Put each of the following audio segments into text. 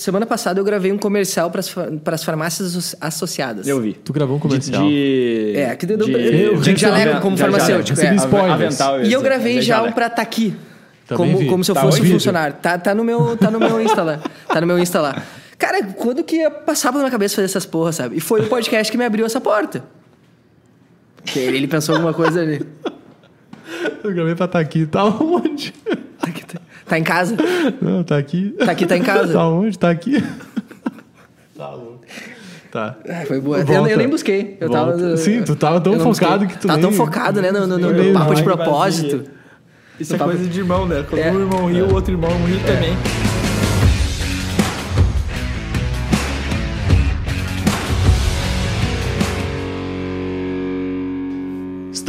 semana passada eu gravei um comercial para as farmácias asso- associadas. Eu vi. Tu gravou um comercial. De. É, aqui do- de, eu- de jaleco como farmacêutico, é. Avental, E eu esse, gravei de já um pra tá aqui. Também Como, vi. como se eu Tá fosse funcionário. Tá, tá, no meu, tá no meu Insta lá. Tá no meu Insta lá. Cara, quando que ia passar pela minha cabeça fazer essas porras, sabe? E foi o podcast que me abriu essa porta. Ele, ele pensou alguma coisa ali. Eu gravei pra estar aqui. Tá onde? Tá, tá- tá em casa? Não, tá aqui. Tá aqui, tá em casa. Tá onde? Tá aqui. Tá louco. Tá. Ah, foi boa. Eu, eu nem busquei. Eu Volta. tava, Sim, tu tava tão focado busquei. que tu Tava nem- tão focado, né? No, no, no- no papo de propósito. Isso é Papo- coisa de irmão, né? Quando É. um irmão ri, o outro irmão ri também.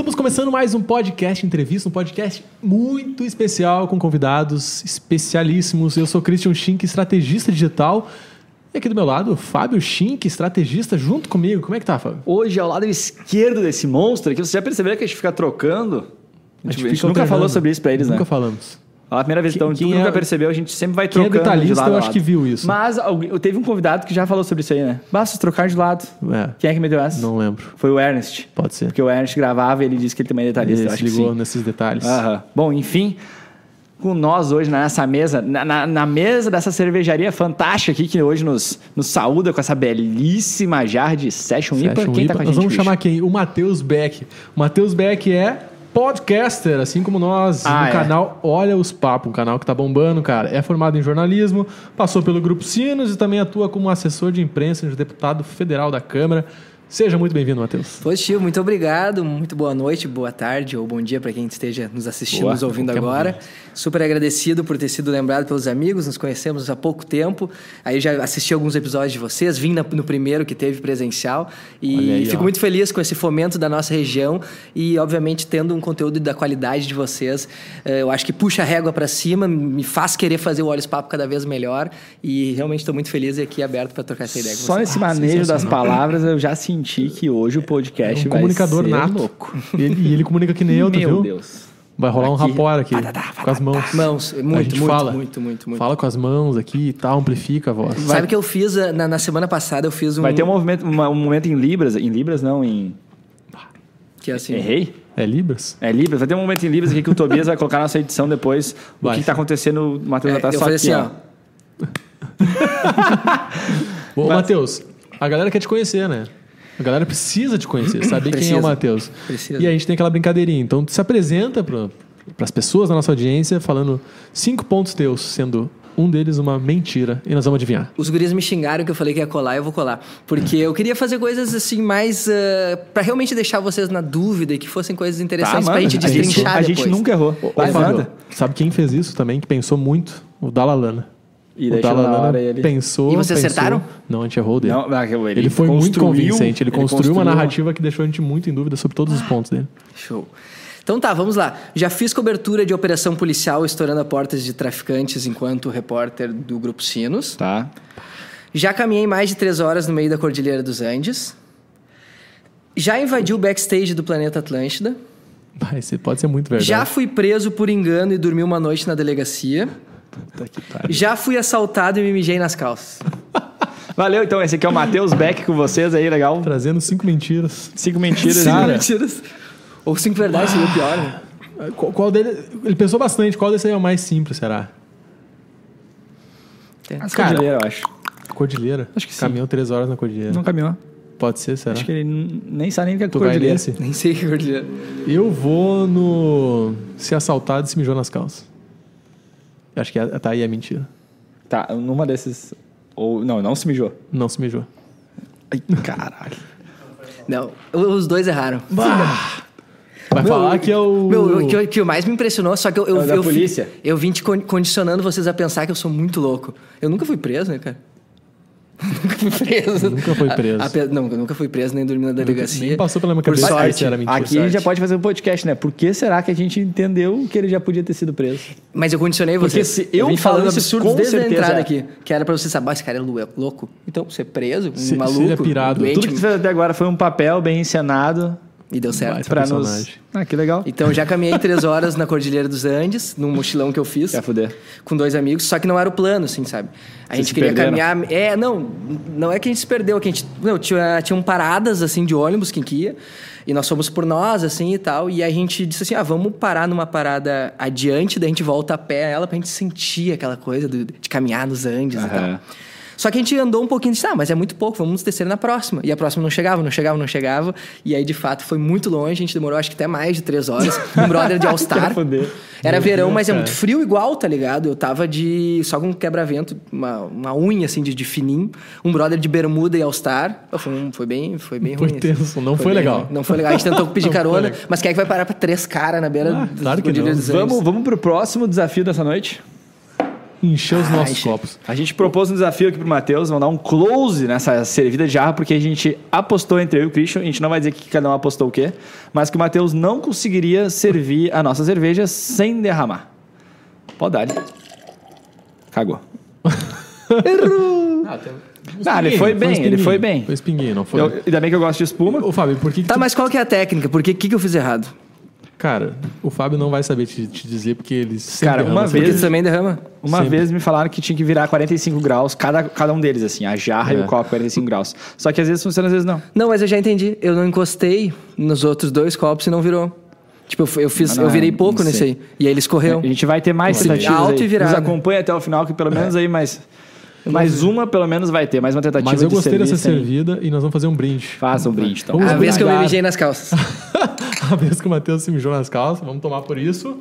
Estamos começando mais um podcast entrevista, um podcast muito especial com convidados especialíssimos. Eu sou Christian Schink, estrategista digital. E aqui do meu lado, Fábio Schink, estrategista, junto comigo. Como é que tá, Fábio? Hoje, ao lado esquerdo desse monstro aqui, você já percebeu que a gente fica trocando? A gente, a gente fica nunca alternando. falou sobre isso pra eles, Nunca né? falamos. A primeira vez, então, quem tu é- nunca percebeu, a gente sempre vai quem é trocando de lado eu acho que viu isso. Mas alguém- teve um convidado que já falou sobre isso aí, né? Basta trocar de lado. É, Quem é que meteu essa? não lembro. Foi o Ernest. Pode ser. Porque o Ernest gravava e ele disse que ele também é detalhista. Ele se ligou nesses detalhes. Aham. Bom, enfim, com nós hoje nessa mesa, na, na- na mesa dessa cervejaria fantástica aqui, que hoje nos, nos saúda com essa belíssima jarra de Session, IPA. Session Quem IPA. tá com a Nós gente vamos bicho? chamar quem? O Matheus Beck. O Matheus Beck é podcaster, assim como nós, Ah, no é. canal Olha os Papos, um canal que tá bombando, cara. É formado em jornalismo, passou pelo Grupo Sinos e também atua como assessor de imprensa de deputado federal da Câmara. Seja muito bem-vindo, Matheus. Positivo, muito obrigado. Muito boa noite, boa tarde ou bom dia para quem esteja nos assistindo, Boa, nos ouvindo agora. Super agradecido por ter sido lembrado pelos amigos, nos conhecemos há pouco tempo. Aí já assisti alguns episódios de vocês, vim no primeiro que teve presencial e aí, fico ó. muito feliz com esse fomento da nossa região e, obviamente, tendo um conteúdo da qualidade de vocês. Eh, Eu acho que puxa a régua para cima, me faz querer fazer o Olhos Papo cada vez melhor e realmente estou muito feliz e aqui aberto para trocar essa ideia com Só vocês. nesse manejo das palavras, eu já senti que hoje o É podcast um vai comunicador ser nato. louco. E ele, e ele comunica que nem eu, tu Meu viu? Deus. Vai rolar um Aqui. rapor aqui, com as mãos. Mãos, a muito, gente muito, fala. muito, muito, muito. Fala com as mãos aqui e tal, amplifica a voz. Sabe que eu fiz eh, na, na semana passada? Eu fiz um. Vai ter um movimento, uma- um momento em Libras. Em Libras, não, em. Que é assim. Errei? É Libras? É Libras. Vai ter um momento em Libras aqui que o Tobias vai colocar na nossa edição depois. O Vai. que, que tá acontecendo, o Matheus É, vai estar eu só aqui, assim, ó. ó. Ô, Mas- Matheus, a galera quer te conhecer, né? A galera precisa te conhecer, saber quem é Precisa. o Matheus. Precisa. E a gente tem aquela brincadeirinha. Então, tu se apresenta para as pessoas da nossa audiência falando cinco pontos teus, sendo um deles uma mentira. E nós vamos adivinhar. Os guris me xingaram que eu falei que ia colar, eu vou colar. Porque eu queria fazer coisas assim mais. eh, pra realmente deixar vocês na dúvida e que fossem coisas interessantes pra Tá, gente a gente, destrinchar a gente depois. nunca errou. Vai, Fábio, sabe quem fez isso também, que pensou muito? O Dalalana. E o hora ele... pensou. E vocês pensou- acertaram? Não, a gente errou o dele. Não, não, ele, ele, foi muito construiu- convincente. Ele, construiu uma construiu narrativa que deixou a gente muito em dúvida sobre todos os pontos dele. Show. Então tá, vamos lá. Já fiz cobertura de operação policial estourando a portas de traficantes enquanto repórter do Grupo Sinos. Tá. Já caminhei mais de três horas no meio da Cordilheira dos Andes. Já invadi o backstage do Planeta Atlântida. Vai pode ser muito verdade. Já fui preso por engano e dormi uma noite na delegacia. Puta que pariu. Já fui assaltado e me mijei nas calças. Valeu, então. Esse aqui é o Matheus Beck com vocês aí, legal. Trazendo cinco mentiras. Cinco mentiras. Cara. Mentiras. Ou cinco verdades seria o pior, né? Qual, qual dele. Ele pensou bastante. Qual desse aí é o mais simples, será? As Cara. Cordilheira, eu acho. Cordilheira. Acho que sim. Caminhou três horas na Cordilheira. Não caminhou. Pode ser, será? Acho que ele nem sabe nem o que é Tu vai Cordilheira. nesse? Nem sei que cordilheira. Eu vou no. Ser assaltado e se mijou nas calças. Eu Acho que a- tá aí é mentira. Tá, numa desses... Ou, não, não se mijou. Não se mijou. Ai, caralho. Não, os dois erraram. Vai Meu, falar que é o. Meu, o que, que mais me impressionou, só que eu, eu, É da eu, polícia? eu vim te con- condicionando vocês a pensar que eu sou muito louco. Eu nunca fui preso, né, cara? Nunca fui preso. Nunca foi preso. A- a- não, eu nunca fui preso nem dormi na delegacia. Nem passou pela minha Por cabeça que sorte. isso era mentira. Aqui a gente já pode fazer um podcast, né? Por que será que a gente entendeu que ele já podia ter sido preso? Mas eu condicionei Porque vocês. se eu vim falo falando com desde a certeza entrada é. aqui. Que era pra você saber, "Ah, esse cara é é louco. Então, ser preso, um Se- se maluco, é pirado. doente, Tudo que tu fez até agora foi um papel bem encenado E deu certo. Pra nos... Ah, que legal. Então já caminhei três horas na Cordilheira dos Andes, num mochilão que eu fiz. Quer fuder. Com dois amigos, só que não era o plano, assim, sabe? A Vocês gente queria perderam? caminhar. É, não, não é que a gente se perdeu, é que a gente. Não, tinha, tinham paradas assim de ônibus quem que ia. E nós fomos por nós, assim e tal. E a gente disse assim: ah, vamos parar numa parada adiante, daí a gente volta a pé ela pra gente sentir aquela coisa do- de caminhar nos Andes e Aham. tal. Só que a gente andou um pouquinho e disse, ah, mas é muito pouco, vamos descer na próxima. E a próxima não chegava, não chegava, não chegava. E aí, de fato, foi muito longe, a gente demorou acho que até mais de três horas. Um brother de All-Star. Era Meu verão, Deus, mas é cara. muito frio igual, tá ligado? Eu tava de. só com um quebra-vento, uma, uma unha assim de, de fininho. Um brother de bermuda e All-Star. Foi, um- foi bem, foi bem Foi ruim. assim. tenso, não foi bem legal. ruim. Não foi legal. A gente tentou pedir foi carona, mas quem é que vai parar pra três caras na beira Ah, do claro que não. Vamos, vamos pro próximo desafio dessa noite. Encher os Ah, nossos copos. A gente propôs um desafio aqui pro Matheus, vamos dar um close nessa servida de jarra, porque a gente apostou entre eu e o Christian, a gente não vai dizer que cada um apostou o quê, mas que o Matheus não conseguiria servir a nossa cerveja sem derramar. Pode dar. Cagou. Ah, tem... Ah, ele foi bem, ele foi bem. Foi espinguinho, não foi? Eu, ainda bem que eu gosto de espuma. Ô, Fábio, por que, que Tá, tu- mas qual que é a técnica? Por que, que, que eu fiz errado? Cara, o Fábio não vai saber te, te dizer porque ele sempre Cara, uma vez- tu também derrama? Uma Sempre. vez me falaram que tinha que virar 45 graus, cada, cada um deles, assim, a jarra e É. o copo 45 graus. Só que às vezes funciona, às vezes não. Não, mas eu já entendi. Eu não encostei nos outros dois copos e não virou. Tipo, eu fiz, não eu é- virei pouco não nesse aí. E aí ele escorreu. A gente vai ter mais tentativas alto aí. e virado. Nos acompanha até o final, que pelo menos aí mais, mais uma pelo menos vai ter, mais uma tentativa Mas eu de gostei servir dessa sem- servida e nós vamos fazer um brinde. Faça um brinde, então. Vamos A vez que eu me brindar. mijei nas calças. A vez que o Matheus se mijou nas calças, vamos tomar por isso.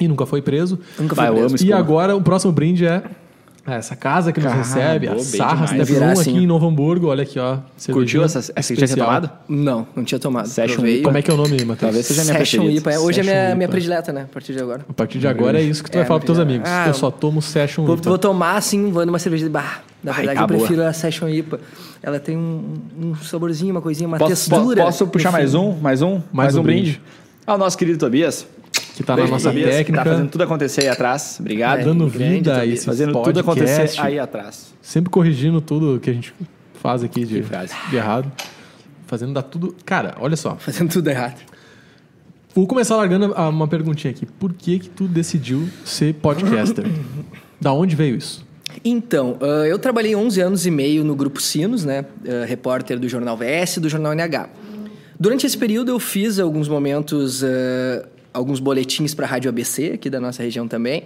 E nunca foi preso. Nunca Vai, fui eu preso. E agora o próximo brinde é essa casa que nos Cara, recebe, a Sarra. Step Room assim, aqui ó. em Novo Hamburgo. Olha aqui, ó. Curtiu essa, essa que já tinha tomado? Não, não tinha tomado. Session Provei. Como é que é o nome, Matheus? Talvez seja a minha Session preferida. IPA. Hoje é Session minha, minha IPA. predileta, né? A partir de agora. A partir de agora é isso que tu É, vai falar pros teus amigos. Ah, eu só tomo Session Vou, IPA. vou tomar assim, vou numa cerveja de bar. Na Ai, verdade, tá eu boa. prefiro a Session IPA. Ela tem um, um saborzinho, uma coisinha, uma Posso, textura. po- posso puxar no mais um? Mais um? Mais, um um brinde? Ao nosso querido Tobias. Que tá na nossa Tobias, que técnica. Tá fazendo tudo acontecer aí atrás. Obrigado. É, dando grande, vida a esse Fazendo podcast, tudo acontecer aí atrás. Sempre corrigindo tudo que a gente faz aqui de, Que frase. de errado. Fazendo dar tudo. Cara, olha só. Fazendo tudo errado. Vou começar largando uma perguntinha aqui. Por que que tu decidiu ser podcaster? da onde veio isso? Então, ah, eu trabalhei 11 anos e meio no Grupo Sinos, né? Ah, repórter do Jornal VS e do Jornal NH. Durante esse período eu fiz alguns momentos, ah, alguns boletins para a Rádio ABC, aqui da nossa região também.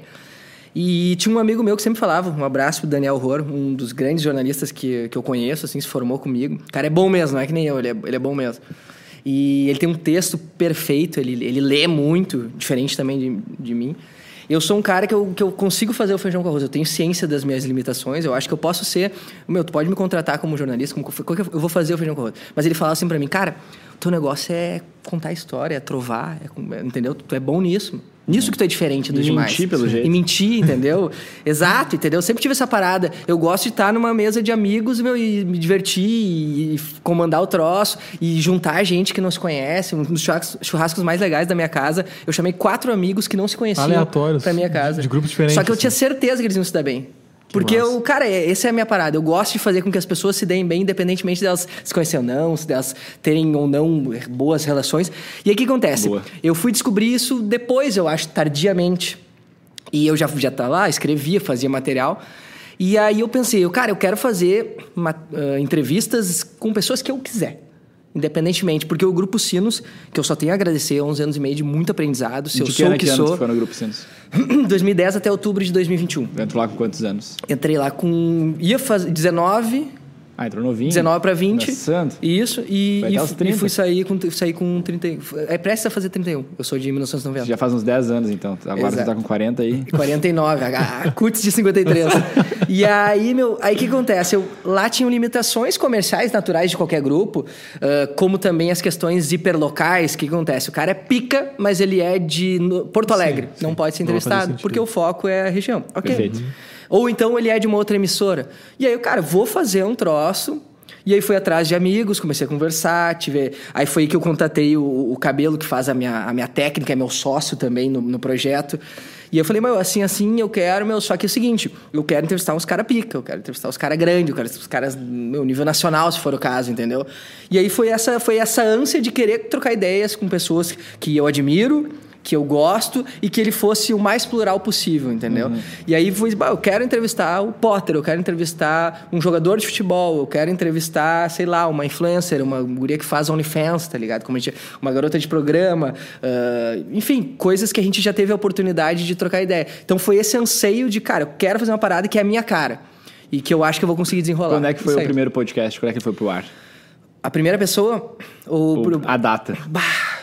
E tinha um amigo meu que sempre falava, um abraço pro Daniel Ror, um dos grandes jornalistas que, que eu conheço, assim, se formou comigo. O cara é bom mesmo, não é que nem eu, ele é, ele é bom mesmo. E ele tem um texto perfeito, ele, ele lê muito, diferente também de, de mim. Eu sou um cara que eu, que eu consigo fazer o feijão com arroz. Eu tenho ciência das minhas limitações. Eu acho que eu posso ser. Meu, tu pode me contratar como jornalista, como eu vou fazer o feijão com arroz. Mas ele falava assim pra mim, cara, teu negócio é contar história, é trovar, é é- entendeu? Tu é bom nisso. Nisso que tu é diferente dos E demais. mentir, pelo jeito. E mentir, entendeu? Exato, entendeu? Eu sempre tive essa parada. Eu gosto de estar numa mesa de amigos meu, e me divertir e, comandar o troço e juntar gente que não se conhece. Um dos churrascos, mais legais da minha casa, eu chamei quatro amigos que não se conheciam Aleatórios, pra minha casa. de- de grupos diferentes, Só que eu assim. tinha certeza que eles iam se dar bem. Porque eu, cara, é- essa é a minha parada. Eu gosto de fazer com que as pessoas se deem bem, independentemente delas se conhecerem ou não, se delas terem ou não boas relações. E aí o que acontece? Boa. Eu fui descobrir isso depois, eu acho, tardiamente. E eu já já estava lá, escrevia, fazia material. E aí eu pensei, eu, cara, eu quero fazer ma- ah, entrevistas com pessoas que eu quiser. Independentemente, porque o Grupo Sinos, que eu só tenho a agradecer, 11 anos e meio de muito aprendizado, se eu de que sou ano o que que ano sou, foi no Grupo Sinos? 2010 até outubro de 2021. Entrou lá com quantos anos? Entrei lá com. ia fazer 19, Ah, entrou novinho. 19 para 20. Começando. Isso, e, e, e 30. fui sair com, sair com 30. É prestes a fazer 31. Eu sou de 1990. Já faz uns 10 anos, então. Agora Exato. você tá com 40 aí. 49, a, a Cuts de 53. e aí, meu, aí o que acontece? Eu, lá tinham limitações comerciais naturais de qualquer grupo, ah, como também as questões hiperlocais. O que acontece? O cara é pica, mas ele é de no- Porto Alegre. sim. Não pode ser entrevistado, porque o foco é a região. Ok. Perfeito. Ou então ele é de uma outra emissora. E aí, o cara, vou fazer um troço. E aí fui atrás de amigos, comecei a conversar, tive... aí foi aí que eu contatei o, o Cabelo, que faz a minha, a minha técnica, é meu sócio também no, no projeto. E eu falei, meu, assim, assim, eu quero, meu, só que é o seguinte, eu quero entrevistar uns caras pica, eu quero entrevistar os caras grandes, eu quero os caras, meu, nível nacional, se for o caso, entendeu? E aí foi essa, foi essa ânsia de querer trocar ideias com pessoas que eu admiro, que eu gosto e que ele fosse o mais plural possível, entendeu? Uhum. E aí foi, eu quero entrevistar o Potter, eu quero entrevistar um jogador de futebol, eu quero entrevistar, sei lá, uma influencer, uma guria que faz OnlyFans, tá ligado? Como gente, uma garota de programa, uh, enfim, coisas que a gente já teve a oportunidade de trocar ideia. Então foi esse anseio de, cara, eu quero fazer uma parada que é a minha cara e que eu acho que eu vou conseguir desenrolar. Quando é que foi o primeiro podcast? Quando é que foi pro ar? A primeira pessoa? Ou, ou pro... A data. Bah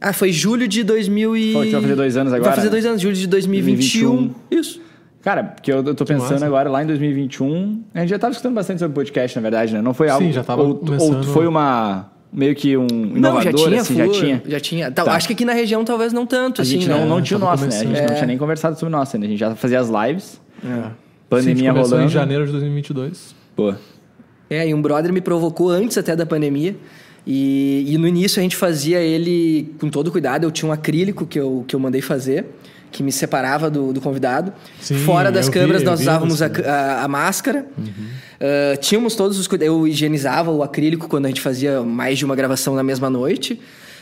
ah, foi julho de 2000 e... Foi que vai fazer dois anos agora? Vai fazer dois anos, julho de 2021. 2021. Isso. Cara, porque eu, tô pensando agora, lá em 2021, a gente já tava escutando bastante sobre podcast, na verdade, né? Não foi algo... Sim, já tava ou, começando... ou foi uma... Meio que um inovador, não, já tinha, assim, já tinha? Já tinha. Tá. Acho que aqui na região talvez não tanto, a assim, gente né? não, não tinha o nosso, né? A gente é. não tinha nem conversado sobre o nosso ainda. A gente já fazia as lives. É. Pandemia Sim, rolando. em janeiro de 2022. Pô. É, e um brother me provocou antes até da pandemia. E, e, no início a gente fazia ele com todo cuidado. Eu tinha um acrílico que eu, que eu mandei fazer, que me separava do, do convidado. Sim, Fora das câmeras vi, nós usávamos a, a, a, máscara. Uhum. Uh, tínhamos todos os cuidados. Eu higienizava o acrílico quando a gente fazia mais de uma gravação na mesma noite.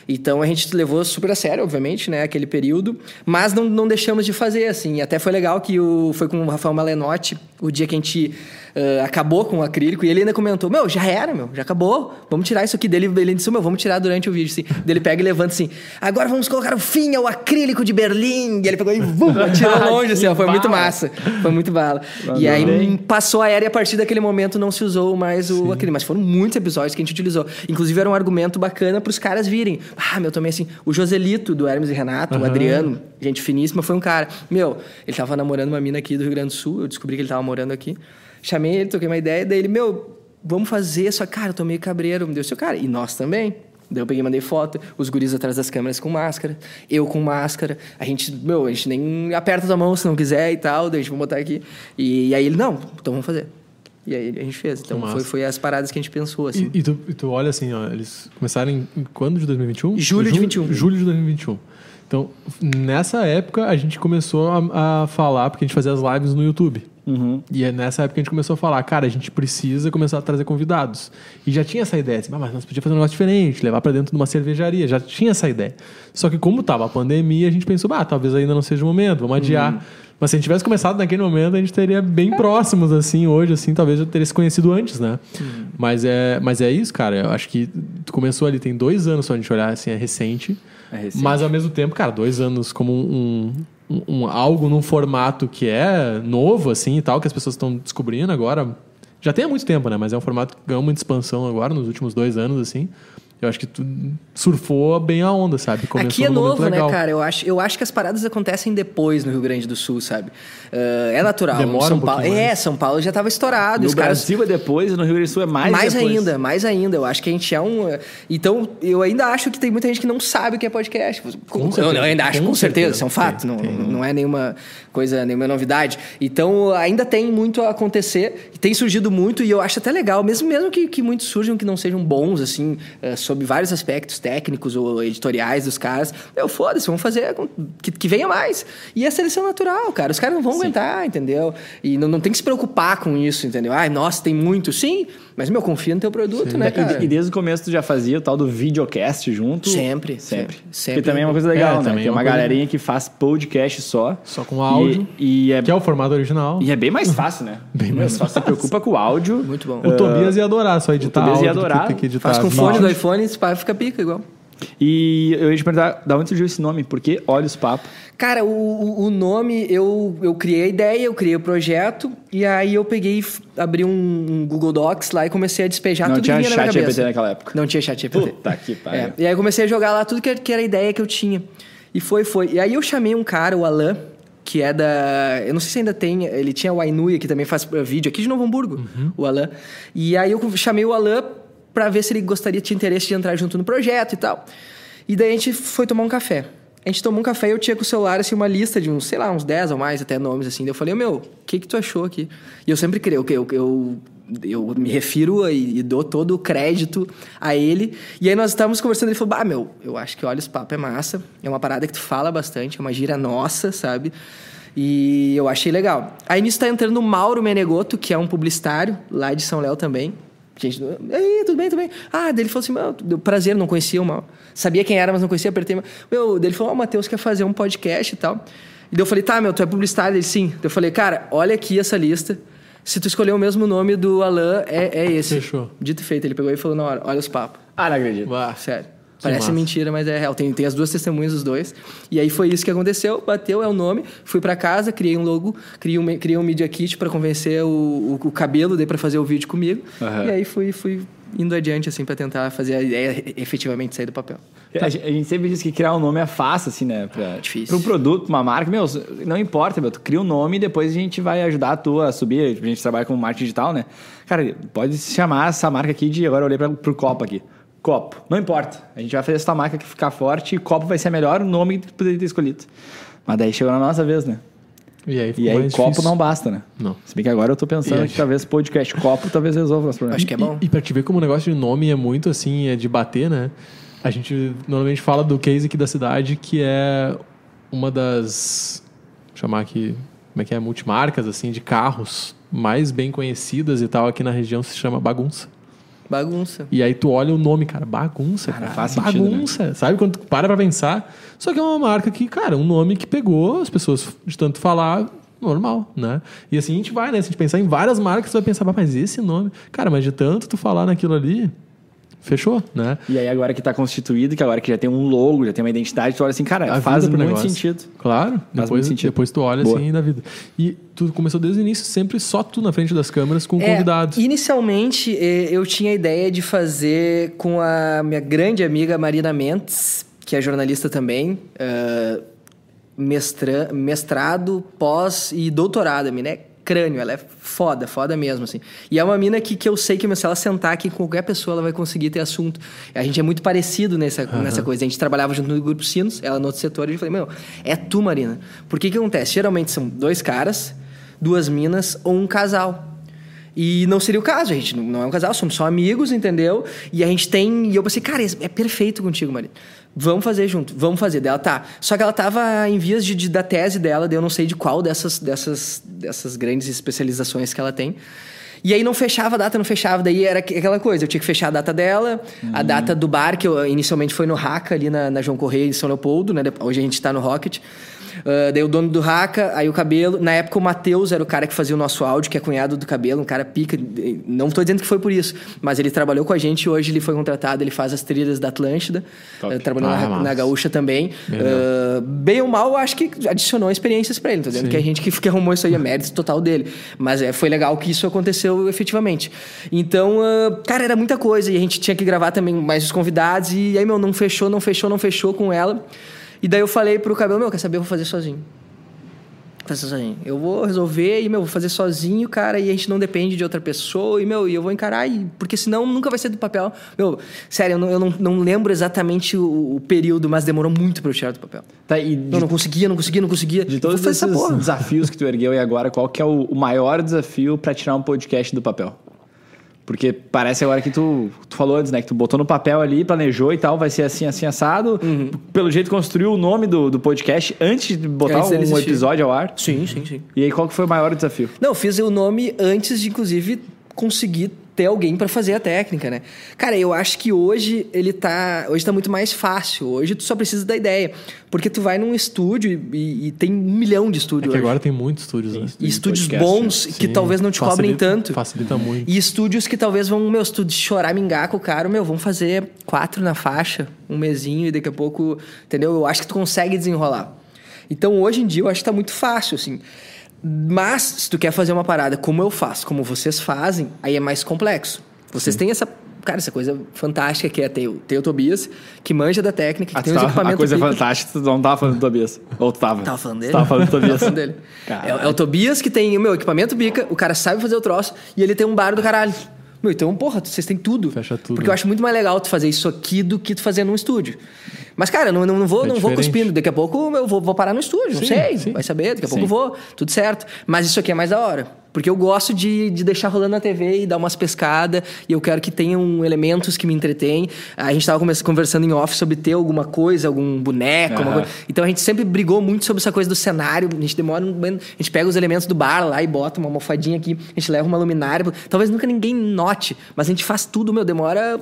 Então a gente levou super a sério, obviamente, né, aquele período, mas não, não deixamos de fazer, assim. Até foi legal que o, foi com o Rafael Malenotti, o dia que a gente uh, acabou com o acrílico, e ele ainda comentou: Meu, já era, meu, já acabou, vamos tirar isso aqui dele. Ele disse: Meu, vamos tirar durante o vídeo, assim. Ele pega e levanta assim: Agora vamos colocar o fim ao acrílico de Berlim. E ele pegou e vum, atirou longe, assim, ó, foi muito massa. Foi muito bala. e aí passou a era e a partir daquele momento não se usou mais o Sim. acrílico. Mas foram muitos episódios que a gente utilizou. Inclusive era um argumento bacana para os caras virem. Ah, meu, também assim. O Joselito do Hermes e Renato, uhum. o Adriano, gente finíssima, foi um cara. Meu, ele tava namorando uma mina aqui do Rio Grande do Sul, eu descobri que ele tava morando aqui. Chamei ele, toquei uma ideia, daí ele, meu, vamos fazer, só cara, eu tô meio cabreiro, me deu seu cara. E nós também. Daí eu peguei mandei foto, os guris atrás das câmeras com máscara, eu com máscara. A gente, meu, a gente nem aperta a mão se não quiser e tal, daí a gente vai botar aqui. E, e aí ele, não, então vamos fazer. E aí a gente fez. Então foi, foi as paradas que a gente pensou, assim. E, e, tu, e tu olha assim, ó, eles começaram em, em quando de 2021? Julho, julho de 21. Julho de 2021. Então, nessa época, a gente começou a, a falar, porque a gente fazia as lives no YouTube. Uhum. E é nessa época que a gente começou a falar, cara, a gente precisa começar a trazer convidados. E já tinha essa ideia, assim, ah, mas nós podíamos fazer um negócio diferente, levar para dentro de uma cervejaria, já tinha essa ideia. Só que como tava a pandemia, a gente pensou, ah, talvez ainda não seja o momento, vamos adiar. Uhum. Mas se a gente tivesse começado naquele momento, a gente teria bem próximos, assim, hoje, assim, talvez já teria se conhecido antes, né? Uhum. Mas, é, mas é isso, cara. Eu acho que tu começou ali, tem dois anos só a gente olhar, assim, é recente. É recente. Mas ao mesmo tempo, cara, dois anos como um, um, um, algo num formato que é novo, assim e tal, que as pessoas estão descobrindo agora. Já tem há muito tempo, né? Mas é um formato que ganhou muita expansão agora, nos últimos dois anos, assim. Eu acho que tu surfou bem a onda, sabe? Começou Aqui é novo, né, cara? Eu acho, eu acho que as paradas acontecem depois no Rio Grande do Sul, sabe? Uh, é natural. Demora São um Paulo, mais. É, São Paulo já estava estourado. No os Brasil caras... é depois, no Rio Grande do Sul é mais Mais depois. ainda, mais ainda. Eu acho que a gente é um... Então, eu ainda acho que tem muita gente que não sabe o que é podcast. Com eu, eu ainda acho, com, com certeza. Isso é um fato. Tem, não, tem. não é nenhuma coisa, nenhuma novidade. Então, ainda tem muito a acontecer. Tem surgido muito e eu acho até legal. Mesmo, mesmo que, que muitos surjam que não sejam bons, assim, uh, sob vários aspectos técnicos ou editoriais dos caras. Eu, foda-se, vamos fazer que, que venha mais. E a seleção natural, cara. Os caras não vão Sim. aguentar, entendeu? E não, não tem que se preocupar com isso, entendeu? Ai, nossa, tem muito. Sim, mas, meu, confia no teu produto, Sim. né, cara? E, e, desde o começo tu já fazia o tal do videocast junto? Sempre, sempre. sempre. Que também é uma coisa legal, é, né? Tem é uma, uma galerinha que faz podcast só. Só com áudio. E, e é, que é o formato original. E é bem mais fácil, né? bem mais fácil. Se preocupa com o áudio. Muito bom. O uh, Tobias ia adorar só editar. O Tobias ia adorar. Que, que editar faz com fone do iPhone e fica pica igual. E eu ia te perguntar, da onde surgiu esse nome? Por que Olhos Papo? Cara, o, o nome, eu, eu criei a ideia, eu criei o projeto, e aí eu peguei, abri um, um Google Docs lá e comecei a despejar Não tudo que vinha na minha cabeça. Não tinha chat naquela época? Não tinha chat GPT. Puta que pariu. É. E aí eu comecei a jogar lá tudo que, que era a ideia que eu tinha. E foi, foi. E aí eu chamei um cara, o Alan, que é da. Eu não sei se ainda tem. Ele tinha o Ainui, que também faz vídeo aqui de Novo Hamburgo, uhum. o Alan. E aí eu chamei o Alan para ver se ele gostaria, tinha interesse de entrar junto no projeto e tal. E daí a gente foi tomar um café. A gente tomou um café e eu tinha com o celular, assim, uma lista de uns, sei lá, uns 10 ou mais até nomes, assim. Daí eu falei, meu, o que que tu achou aqui? E eu sempre creio que eu, eu, eu me refiro e, e, dou todo o crédito a ele. E aí nós estávamos conversando, ele falou, bah, meu, eu acho que Olhos Papo é massa. É uma parada que tu fala bastante, é uma gira nossa, sabe? E eu achei legal. Aí nisso tá entrando o Mauro Menegoto, que é um publicitário lá de São Léo também. Gente, aí, tudo bem, tudo bem? Ah, dele falou assim, meu, deu prazer, não conhecia o Mauro. Sabia quem era, mas não conhecia, apertei. Meu, dele falou, ó, oh, o Matheus quer fazer um podcast e tal. E daí eu falei, tá, meu, tu é publicitário? Ele, sim. Daí eu falei, cara, olha aqui essa lista. Se tu escolher o mesmo nome do Alan, é, é esse. Fechou. Dito e feito. Ele pegou e falou na hora, olha os papos. Ah, não acredito. Bah. Sério. Parece massa. mentira, mas é real. Tem, tem as duas testemunhas dos dois. E aí foi isso que aconteceu. Bateu, é o nome. Fui pra casa, criei um logo, criei um, criei um Media Kit pra convencer o, o, o cabelo, daí pra fazer o vídeo comigo. Aham. E aí fui, fui indo adiante, assim, pra tentar fazer a ideia efetivamente sair do papel. A gente a gente sempre diz que criar um nome é fácil, assim, né? Pra, Difícil. Pra um produto, pra uma marca. Meu, não importa, meu. Tu cria um nome e depois a gente vai ajudar tu a subir. A gente trabalha com marketing digital, né? Cara, pode se chamar essa marca aqui de... Agora eu olhei pra, pro copo aqui. Copo. Não importa. A gente vai fazer essa marca que ficar forte e copo vai ser melhor nome que tu poderia ter escolhido. Mas daí chegou na nossa vez, né? E aí, ficou E aí mais copo difícil. não basta, né? Não. Se bem que agora eu tô pensando aí? que talvez podcast copo talvez resolva o nosso problema. Acho que é bom. E, e pra te ver como o negócio de nome é muito assim, é de bater, né? A gente normalmente fala do case aqui da cidade, que é uma das. Vou chamar aqui. Como é que é? Multimarcas, assim, de carros mais bem conhecidas e tal aqui na região se chama Bagunça. Bagunça. E aí tu olha o nome, cara, bagunça, cara. faz sentido, né? bagunça. Sabe quando tu para pra pensar? Só que é uma marca que, cara, um nome que pegou as pessoas de tanto falar, normal, né? E assim a gente vai, né? Se a gente pensar em várias marcas, tu vai pensar, "Ah, mas esse nome. Cara, mas de tanto tu falar naquilo ali, fechou, né? E aí agora que tá constituído, que agora que já tem um logo, já tem uma identidade, tu olha assim, cara, A faz muito negócio. sentido. Claro, muito depois, sentido. depois tu olha Boa. assim na vida. E tu começou desde o início sempre só tu na frente das câmeras com É, convidados. Inicialmente, eh, eu tinha a ideia de fazer com a minha grande amiga Marina Mendes, que é jornalista também, eh, mestra- mestrado, pós e doutorado. A mina é crânio, ela é foda, foda mesmo, assim. E é uma mina que, que eu sei que meu, se ela sentar aqui com qualquer pessoa, ela vai conseguir ter assunto. A gente é muito parecido nessa, nessa coisa. A gente trabalhava junto no Grupo Sinos, ela no outro setor, e eu falei, meu, é tu, Marina. Por que que acontece? Geralmente são dois caras, duas minas ou um casal. E não seria o caso, a gente não- é um casal, somos só amigos, entendeu? E a gente tem. E eu pensei, cara, é perfeito contigo, Marina. Vamos fazer junto, vamos fazer. Dela tá. Só que ela tava em vias de, de- da tese dela, daí eu não sei de qual dessas, dessas, dessas grandes especializações que ela tem. E aí não fechava a data, não fechava. Daí era aqu- aquela coisa, eu tinha que fechar a data dela, a data do bar, que eu, inicialmente foi no Raca, ali na, na João Correia, em São Leopoldo, né? Hoje a gente tá no Rocket. Ah, daí o dono do Raca, aí o cabelo. Na época o Matheus era o cara que fazia o nosso áudio, que é cunhado do cabelo, um cara pica. Não tô dizendo que foi por isso, mas ele trabalhou com a gente e hoje ele foi contratado, ele faz as trilhas da Atlântida. Ah, trabalhou Ah, na, na Gaúcha também. Ah, bem ou mal, acho que adicionou experiências pra ele. Tô dizendo Sim. que a gente que, que arrumou isso aí é mérito total dele. Mas é, foi legal que isso aconteceu efetivamente. Então, ah, cara, era muita coisa. E a gente tinha que gravar também mais os convidados. E aí, meu, não fechou, não fechou, não fechou com ela. E daí eu falei pro cabelo, meu, quer saber? Eu vou fazer sozinho. Vou fazer sozinho. Eu vou resolver e, meu, vou fazer sozinho, cara, e a gente não depende de outra pessoa, e, meu, e eu vou encarar, e, porque senão nunca vai ser do papel. Meu, sério, eu não, eu não, não lembro exatamente o, o período, mas demorou muito pra eu tirar do papel. Tá, e Eu de, não conseguia, não conseguia, não conseguia. de todos Eu esses desafios que tu ergueu e agora, qual que é o, o maior desafio pra tirar um podcast do papel? Porque parece agora que tu, tu falou antes, né? Que tu botou no papel ali, planejou e tal, vai ser assim, assim, assado. Uhum. Pelo jeito, construiu o nome do, do podcast antes de botar Antes um existir. episódio ao ar. Sim, sim, sim. E aí, qual que foi o maior desafio? Não, fiz o nome antes de, inclusive, conseguir ter alguém pra fazer a técnica, né? Cara, eu acho que hoje ele tá. Hoje tá muito mais fácil. Hoje tu só precisa da ideia. Porque tu vai num estúdio e, e tem um milhão de É estúdios. que hoje. agora tem muitos estúdios, né? E estúdios podcast, bons que Sim, talvez não te cobrem facilita- tanto. Facilita muito. E estúdios que talvez vão, meu, se tu chorar, mingar com o cara, meu, vão fazer quatro na faixa, um mesinho, e daqui a pouco, entendeu? Eu acho que tu consegue desenrolar. Então, hoje em dia, eu acho que tá muito fácil, assim. Mas, se tu quer fazer uma parada como eu faço, como vocês fazem, aí é mais complexo. Vocês têm essa, cara, essa coisa fantástica que é ter, o- ter o Tobias, que manja da técnica, que Ah, tem tu os tava- a equipamentos coisa fantástica, tu não tava falando do Tobias. Ou tu tava? Tava falando dele? Tava falando do Tobias. falando dele. É, é o Tobias que tem o meu equipamento bica, o cara sabe fazer o troço e ele tem um bar do caralho. Meu, então, porra, vocês têm tudo. Fecha tudo. Porque eu acho muito mais legal tu fazer isso aqui do que tu fazer num estúdio. Mas, cara, não, não, não vou, É não vou cuspindo. Daqui a pouco eu vou, vou parar no estúdio, não Sim, sei. sim. Vai saber, daqui a Sim. pouco eu vou. Tudo certo. Mas isso aqui é mais da hora. Porque eu gosto de, de deixar rolando na TV e dar umas pescadas, e eu quero que tenham elementos que me entretêm. A gente tava come- conversando em off sobre ter alguma coisa, algum boneco, alguma Aham. coisa. Então a gente sempre brigou muito sobre essa coisa do cenário. A gente demora um a gente pega os elementos do bar lá e bota uma almofadinha aqui, a gente leva uma luminária. Talvez nunca ninguém note, mas a gente faz tudo, meu, demora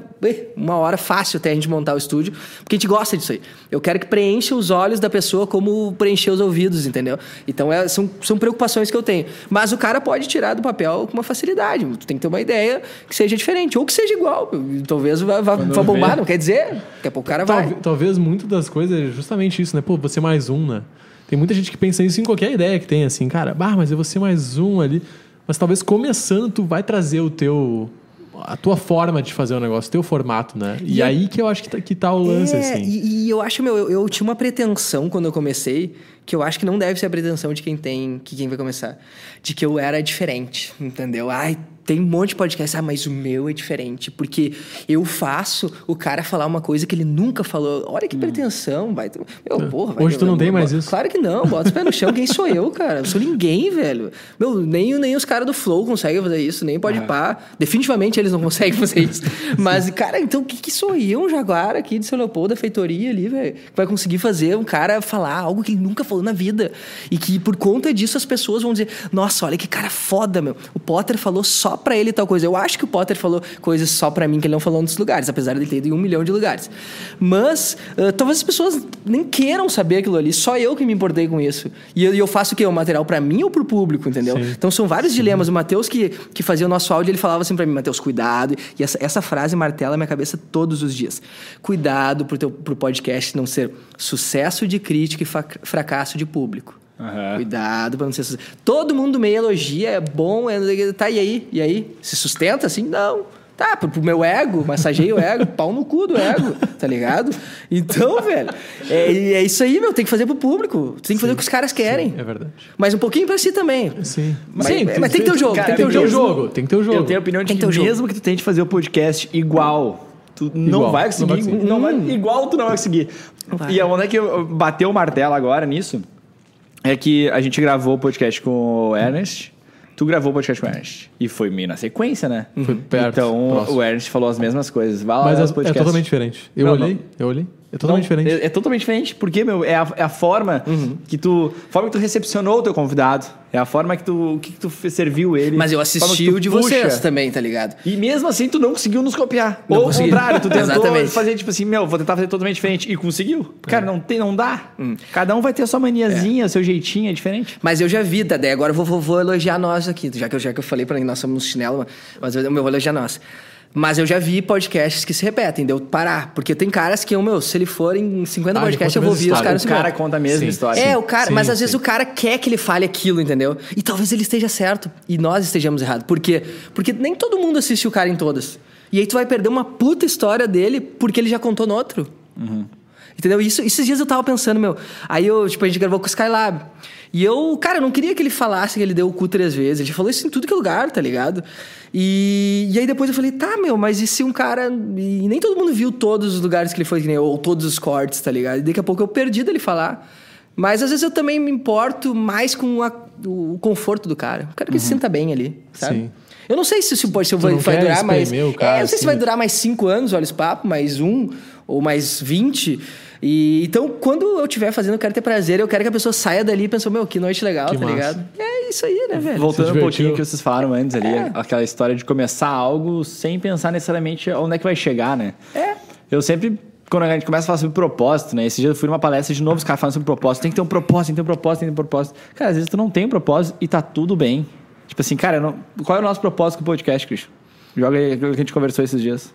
uma hora fácil até a gente montar o estúdio, porque a gente gosta disso aí. Eu quero que preencha os olhos da pessoa como preencher os ouvidos, entendeu? Então é- são, são preocupações que eu tenho. Mas o cara pode tirar do papel com uma facilidade. Tu tem que ter uma ideia que seja diferente, ou que seja igual. Talvez vá, vá, vá bombar, vê. não quer dizer. Daqui a pouco o cara vai. Talvez, muito das coisas é justamente isso, né? Pô, você mais um, né? Tem muita gente que pensa isso em qualquer ideia que tem, assim, cara, bah, mas eu vou ser mais um ali. Mas talvez começando, tu vai trazer o teu. a tua forma de fazer o negócio, o teu formato, né? E, E é- aí que eu acho que tá, que tá o lance, É, assim. e, e eu acho, meu, eu, eu tinha uma pretensão quando eu comecei, que eu acho que não deve ser a pretensão de quem tem, que quem vai começar. De que eu era diferente, entendeu? Ai, tem um monte de podcast, ah, mas o meu é diferente, porque eu faço o cara falar uma coisa que ele nunca falou. Olha que pretensão, vai. Meu, porra, vai. Hum. Hoje tu não tem mais isso. Claro que não, bota os pés no chão, quem sou eu, cara? Eu sou ninguém, velho. Meu, nem, nem os caras do Flow conseguem fazer isso, nem pode pá. Definitivamente eles não conseguem fazer isso. Mas, cara, então o que, que sou eu, um jaguar aqui de São Leopoldo, da feitoria ali, velho? Que vai conseguir fazer um cara falar algo que ele nunca falou na vida. E que por conta disso as pessoas vão dizer: Nossa, olha que cara foda, meu. O Potter falou só pra ele tal coisa. Eu acho que o Potter falou coisas só pra mim que ele não falou em outros lugares, apesar de ele ter ido em um milhão de lugares. Mas ah, talvez as pessoas nem queiram saber aquilo ali, só eu que me importei com isso. E eu, eu faço o quê? O material pra mim ou pro público, entendeu? Sim. Então são vários dilemas. O Matheus, que, que fazia o nosso áudio, ele falava assim pra mim: Matheus, cuidado. E essa, essa frase martela minha cabeça todos os dias: Cuidado pro, teu, pro podcast não ser sucesso de crítica e fracasso de público. Aham. Cuidado pra não ser. Todo mundo meio elogia, é bom, é, tá, e aí? E aí? Se sustenta assim? Não. Tá, pro, pro meu ego, massageia o ego, pau no cu do ego, tá ligado? Então, velho, é, é isso aí, meu, tem que fazer pro público. Tem que fazer o que os caras querem. É verdade. Mas um pouquinho pra si também. Sim. Mas- Sim, mas tem que ter o jogo, Cara, tem que ter o jogo. jogo, tem que ter o jogo. Eu tenho a opinião de Tem que, que mesmo que tu tente fazer o podcast igual, tu não Igual, vai não conseguir. vai conseguir. não vai- igual tu não vai conseguir. Vai. E onde é que eu bateu o martelo agora nisso? É que a gente gravou o podcast com o Ernest. Tu gravou o podcast com o Ernest. E foi meio na sequência, né? Foi perto, Então próximo. o Ernest falou as mesmas coisas. Vai lá Mas é, é totalmente diferente. Eu Não, olhei, não. eu olhei. É totalmente Não, diferente. É, é totalmente diferente, porque, meu, é a, é a forma Uhum. que tu. a forma que tu recepcionou o teu convidado. É a forma que tu, que tu fe- serviu ele. Mas eu assisti que tu o de puxa. vocês também, tá ligado? E mesmo assim, tu não conseguiu nos copiar. Não Ou ao consegui. contrário, tu tentou Exatamente. fazer tipo assim, meu, vou tentar fazer totalmente diferente. E conseguiu. Cara, não, tem, não dá. Hum. Cada um vai ter a sua maniazinha, É. o seu jeitinho, é diferente. Mas eu já vi, tá? Daí agora eu vou, vou, vou elogiar nós aqui, já que eu, já que eu falei pra nós somos chinelo, mas eu, eu vou elogiar nós. Mas eu já vi podcasts que se repetem, deu parar. Porque tem caras que, meu, se ele for em 50 Ah, podcasts, eu vou ouvir os caras o se cara conta a mesma Sim. história. É, o cara, Sim, mas às sim. vezes o cara quer que ele fale aquilo, entendeu? E talvez ele esteja certo e nós estejamos errados. Por quê? Porque nem todo mundo assiste o cara em todas. E aí tu vai perder uma puta história dele porque ele já contou no outro. Entendeu? Isso, esses dias eu tava pensando, meu. Aí eu, tipo, a gente gravou com o Skylab. E eu, cara, eu não queria que ele falasse que ele deu o cu três vezes. Ele falou isso em tudo que é lugar, tá ligado? E, e aí depois eu falei, tá, meu, mas e se um cara. E nem todo mundo viu todos os lugares que ele foi, ou todos os cortes, tá ligado? E daqui a pouco eu perdi dele falar. Mas às vezes eu também me importo mais com a- o conforto do cara. Eu quero que ele se sinta bem ali, sabe? Sim. Eu não sei se, se, pode- se vai, vai durar mais. o cara, é, eu não sei se assim. vai durar mais cinco anos, olha esse papo, mais um, ou mais 20. E, então, quando eu estiver fazendo, eu quero ter prazer, eu quero que a pessoa saia dali e pense, meu, que noite legal, Que tá massa. ligado? É isso aí, né, velho? Voltando um pouquinho que vocês falaram antes ali, É. aquela história de começar algo sem pensar necessariamente onde é que vai chegar, né? É. Eu sempre, quando a gente começa a falar sobre propósito, né? Esse dia eu fui numa palestra de novo, os caras falando sobre propósito. Tem que ter um propósito, tem que ter um propósito, tem que ter um propósito. Cara, às vezes tu não tem um propósito e tá tudo bem. Tipo assim, cara, não- qual é o nosso propósito com o podcast, Christian? Joga aí aquilo que a gente conversou esses dias.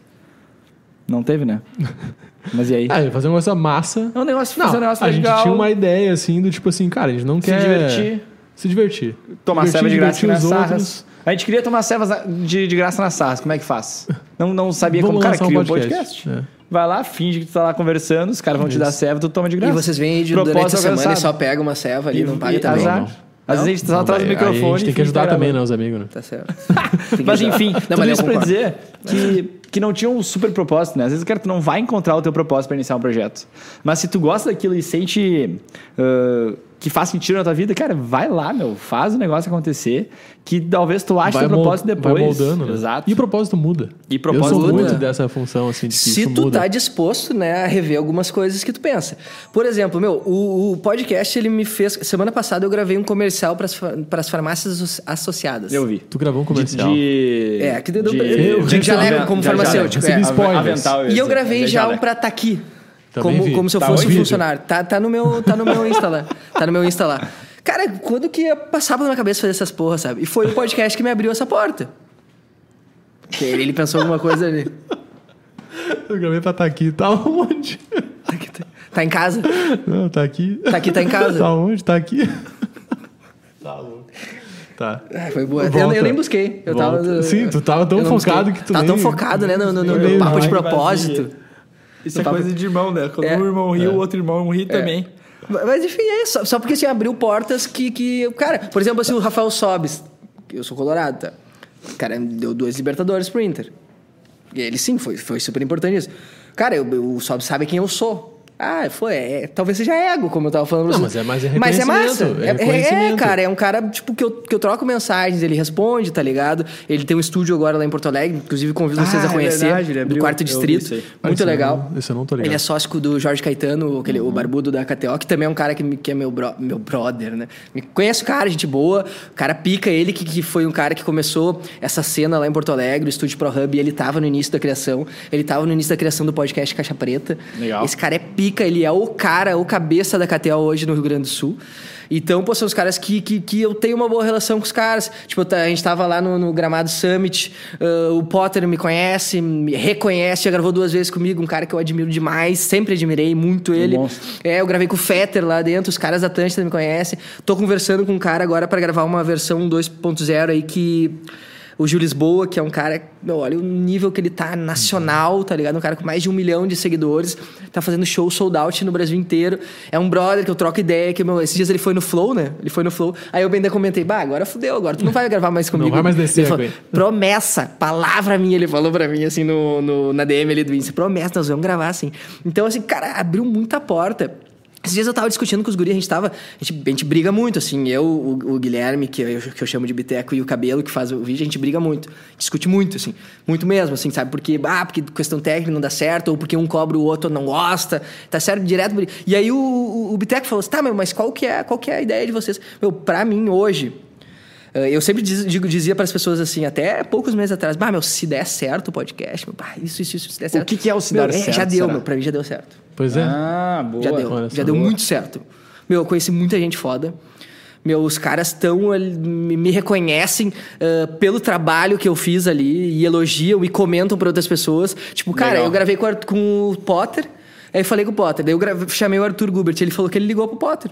Não teve, né? Mas e aí? Ah, fazer uma coisa massa. É um negócio, Não, fazer um negócio a legal. gente tinha uma ideia, assim, do tipo assim, cara, a gente não Se quer... divertir. Se divertir. Tomar ceva de graça nas sarras. A gente queria tomar na- de, de graça nas sarras. Como é que faz? Não, não sabia Vamos como. Cara, lançar um cria um podcast. podcast. É. Vai lá, finge que tu tá lá conversando, os caras vão te dar ceva, tu toma de E graça. vocês vêm aí de, Propósito durante a semana e só pega uma ceva ali, E- não paga e também. azar. Não, não. Às vezes a gente só Não, traz o aí- aí microfone. a gente tem que e ajudar também, tá né, os amigos, né? Tá certo. Mas enfim, Não, tudo isso pra dizer que, que não tinha um super propósito, né? Às vezes, cara, tu não vai encontrar o teu propósito para iniciar um projeto. Mas se tu gosta daquilo e sente. ah, que faz sentido na tua vida, cara, vai lá, meu, faz o negócio acontecer, que talvez tu ache Vai, teu mol- propósito depois. vai moldando, né? Exato. E o propósito muda. E propósito Eu sou muda. muito dessa função, assim, de que Se isso tu muda. tá disposto, né, a rever algumas coisas que tu pensa. Por exemplo, meu, o, o podcast, ele me fez... Semana passada eu gravei um comercial para as farmácias asso- associadas. Eu vi. Tu gravou um comercial. De, É, aqui deu- de, eu- de jaleco como de farmacêutico, jaleco. é. Spoilers. Avental, E eu gravei de já um pra tá aqui. Também Como, vi. como se eu Tá fosse um funcionário. Tá, tá, no meu, tá no meu Insta lá. Tá no meu Insta lá. Cara, quando que ia passar pela minha cabeça fazer essas porras, sabe? E foi o podcast que me abriu essa porta. Que ele, ele pensou alguma coisa ali. Eu gravei pra estar aqui. Tá onde? Tá em casa? Não, tá aqui. Tá aqui, tá em casa. Tá onde? Tá aqui. Tá louco. Tá. Ah, foi boa. Eu, eu nem busquei. Eu Volta. tava, Sim, tu tava tão focado busquei. que tu Tava nem- tão focado, né? No, no- no- no papo de propósito. Isso No é papo- coisa de irmão, né? Quando É. um irmão ri, o outro irmão ri também. Mas enfim, é isso. Só porque assim, abriu portas que, que. Cara, por exemplo, assim, o Rafael Sobes, eu sou colorado, tá? O cara deu duas Libertadores pro Inter. E ele sim, foi, foi super importante isso. Cara, eu, eu- o Sobes sabe quem eu sou. Ah, foi, é, talvez seja ego, como eu tava falando. Não, mas é- mas é Mas é massa. é É, é, cara, é um cara, tipo, que eu, que eu troco mensagens, ele responde, tá ligado? Ele tem um estúdio agora lá em Porto Alegre, inclusive convido Ah, vocês a é conhecer. verdade, ele do quarto distrito. Ah, Muito legal. não- eu não tô ligado. Ele é sócio do Jorge Caetano, aquele, o barbudo da KTO, que também é um cara que, que é meu, bro- meu brother, né? Me conhece o cara, gente boa. O cara pica ele, que, que foi um cara que começou essa cena lá em Porto Alegre, o Estúdio Pro Hub, e ele tava no início da criação. Ele tava no início da criação do podcast Caixa Preta. Legal. Esse cara é pica, ele é o cara, o cabeça da KTO hoje no Rio Grande do Sul. Então, pô, são os caras que, que, que eu tenho uma boa relação com os caras. Tipo, tá- a gente tava lá no, no Gramado Summit, ah, o Potter me conhece, me reconhece, já gravou duas vezes comigo, um cara que eu admiro demais, sempre admirei muito ele. monstro. É, eu gravei com o Fetter lá dentro, os caras da Atlântida me conhecem. Tô conversando com um cara agora para gravar uma versão 2.0 aí que. O Gil Lisboa, que é um cara. Meu, olha o nível que ele tá nacional, tá ligado? Um cara com mais de um milhão de seguidores. Tá fazendo show sold out no Brasil inteiro. É um brother que eu troco ideia. Que, meu, esses dias ele foi no Flow, né? Ele foi no Flow. Aí eu bem ainda comentei, bah, agora fudeu, agora tu não vai gravar mais comigo. vai mais descer Ele falou, promessa, palavra minha, ele falou pra mim, assim, no, no- na DM ali do Insta. Promessa, nós vamos gravar, assim. Então, assim, cara, abriu muita porta. Esses dias eu tava discutindo com os guris, a gente tava. A gente, a gente briga muito, assim. Eu, o, o Guilherme, que eu, que eu chamo de Biteco, e o Cabelo, que faz o vídeo, a gente briga muito. Discute muito, assim. Muito mesmo, assim, sabe? Porque, ah, porque questão técnica não dá certo, ou porque um cobra o outro não gosta. Tá certo? Direto. E aí o, o, o Biteco falou assim: tá, meu, mas qual que, é, qual que é a ideia de vocês? Meu, pra mim, hoje. eh, Eu sempre diz- digo, dizia para as pessoas assim, até poucos meses atrás, bah, meu, se der certo o podcast, meu, bah, isso, isso, isso, se der certo. que que é o se Meu, dar certo, Já deu, será? meu, pra mim já deu certo. Pois é. Ah, boa. Já deu, olha já deu Boa. muito certo. Meu, eu conheci muita gente foda. Meu, os caras estão me reconhecem ah, pelo trabalho que eu fiz ali e elogiam e comentam para outras pessoas. Tipo, cara, Legal. eu gravei com, com o Potter, aí eu falei com o Potter, daí eu grave- chamei o Arthur Gubert, ele falou que ele ligou pro Potter.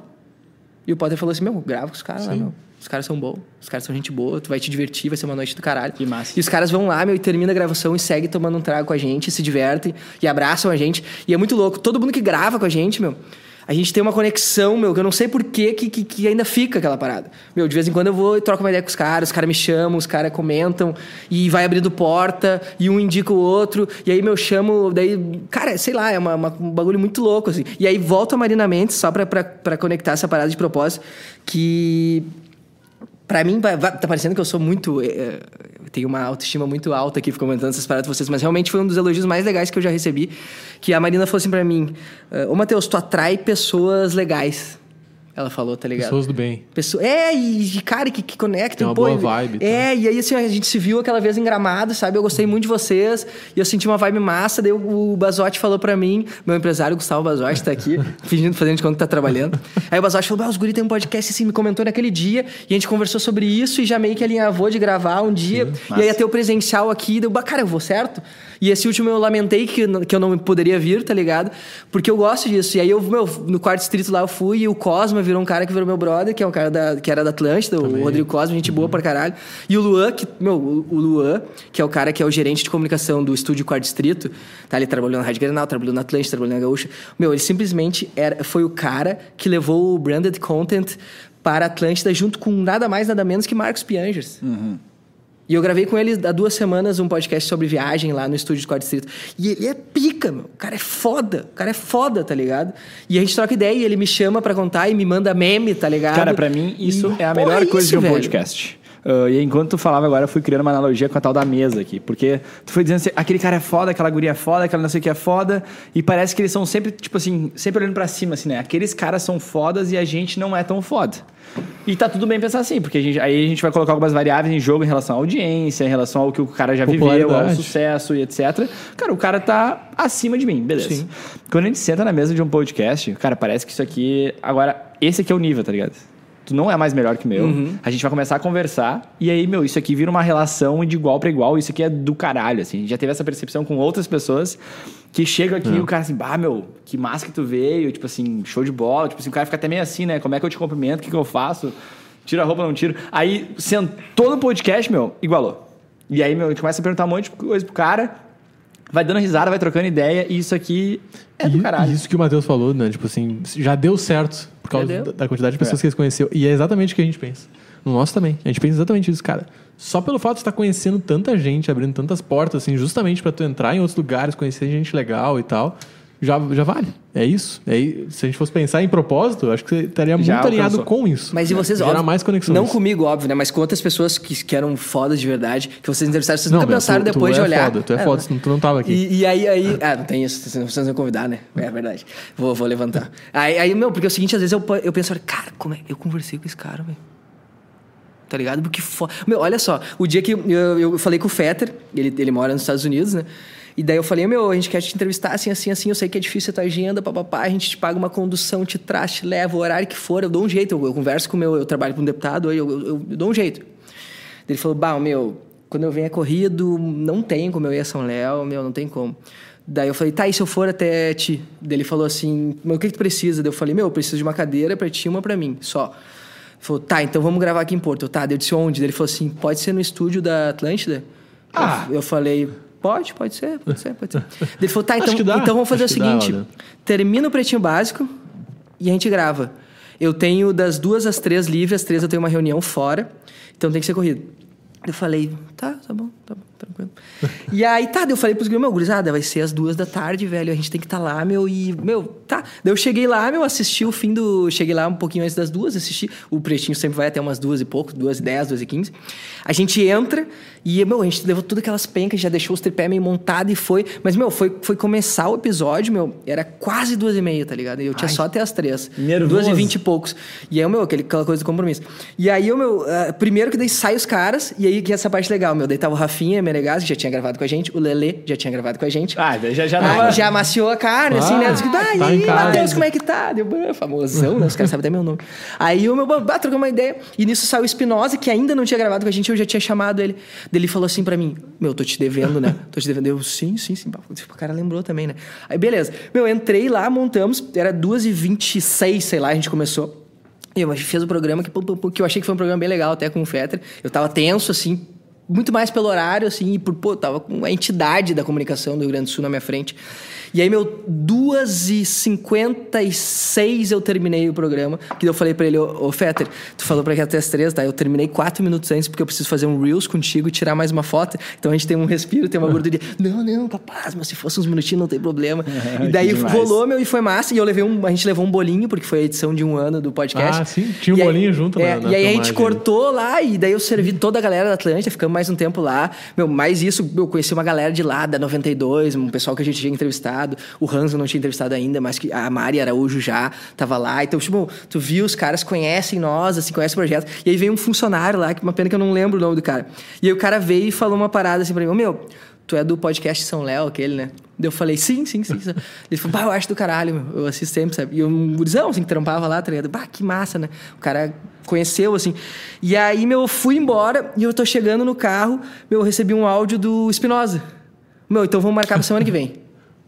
E o Potter falou assim: Meu, grava com os caras lá, meu. Os caras são bons, os caras são gente boa, tu vai te divertir, vai ser uma noite do caralho. Que massa. E os caras vão lá, meu, e termina a gravação e segue tomando um trago com a gente, se divertem e abraçam a gente. E é muito louco. Todo mundo que grava com a gente, meu, a gente tem uma conexão, meu, que eu não sei por que, que, que- ainda fica aquela parada. Meu, de vez em quando eu vou e troco uma ideia com os caras, os caras me chamam, os caras comentam, e vai abrindo porta, e um indica o outro, e aí, meu, chamo, daí, cara, sei lá, é uma, uma- um bagulho muito louco, assim. E aí volta a Marina Mendes, só pra, pra, pra conectar essa parada de propósito, que Pra mim, tá parecendo que eu sou muito. eu tenho uma autoestima muito alta aqui comentando essas paradas com vocês, mas realmente foi um dos elogios mais legais que eu já recebi. Que a Marina falou assim pra mim: eh, Ô Matheus, tu atrai pessoas legais. Ela falou, tá ligado? Pessoas do bem. Pessoa, é, e de cara que, que conecta. Tem uma pô, boa vibe, tá? É, e aí assim, a gente se viu aquela vez em Gramado, sabe? Eu gostei muito de vocês e eu senti uma vibe massa. Daí o, Bazotti falou pra mim, meu empresário Gustavo Bazotti tá aqui, fingindo, fazendo de conta que tá trabalhando. Aí o Bazotti falou, ah, os guri tem um podcast assim, me comentou naquele dia e a gente conversou sobre isso e já meio que alinhavou de gravar um dia. e aí ia ter o presencial aqui, deu, cara, eu vou certo? E esse último eu lamentei que, que eu não poderia vir, tá ligado? Porque eu gosto disso. E aí eu, meu, no quarto distrito lá eu fui e o Cosma virou um cara que virou meu brother, que é um cara da, que era da Atlântida, o Rodrigo Cosma, gente boa pra caralho. E o Luan, que, meu, o Luan, que é o cara que é o gerente de comunicação do estúdio Quarto Distrito, tá? Ele trabalhou na Rádio Grenal, trabalhou na Atlântida, trabalhou na Gaúcha. Meu, ele simplesmente era, foi o cara que levou o branded content para a Atlântida junto com nada mais, nada menos que Marcos Piangers. E eu gravei com ele há duas semanas um podcast sobre viagem lá no estúdio de Quatro Distrito. E ele é pica, meu. O cara é foda. O cara é foda, tá ligado? E a gente troca ideia e ele me chama pra contar e me manda meme, tá ligado? Cara, pra mim, isso E, é a melhor coisa isso, de um velho. podcast. Ah, e enquanto tu falava agora, eu fui criando uma analogia com a tal da mesa aqui. Porque tu foi dizendo assim, aquele cara é foda, aquela guria é foda, aquela não sei o que é foda. E parece que eles são sempre, tipo assim, sempre olhando pra cima, assim, né? Aqueles caras são fodas e a gente não é tão foda. E tá tudo bem pensar assim, porque a gente, aí a gente vai colocar algumas variáveis em jogo em relação à audiência, em relação ao que o cara já viveu, ao sucesso e etc. Cara, o cara tá acima de mim, beleza. Sim. Quando a gente senta na mesa de um podcast, cara, parece que isso aqui. Agora, esse aqui é o nível, tá ligado? Tu não é mais melhor que o meu. A gente vai começar a conversar. E aí, meu, isso aqui vira uma relação de igual pra igual. Isso aqui é do caralho, assim. A gente já teve essa percepção com outras pessoas que chegam aqui e o cara assim, bah, meu, que massa que tu veio. Tipo assim, show de bola. Tipo assim, o cara fica até meio assim, né? Como é que eu te cumprimento? O que, que eu faço? Tira a roupa, não tiro. Aí, sentou no podcast, meu, igualou. E aí, meu, a gente começa a perguntar um monte de coisa pro cara. Vai dando risada, vai trocando ideia. E isso aqui é do E- caralho. e Isso que o Matheus falou, né? Tipo assim, já deu certo por causa da, da quantidade de pessoas É. que eles conheceu. E é exatamente o que a gente pensa. No nosso também. A gente pensa exatamente isso, cara. Só pelo fato de estar conhecendo tanta gente, abrindo tantas portas, assim, justamente pra tu entrar em outros lugares, conhecer gente legal e tal, já, já vale. É isso. É, se a gente fosse pensar em propósito, acho que você estaria muito Já alinhado alcançou. com isso. Mas e vocês, Gerar óbvio, mais conexões. Não comigo, óbvio, né? Mas com outras pessoas que, que eram fodas de verdade, que vocês entrevistaram, vocês Não, nunca meu, pensaram tu- tu depois de é olhar. foda, tu é foda, senão tu não tava aqui. E, e aí, aí. Ah, não tem isso, vocês vocês vão convidar, né? É verdade. Vou, vou levantar. Aí, aí, meu, porque é o seguinte, às vezes eu, eu penso, cara, como é? Eu conversei com esse cara, velho. Tá ligado? Porque foda. Meu, olha só, o dia que eu, eu falei com o Fetter, ele, ele mora nos Estados Unidos, né? E daí eu falei, meu, a gente quer te entrevistar assim, assim, assim, eu sei que é difícil a tua agenda, papapá, a gente te paga uma condução, te traz, te leva, o horário que for, eu dou um jeito, eu, eu converso com o meu, eu trabalho com um deputado, eu, eu, eu, eu dou um jeito. Ele falou, bah, meu, quando eu venho é corrido, não tem como eu ir a São Léo, meu, não tem como. Daí eu falei, tá, e se eu for até ti? Daí ele falou assim, mas o que, que tu precisa? Daí eu falei, meu, eu preciso de uma cadeira pra ti e uma pra mim, só. Ele falou, tá, então vamos gravar aqui em Porto. Eu, Tá, daí eu disse onde? Daí ele falou assim, pode ser no estúdio da Atlântida? Ah. Eu, eu falei, pode, pode ser, pode ser, pode ser. Ele falou, tá, então, então vamos fazer acho o que dá, seguinte, olha. termina o Pretinho Básico e a gente grava. Eu tenho das duas às três livre, às três eu tenho uma reunião fora, então tem que ser corrido. Eu falei, tá, tá bom, tá bom, tranquilo. e aí, tá, daí eu falei pros gringos, meu, gurizada, vai ser às duas da tarde, velho, a gente tem que estar lá, meu, e, meu, tá. Daí eu cheguei lá, meu, assisti o fim do... Cheguei lá um pouquinho antes das duas, assisti. O Pretinho sempre vai até umas duas e pouco, duas e dez, duas e quinze. A gente entra e, meu, a gente levou todas aquelas pencas, já deixou os tripé meio montado e foi... Mas, meu, foi, foi começar o episódio, meu, era quase duas e meia, tá ligado? E eu tinha só até as três. Nervoso. Duas e vinte e poucos. E aí, meu, aquele, aquela coisa do compromisso. E aí, o meu, ah, primeiro que daí sai os caras, e aí que essa parte legal, meu. Daí tava o Rafinha Menegas, que já tinha gravado com a gente, o Lelê já tinha gravado com a gente. Ah, já, já Ah, tava... já amaciou a carne, assim, né? Ah, Diz que, ah, e tá aí. Matheus, como é que tá? Deu, "Bah, famosão, né? Os caras sabem até meu nome. Aí o meu, bah, trocou uma ideia. E nisso saiu o Espinosa, que ainda não tinha gravado com a gente, eu já tinha chamado ele. Daí ele falou assim pra mim, meu, tô te devendo, né? Tô te devendo. Eu, sim, sim, sim. O cara lembrou também, né? Aí, beleza. Meu, entrei lá, montamos, era 2h26, sei lá, a gente começou. E gente fez o programa que, que eu achei que foi um programa bem legal, até com o Fetter. Eu tava tenso, assim, muito mais pelo horário, assim, e por, pô, tava com a entidade da comunicação do Rio Grande do Sul na minha frente. E aí, meu, 2h56 eu terminei o programa, que eu falei pra ele, ô, ô Fetter, tu falou pra que até as três, tá? Eu terminei quatro minutos antes, porque eu preciso fazer um Reels contigo e tirar mais uma foto. Então a gente tem um respiro, tem uma gordurinha. Não, não, capaz, mas se fosse uns minutinhos não tem problema. e daí rolou, meu, e foi massa. E eu levei um, a gente levou um bolinho, porque foi a edição de um ano do podcast. Ah, sim, tinha um E aí- bolinho junto é, na- na E aí a gente filmagem. cortou lá, e daí eu servi toda a galera da Atlântica, ficamos mais um tempo lá. Meu, mais isso, eu conheci uma galera de lá, da 92, um pessoal que a gente tinha entrevistado. O Hans eu não tinha entrevistado ainda, mas que a Mari Araújo já tava lá. Então, tipo, tu viu, os caras conhecem nós, assim, conhecem o projeto. E aí veio um funcionário lá, que uma pena que eu não lembro o nome do cara. E aí o cara veio e falou uma parada assim pra mim, meu, tu é do podcast São Léo, aquele, né? Eu falei, sim, sim, sim. sim. Ele falou, bah, eu acho do caralho, meu. Eu assisto sempre, sabe? E eu, um gurizão, assim, que trampava lá, tá ligado? Bah, que massa, né? O cara conheceu, assim. E aí, meu, eu fui embora e eu tô chegando no carro, meu, eu recebi um áudio do Espinosa. Meu, então vamos marcar pra semana que vem.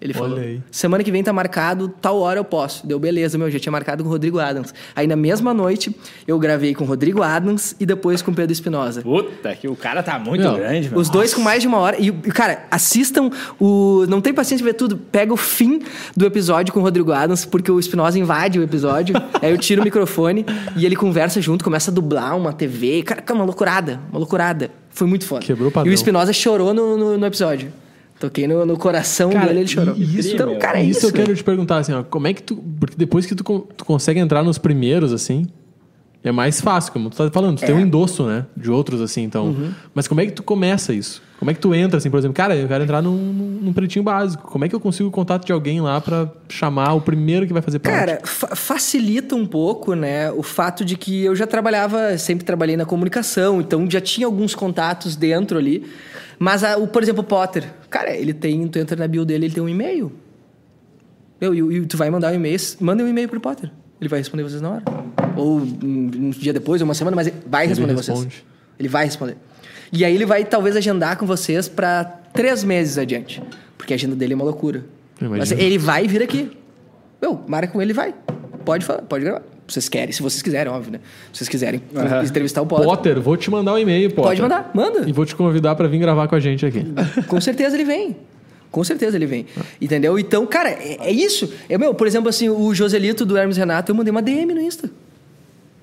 Ele falou. aí. Semana que vem tá marcado, tal hora eu posso. Deu beleza, meu, já tinha marcado com o Rodrigo Adams. Aí na mesma noite eu gravei com o Rodrigo Adams e depois com o Pedro Espinosa. Puta, que o cara tá muito Não, grande, mano. Os dois com mais de uma hora. E, e, cara, assistam o. Não tem paciência de ver tudo. Pega o fim do episódio com o Rodrigo Adams, porque o Espinosa invade o episódio. aí eu tiro o microfone e ele conversa junto, começa a dublar uma TV. Cara, cara, uma loucurada. Uma loucurada. Foi muito foda. Quebrou o padrão. E o Espinosa chorou no, no, no episódio. Toquei no, no coração Cara, dele, ele chorou. isso- então, cara, é isso, isso. eu quero te perguntar, assim, ó, como é que tu. Porque depois que tu, tu consegue entrar nos primeiros, assim, é mais fácil, como tu tá falando, tu tem um É. endosso, né? De outros, assim, então. Mas como é que tu começa isso? Como é que tu entra, assim, por exemplo, cara, eu quero entrar num, num- pretinho básico. Como é que eu consigo o contato de alguém lá pra chamar o primeiro que vai fazer parte? Cara, fa- facilita um pouco, né? O fato de que eu já trabalhava, sempre trabalhei na comunicação, então já tinha alguns contatos dentro ali. Mas, a- o, por exemplo, o Potter, cara, ele tem, tu entra na bio dele, ele tem um e-mail. Meu, e, e tu vai mandar um e-mail, manda um e-mail pro Potter. Ele vai responder vocês na hora. Ou um, um dia depois, ou uma semana, mas ele vai Ele responder vocês. responde. Ele vai responder. E aí ele vai talvez agendar com vocês pra três meses adiante. Porque a agenda dele é uma loucura. Eu Mas ele vai vir aqui. Meu, marca com ele e vai. Pode falar, pode gravar. Vocês querem, se vocês quiserem, óbvio, né? Se vocês quiserem Aham. entrevistar o Potter. Potter, vou te mandar um e-mail, Potter. Pode mandar, manda. E vou te convidar pra vir gravar com a gente aqui. Com certeza ele vem. Com certeza ele vem. Entendeu? Então, cara, é, é isso. É, meu, por exemplo, assim, o Joselito do Hermes Renato, eu mandei uma DM no Insta.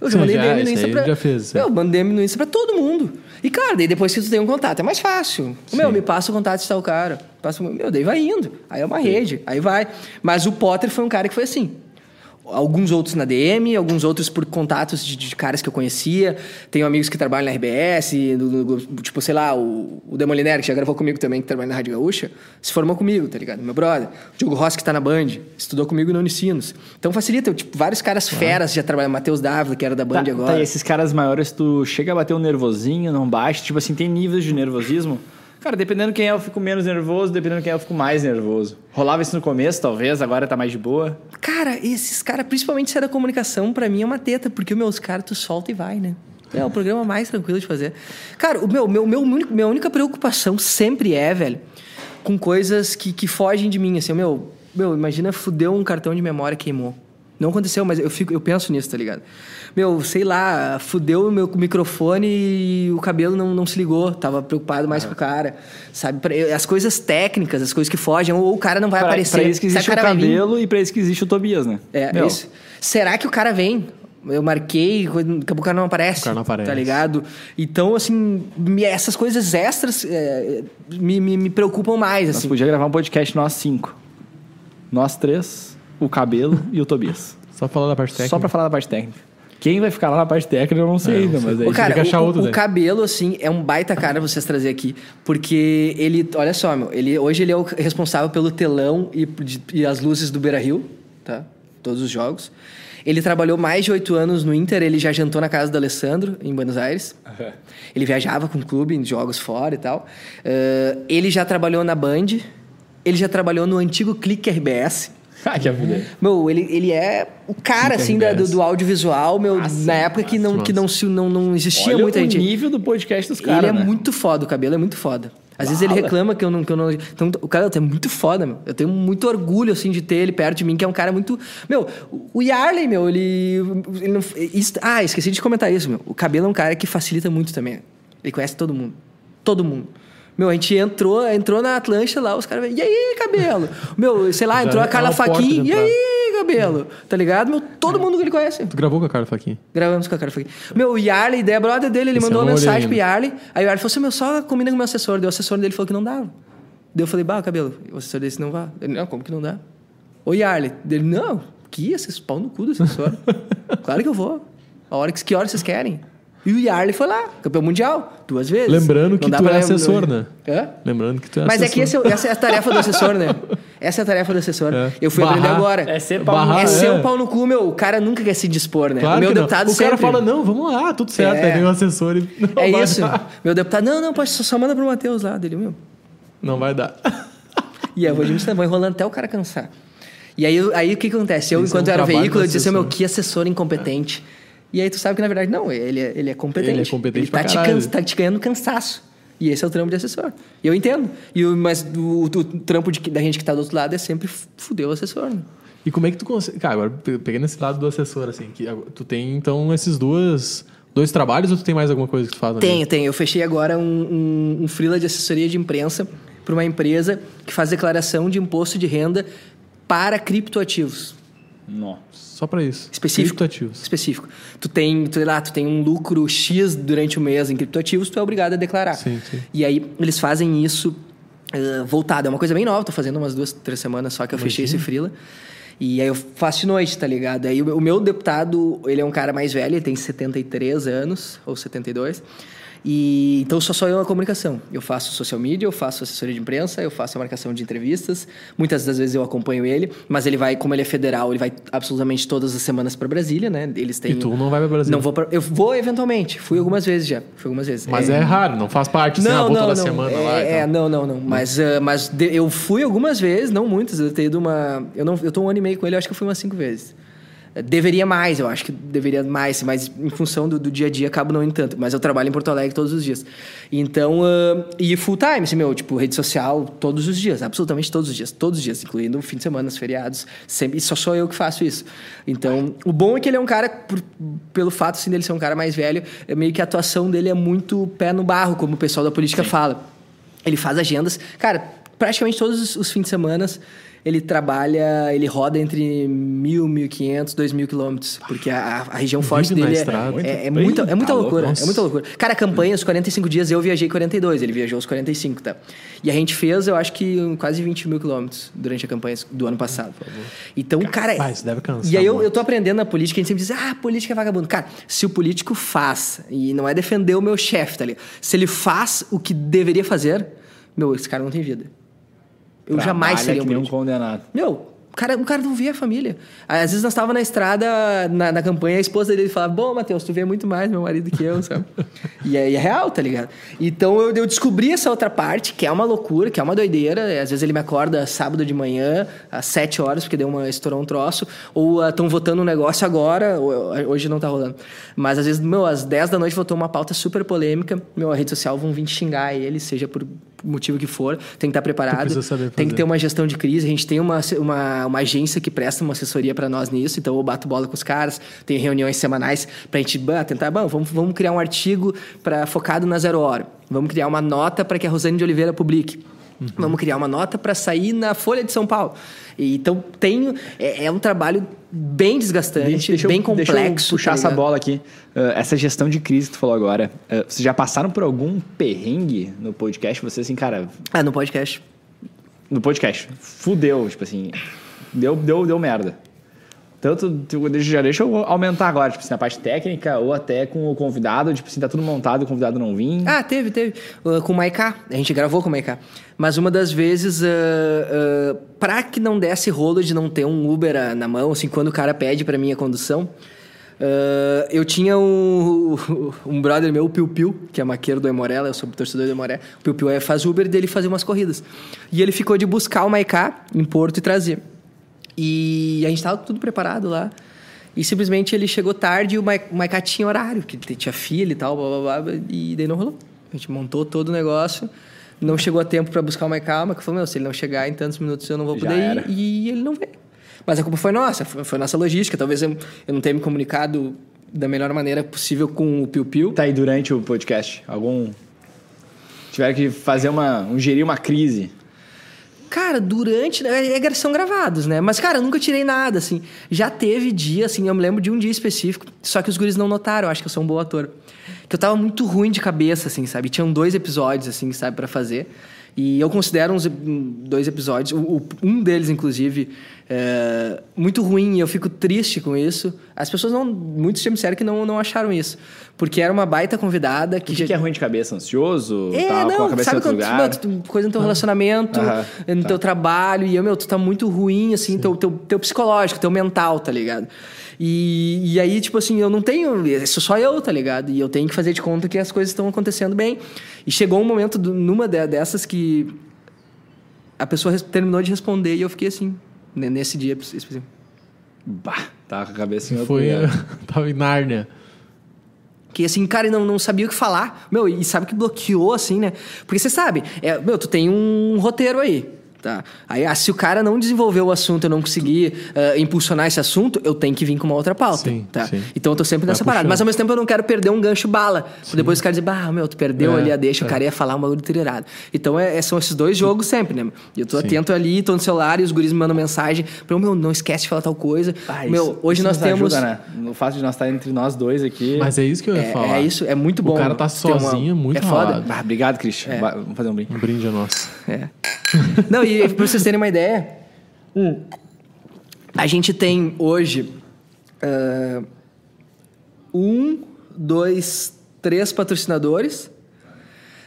Eu já Sim, mandei já, DM no Insta pra. já fez, é. Eu mandei DM no Insta pra todo mundo. E, cara, daí depois que tu tem um contato, é mais fácil. Meu, me passa o contato de tal cara. Passa, meu, daí vai indo. Aí é uma rede, aí vai. Mas o Potter foi um cara que foi assim. Alguns outros na DM, alguns outros por contatos de, de caras que eu conhecia. Tenho amigos que trabalham na RBS, do- do- tipo, sei lá, o, o Demoliner, que já gravou comigo também, que trabalha na Rádio Gaúcha, se formou comigo, tá ligado? Meu brother. O Diogo Rossi, que tá na Band, estudou comigo no Unicinos. Então facilita, tipo, vários caras feras já trabalham. Matheus Dávila, que era da Band Tá, agora. tá, e esses caras maiores, tu chega a bater um nervosinho, não baixa? Tipo assim, tem níveis de nervosismo? Cara, dependendo quem é, eu fico menos nervoso, dependendo quem é, eu fico mais nervoso. Rolava isso no começo, talvez, agora tá mais de boa. Cara, esses caras, principalmente se é da comunicação, pra mim é uma teta, porque meus caras tu solta e vai, né? É o programa mais tranquilo de fazer. Cara, o meu, meu, meu, minha única preocupação sempre é, velho, com coisas que, que fogem de mim, assim, meu, meu, imagina fudeu um cartão de memória queimou. Não aconteceu, mas eu, fico, eu penso nisso, tá ligado? Meu, sei lá, fudeu o meu microfone e o cabelo não, não se ligou. Tava preocupado mais com o cara, sabe? As coisas técnicas, as coisas que fogem, ou o cara não vai pra, aparecer. pra isso que Será existe o vir? cabelo e pra isso que existe o Tobias, né? É, Meu, isso. Será que o cara vem? Eu marquei, daqui a pouco o cara não aparece. O cara não aparece. Tá ligado? Então, assim, essas coisas extras é, me, me, me preocupam mais, Nós assim. podia gravar um podcast nós cinco. Nós três, o cabelo e o Tobias. Só falar da parte técnica. Só pra falar da parte técnica. Quem vai ficar lá na parte técnica eu não sei É, ainda, mas aí Ô, cara, tem que achar o, outro o daí. cabelo, assim, é um baita cara vocês trazer aqui. Porque ele, olha só, meu, ele, hoje ele é o responsável pelo telão e, e as luzes do Beira Rio, tá? Todos os jogos. Ele trabalhou mais de oito anos no Inter, ele já jantou na casa do Alessandro, em Buenos Aires. Ele viajava com o clube em jogos fora e tal. Eh, ele já trabalhou na Band, ele já trabalhou no antigo Clique RBS. ah, que vida. Meu, ele, ele é o cara, Clique assim, da- do, do audiovisual, meu, na época que, não, massa, que não, se, não, não existia Olha muita o gente. nível do podcast dos Ele caras, é né? muito foda, o cabelo é muito foda. Às vezes ele Bala. reclama que eu não. Que eu não então, o cara é muito foda, meu. Eu tenho muito orgulho, assim, de ter ele perto de mim, que é um cara muito. Meu, o Yarley, meu, ele. ele não- isso- ah, esqueci de comentar isso, meu. O cabelo é um cara que facilita muito também. Ele conhece todo mundo. Todo mundo. Meu, a gente entrou, entrou na Atlântica lá, os caras. E aí, cabelo? Meu, sei lá, Já entrou a é Carla Faquin. E aí, cabelo? Tá ligado? Meu, todo mundo que ele conhece. Tu gravou com a cara Faquinha? Gravamos com a cara. Falei, meu, o Yarley, daí a brother dele, ele Esse mandou eu uma mensagem pro. Yarley. Aí o Yarley falou assim: meu, só combina com o meu assessor. Daí o assessor dele falou que não dava. Daí eu falei, bah, cabelo, o assessor desse não vai. Ele, não, como que não dá? Ô Yarley, dele, não, que esses pau no cu do assessor. claro que eu vou. A hora que, que hora vocês querem? E o Yarley foi lá, campeão mundial, duas vezes. Lembrando Não que dá tu pra é assessor, né? Hã? Lembrando que tu é Mas é assessor. que esse é- essa é a tarefa do assessor, né? Essa é a tarefa do assessor. É. Eu fui Barrar. aprender agora. É ser pau Barrar, É é. ser um pau no cu, meu. O cara nunca quer se dispor, né? Claro o meu que não. deputado O cara sempre... fala, não, vamos lá, tudo certo. É. Aí vem o assessor e não É vai isso. dar. Meu deputado, não, não, pode, só, só manda pro Matheus lá dele, meu. Não vai dar. E aí eu vou administrando, vou enrolando até o cara cansar. E aí, aí o que que acontece? Eu, Isso é enquanto um eu era veículo, eu disse assim, meu, que assessor incompetente. E aí tu sabe que, na verdade, não, ele é, ele é competente. Ele é competente Ele tá pra te, caralho. cansa, tá te ganhando cansaço. E esse é o trampo de assessor. E eu entendo. E o, mas o, o trampo de, da gente que tá do outro lado é sempre fuder o assessor. Né? E como é que tu consegue. Cara, agora peguei nesse lado do assessor, assim, que tu tem então esses duas. Dois trabalhos ou tu tem mais alguma coisa que tu faz? Tenho, tenho. Eu fechei agora um, um, um freela de assessoria de imprensa para uma empresa que faz declaração de imposto de renda para criptoativos. Nossa. Só para isso. Específico. Criptoativos. Específico. Tu tem, tu, lá, tu tem um lucro X durante o mês em criptoativos, tu é obrigado a declarar. Sim, sim. E aí eles fazem isso uh, voltado. É uma coisa bem nova, tô fazendo umas duas, três semanas só que eu fechei esse freela. E aí eu faço de noite, tá ligado? Aí o meu deputado, ele é um cara mais velho, ele tem 73 anos, ou 72. E então só sou eu na comunicação. Eu faço social media, eu faço assessoria de imprensa, eu faço a marcação de entrevistas. Muitas das vezes eu acompanho ele, mas ele vai, como ele é federal, ele vai absolutamente todas as semanas para Brasília, né? Eles têm E tu não vai pra Brasília? Não vou eu vou eventualmente. Fui algumas vezes já. Fui algumas vezes. Mas é, raro, não faz parte, assim, ah, vou toda semana é, lá. É, não, não, não. Mas, uh, mas de, eu fui algumas vezes, não muitas. Eu tenho ido uma. Eu, não, eu tô um ano e meio com ele, eu acho que eu fui umas cinco vezes. Deveria mais, eu acho que deveria mais, mas em função do, do, dia a dia acabo não indo tanto. Mas eu trabalho em Porto Alegre todos os dias. Então, uh, e full time, assim, meu, tipo, rede social todos os dias, absolutamente todos os dias, todos os dias, incluindo fim de semana, feriados, sempre, e só sou eu que faço isso. Então, o bom é que ele é um cara, por, pelo fato assim, dele ser um cara mais velho, é meio que a atuação dele é muito pé no barro, como o pessoal da política Sim. fala. Ele faz agendas, cara, praticamente todos os, os fins de semana ele trabalha, ele roda entre mil, mil quinhentos, dois mil quilômetros, porque a, a região forte dele é, é, é, muita, é muita tá loucura, é muita loucura. Cara, a campanha, os 45 dias, eu viajei 42, ele viajou os 45, tá? E a gente fez, eu acho que quase 20 mil quilômetros durante a campanha do ano passado. Então, cara... Vai, isso deve cansar e aí eu, eu tô aprendendo na política, a gente sempre diz, ah, política é vagabundo. Cara, se o político faz, e não é defender o meu chefe, tá ligado? Se ele faz o que deveria fazer, meu, esse cara não tem vida. Eu Trabalha jamais seria um que nem um condenado. Meu, o cara, o cara não via a família. Às vezes nós estávamos na estrada, na, na campanha, a esposa dele falava: Bom, Matheus, tu vê muito mais meu marido que eu, sabe? e é, é, real, tá ligado? Então eu, eu, descobri essa outra parte, que é uma loucura, que é uma doideira. Às vezes ele me acorda sábado de manhã, às 7 horas, porque deu uma, estourou um troço. Ou estão uh, votando um negócio agora, hoje não tá rolando. Mas às vezes, meu, às 10 da noite votou uma pauta super polêmica. Meu, a rede social vão vir xingar ele, seja por motivo que for, tem que estar preparado. Tem que ter uma gestão de crise. A gente tem uma, uma, uma agência que presta uma assessoria para nós nisso, então eu bato bola com os caras, tem reuniões semanais para a gente bah, tentar, vamos, vamos criar um artigo para focado na zero hora. Vamos criar uma nota para que a Rosane de Oliveira publique. Uhum. Vamos criar uma nota para sair na Folha de São Paulo. E, então, tem, é, é, um trabalho bem desgastante, deixa bem eu, complexo. Deixa eu puxar tá essa bola aqui. Uh, essa gestão de crise que tu falou agora. Uh, vocês já passaram por algum perrengue no podcast? Você, assim, cara... Ah, no podcast. No podcast. Fudeu, tipo assim... Deu, deu, deu merda. Tanto, já deixa eu aumentar agora, tipo assim, na parte técnica ou até com o convidado, tipo assim, tá tudo montado e o convidado não vinha. Ah, teve, teve. Uh, com o Maiká, a gente gravou com o Maiká. Mas uma das vezes, uh, uh, pra que não desse rolo de não ter um Uber na mão, assim, quando o cara pede pra mim a condução, Uh, eu tinha um, um brother meu, o Piu Piu, que é maqueiro do Emorella, eu sou torcedor do Emoré. O Piu Piu é, faz Uber dele fazer umas corridas. E ele ficou de buscar o Maiká em Porto e trazer. E a gente estava tudo preparado lá. E simplesmente ele chegou tarde e o Maiká tinha horário, que tinha filha e tal, blá, blá, blá, e daí não rolou. A gente montou todo o negócio, não chegou a tempo para buscar o Maiká, mas falou, meu, se ele não chegar em tantos minutos eu não vou poder ir. E ele não veio. Mas a culpa foi nossa, foi, foi nossa logística. Talvez eu, eu não tenha me comunicado da melhor maneira possível com o Piu Piu. Tá aí durante o podcast, algum... Tiveram que fazer uma... Um, gerir uma crise Cara, durante. É, é, são gravados, né? Mas, cara, eu nunca tirei nada, assim. Já teve dia, assim, eu me lembro de um dia específico, só que os guris não notaram, eu acho que eu sou um bom ator. Que eu tava muito ruim de cabeça, assim, sabe? Tinham dois episódios, assim, sabe, para fazer. E eu considero uns dois episódios, um deles, inclusive, é, muito ruim. Eu fico triste com isso. As pessoas não. Muitos me disseram que não, não acharam isso. Porque era uma baita convidada que. Que, já... que é ruim de cabeça? Ansioso? É, tal, não, com a cabeça sabe quando, lugar? Tu, coisa no teu relacionamento, no tá. teu trabalho. E eu, meu, tu tá muito ruim, assim, teu, teu, teu psicológico, teu mental, tá ligado? E, e aí, tipo assim, eu não tenho. Sou só eu, tá ligado? E eu tenho que fazer de conta que as coisas estão acontecendo bem. E chegou um momento, do, numa dessas, que a pessoa terminou de responder e eu fiquei assim, nesse dia específico. Bah, tava com a cabeça em outro Foi, tava em Nárnia. Que assim, cara, não, não sabia o que falar. Meu, e sabe que bloqueou, assim, né? Porque você sabe, é, meu, tu tem um roteiro aí. Tá. Aí, ah, se o cara não desenvolver o assunto, eu não conseguir uh, impulsionar esse assunto, eu tenho que vir com uma outra pauta. Sim, tá? sim. Então eu tô sempre Vai nessa parada. puxando. Mas ao mesmo tempo eu não quero perder um gancho bala. Depois o cara dizer, bah, meu, tu perdeu É, ali a deixa, é. o cara ia falar um bagulho trilhado. Então é, é- são esses dois jogos sempre, né? E eu tô Sim. atento ali, tô no celular e os guris me mandam mensagem. Pra, meu, não esquece de falar tal coisa. Ah, meu, isso- hoje isso nós temos. Ajuda, né? No fato de nós estar entre nós dois aqui. Mas é isso que eu ia É, falar. é isso, é muito bom. O cara tá ter uma- sozinho, muito É foda. Ah, obrigado, Christian. É. Vamos fazer um brinde. Um brinde a nós. É. Não, e pra vocês terem uma ideia, hum, a gente tem hoje ah, um, dois, três patrocinadores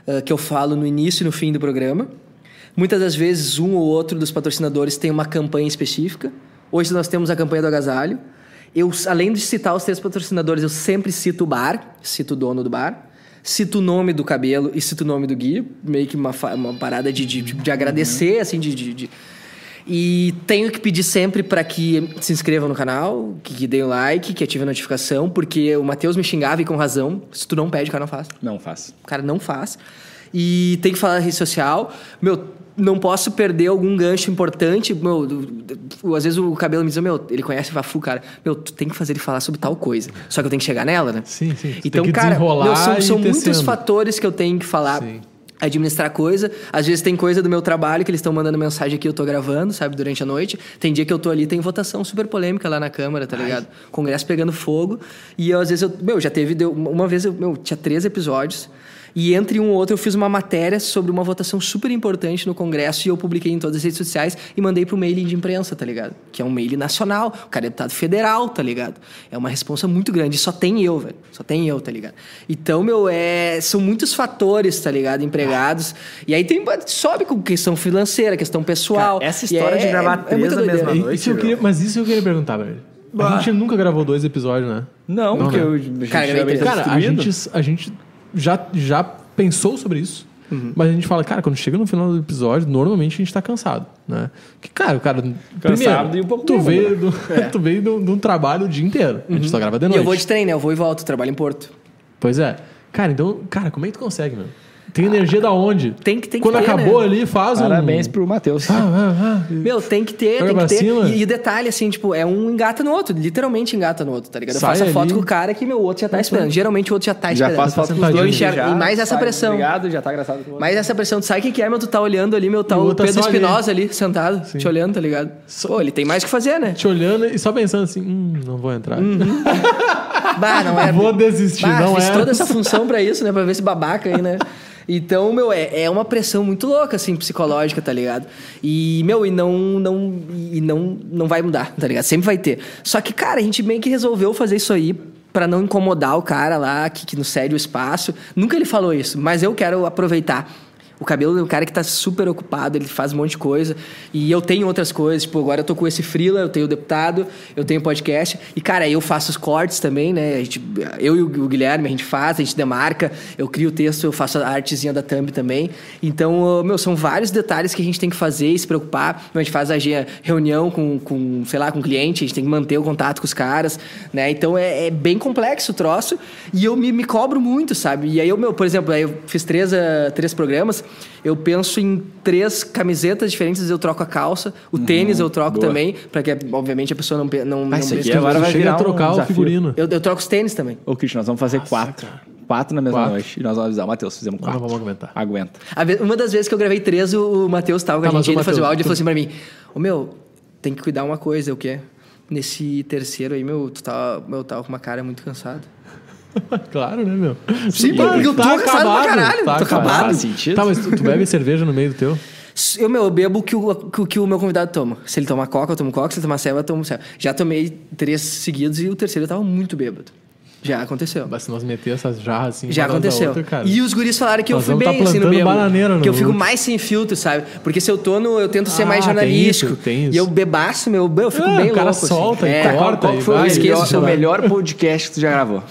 ah, que eu falo no início e no fim do programa. Muitas das vezes, um ou outro dos patrocinadores tem uma campanha específica. Hoje nós temos a campanha do agasalho. Eu, além de citar os três patrocinadores, eu sempre cito o bar, cito o dono do bar, cito o nome do cabelo e cito o nome do guia, meio que uma, uma parada de, de, de agradecer, assim, de, de- de- E tenho que pedir sempre para que se inscrevam no canal, que, que deem o like, que ativem a notificação, porque o Matheus me xingava e com razão. Se tu não pede, o cara não faz. Não faz. O cara não faz. E tem que falar na rede social. Meu, não posso perder algum gancho importante. Meu, às vezes o cabelo me diz, meu, ele conhece o Vafu, cara. Meu, tu tem que fazer ele falar sobre tal coisa. Só que eu tenho que chegar nela, né? Sim, sim. Tu Então, tem que cara, meu, são, são muitos tecendo. fatores que eu tenho que falar. Sim. Administrar coisa. Às vezes tem coisa do meu trabalho que eles estão mandando mensagem aqui, eu tô gravando, sabe, durante a noite. Tem dia que eu tô ali, tem votação super polêmica lá na Câmara, tá ligado? Congresso pegando fogo. E eu, às vezes eu. Meu, já teve. deu- uma vez eu. Meu, tinha três episódios. E entre um ou outro eu fiz uma matéria sobre uma votação super importante no Congresso e eu publiquei em todas as redes sociais e mandei pro mailing de imprensa, tá ligado? Que é um mailing nacional. O cara é deputado federal, tá ligado? É uma responsa muito grande. E só tem eu, velho. Só tem eu, tá ligado? Então, meu, é... são muitos fatores, tá ligado? Empregados. E aí tem... sobe com questão financeira, questão pessoal. Cara, essa história de gravar muita três na doideira. mesma noite, isso queria- mas isso eu queria perguntar, velho. A gente nunca gravou dois episódios, né? Não, Não, porque né? eu, a gente Cara, já estar Cara, a gente, a gente já, já pensou sobre isso. Mas a gente fala, cara, quando chega no final do episódio, normalmente a gente tá cansado, né? Que, cara, o cara. primeiro, e um pouco tu bêbado, veio, do, tu veio de um- um trabalho o dia inteiro. A gente só grava de E noite. eu vou de trem, né? Eu vou e volto. Trabalho em Porto. Pois é. Cara, então, cara, como é que tu consegue, meu? Tem energia da onde? Tem que- tem que Quando ter, acabou né? ali, faz Parabéns um. pro Matheus. Ah, ah, ah. Meu, tem que ter, tem que ter. E, e detalhe, assim, tipo, é um engata no outro. Literalmente engata no outro, tá ligado? Eu faço a foto ali. com o cara que meu outro já tá esperando. Geralmente o outro já tá Já esperando. faz foto com os dois. Eu enxergo. já, E mais essa sai, pressão. Obrigado, já tá engraçado com o Mas essa pressão, tu sabe o que que é, meu? Tu tá olhando ali, meu, tá o o é Pedro só ali. Espinosa ali, sentado, te olhando, tá ligado? Pô, ele tem mais o que fazer, né? Te olhando e só pensando assim, hum, não vou entrar. Bah, não é. Vou desistir, bah, não fiz é. toda essa função pra isso, né? Pra ver esse babaca aí, né? Então, meu, é, é uma pressão muito louca, assim, psicológica, tá ligado? E, meu, e não, não, e não, não vai mudar, tá ligado? Sempre vai ter. Só que, cara, a gente meio que resolveu fazer isso aí pra não incomodar o cara lá que, que nos cede o espaço. Nunca ele falou isso, mas eu quero aproveitar. O cabelo é um cara que tá super ocupado, ele faz um monte de coisa. E eu tenho outras coisas, tipo, agora eu tô com esse freela, eu tenho o deputado, eu tenho podcast. E, cara, eu faço os cortes também, né? Gente, eu e o Guilherme, a gente faz, a gente demarca, eu crio o texto, eu faço a artezinha da thumb também. Então, meu, são vários detalhes que a gente tem que fazer e se preocupar. A gente faz a reunião com, com, sei lá, com o cliente, a gente tem que manter o contato com os caras, né? Então, é, é bem complexo o troço. E eu me, me cobro muito, sabe? E aí, eu, meu, por exemplo, aí eu fiz três, ah, três programas, eu penso em três camisetas diferentes, eu troco a calça, o tênis eu troco boa. também, para que, obviamente, a pessoa não, não, não isso aqui pense- agora vai virar a um trocar o figurino. eu, eu troco os tênis também. Ô, Christian, nós vamos fazer quatro. Quatro na mesma Quatro. noite. E nós vamos avisar. Matheus, fizemos Não, quatro. não vamos aguentar. Aguenta. Uma das vezes que eu gravei três, o, o Matheus tava com Tá, a mas gente o ainda fazer o áudio e tu- falou assim pra mim: Ô meu, tem que cuidar uma coisa, o quê? Nesse terceiro aí, meu, tu tava, meu, tava com uma cara muito cansado. Claro, né, meu? Sim, Tá- porque eu tô tá cansado pra acabado, caralho, tá tô acabado. Faz sentido. Tá, mas tu, tu bebe cerveja no meio do teu? Eu, meu, eu bebo o que o, que, o- que o meu convidado toma. Se ele toma coca, eu tomo coca. Se ele tomar ceva, eu tomo ceva. Já tomei três seguidos e o terceiro eu tava muito bêbado. Já aconteceu. Mas se nós meter essas jarras assim, Já aconteceu. outra, cara. e os guris falaram que eu fui vamos bem tá assim no no Que eu fico mais sem filtro, sabe? Porque se eu tô no. Eu tento ser mais Ah, tem jornalístico. isso, tem isso. E eu bebaço, meu, eu fico Ah, bem o cara louco. solta assim. e é, corta Qual que foi o vai, esqueço o melhor podcast que tu já gravou?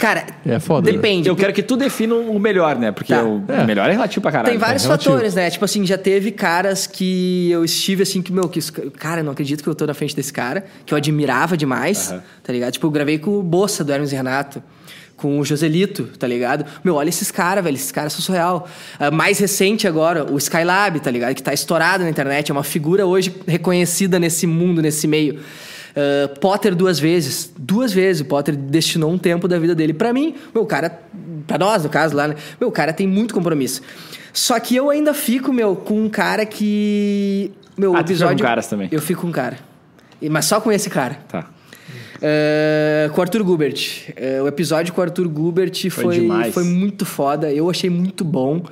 Cara, É foda, depende. Eu quero que tu defina o melhor, né? Porque Tá. o É. melhor é relativo pra caralho. Tem vários é fatores, né? Tipo assim, já teve caras que eu estive assim, que, meu, que cara, não acredito que eu tô na frente desse cara, que eu admirava demais, Aham. tá ligado? Tipo, eu gravei com o Bossa do Hermes e Renato, com o Joselito, tá ligado? Meu, olha esses caras, velho, esses caras são surreal. Uh, mais recente agora, o Skylab, tá ligado? Que tá estourado na internet, é uma figura hoje reconhecida nesse mundo, nesse meio. Uh, Potter duas vezes, duas vezes. O Potter destinou um tempo da vida dele para mim. Meu, cara, pra nós, no caso lá, né? Meu, cara tem muito compromisso. Só que eu ainda fico, meu, com um cara que. Meu, Ah, o tu fica episódio. com caras também. Eu fico com um cara. Mas só com esse cara. Tá. Uh, com o Arthur Gubert. Uh, o episódio com o Arthur Gubert foi, demais. foi muito foda. Eu achei muito bom.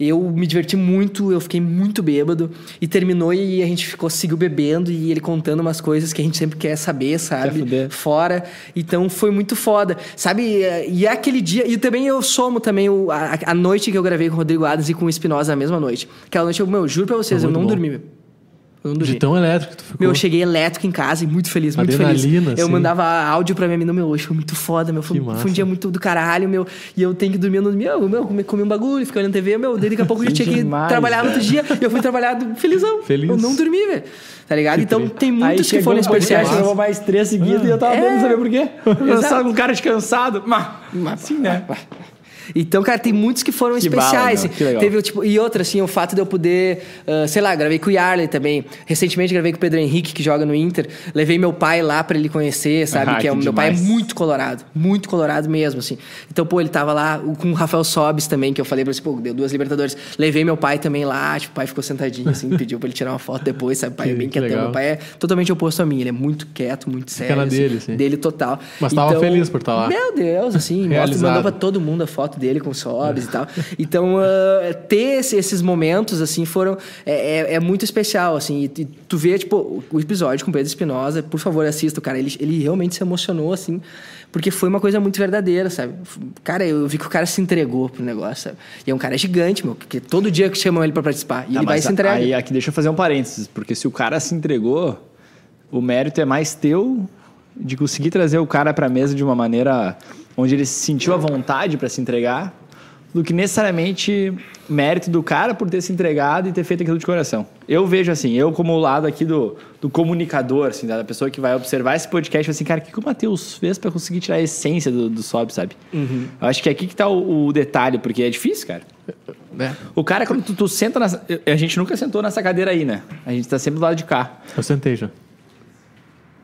Eu me diverti muito, eu fiquei muito bêbado. E terminou e a gente ficou, seguiu bebendo e ele contando umas coisas que a gente sempre quer saber, sabe? fuder. Fora. Então foi muito foda. Sabe? E é aquele dia. E também eu somo também o- a, a noite que eu gravei com o Rodrigo Adams e com o Espinosa na mesma noite. Aquela noite eu, meu, juro pra vocês, eu não bom. dormi. Eu não dormi. De tão elétrico que tu ficou. Meu, eu cheguei elétrico em casa e muito feliz, muito Adrenalina, feliz. Eu assim. mandava áudio pra minha menina, meu, hoje foi muito foda, meu. Foi, Que foi um dia muito do caralho, meu. E eu tenho que dormir no meu, meu, comi, comi um bagulho, fiquei olhando TV, meu. Daí daqui a pouco eu tinha que demais, trabalhar no outro dia. E eu fui trabalhar felizão. Feliz. Eu não dormi, velho. Tá ligado? Que então tri. tem muitos que foram especiais. Eu mais três seguidos e eu tava É. vendo saber por quê. Eu só com cara de cansado. Mas, sim, né? Então, cara, tem muitos que foram Que especiais. bala, assim. que. Teve, tipo, e outra, assim, o fato de eu poder, ah, sei lá, gravei com o Yarley também. Recentemente gravei com o Pedro Henrique, que joga no Inter. Levei meu pai lá pra ele conhecer, sabe? Ah, que é, que o meu pai é muito colorado, muito colorado mesmo, assim. Então, pô, ele tava lá com o Rafael Sobes também, que eu falei pra ele, pô, deu duas Libertadores. Levei meu pai também lá, tipo, o pai ficou sentadinho, assim, pediu pra ele tirar uma foto depois, sabe? O pai é Que- bem que quietão. legal. Meu pai é totalmente oposto a mim, ele é muito quieto, muito sério. assim, dele, assim. Dele total. Mas tava feliz por estar lá. Meu Deus, assim, Realizado. mandou pra todo mundo a foto dele com sobres e tal. Então, ah, ter esse- esses momentos, assim, foram... É, é- é muito especial, assim. E, e tu vê, tipo, o episódio com o Pedro Espinosa, por favor, assista, o cara. Ele, ele realmente se emocionou, assim, porque foi uma coisa muito verdadeira, sabe? Cara, eu vi que o cara se entregou pro negócio, sabe? E é um cara gigante, meu, porque todo dia que chamam ele pra participar. E Ah, ele vai se entregar. Aí aqui deixa eu fazer um parênteses, porque se o cara se entregou, o mérito é mais teu de conseguir trazer o cara pra mesa de uma maneira onde ele se sentiu à vontade pra se entregar, do que necessariamente mérito do cara por ter se entregado e ter feito aquilo de coração. Eu vejo assim, eu como o lado aqui do, do comunicador, assim, da pessoa que vai observar esse podcast, assim, cara, o que, que o Matheus fez pra conseguir tirar a essência do, do Sob, sabe? Uhum. Eu acho que é aqui que tá o, o detalhe, porque é difícil, cara. É, O cara, quando tu, tu senta nessa. A gente nunca sentou nessa cadeira aí, né? A gente tá sempre do lado de cá. eu sentei já.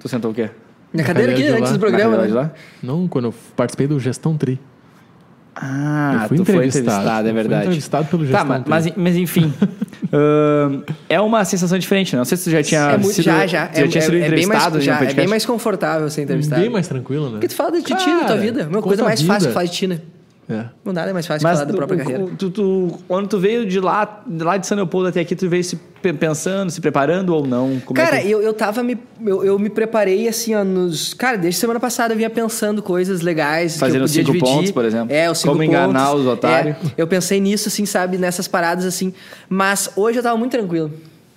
Tu sentou o quê? Na cadeira aqui, antes lá. do programa, Na né? lá? Não, quando eu participei do Gestão Tri. Ah, Eu fui tu foi entrevistado. entrevistado, é Eu fui verdade. entrevistado pelo Tá, Gestão mas, Tri. mas, mas enfim. ahn, é uma sensação diferente, né? Não sei se tu já tinha É muito, sido, já, já. já É, tinha é- sido é bem mais, entrevistado em um já, é bem mais confortável ser entrevistado. Bem mais tranquilo, né? Porque tu fala de ti, da tua vida. Uma coisa mais vida. fácil que falar de ti, né? É. Não nada é mais fácil que Mas falar da tu- própria o- carreira. Tu, tu- quando tu veio de lá, de lá de São Leopoldo até aqui, tu veio se pe- pensando, se preparando ou não? Como é Cara, que- eu, eu tava me. Eu, eu me preparei assim, ó, nos. Cara, desde semana passada eu vinha pensando coisas legais. Fazendo que cinco dividir. pontos, por exemplo. É, os cinco Como pontos. enganar os otários. É, eu pensei nisso, assim, sabe, nessas paradas assim. Mas hoje eu tava muito tranquilo.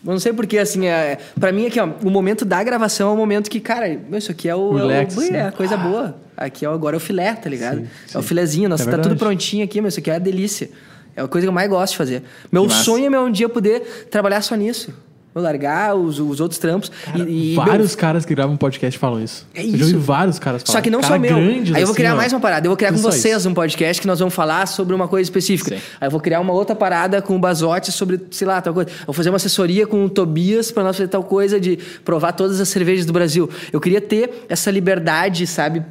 Eu não sei porquê, assim, é, pra mim aqui, ó, o momento da gravação é o momento que, cara, isso aqui é o, Relax, é, o- é assim. a coisa boa. Aqui é, o- agora é o filé, tá ligado? Sim, é o sim. filezinho, nossa, É tá tudo prontinho aqui, meu, isso aqui é a delícia. É a coisa que eu mais gosto de fazer. Meu Que massa. sonho é meu um dia poder trabalhar só nisso. Largar os, os outros trampos. e, e vários caras que gravam podcast falam isso. É Eu já ouvi isso. vários caras Só falarem. que não Cara só meu. Aí eu vou assim, criar ó. mais uma parada. Eu vou criar com só vocês isso. um podcast que nós vamos falar sobre uma coisa específica. Sim. Aí eu vou criar uma outra parada com o Bazotti sobre, sei lá, tal coisa. Eu vou fazer uma assessoria com o Tobias para nós fazer tal coisa de provar todas as cervejas do Brasil. Eu queria ter essa liberdade, sabe,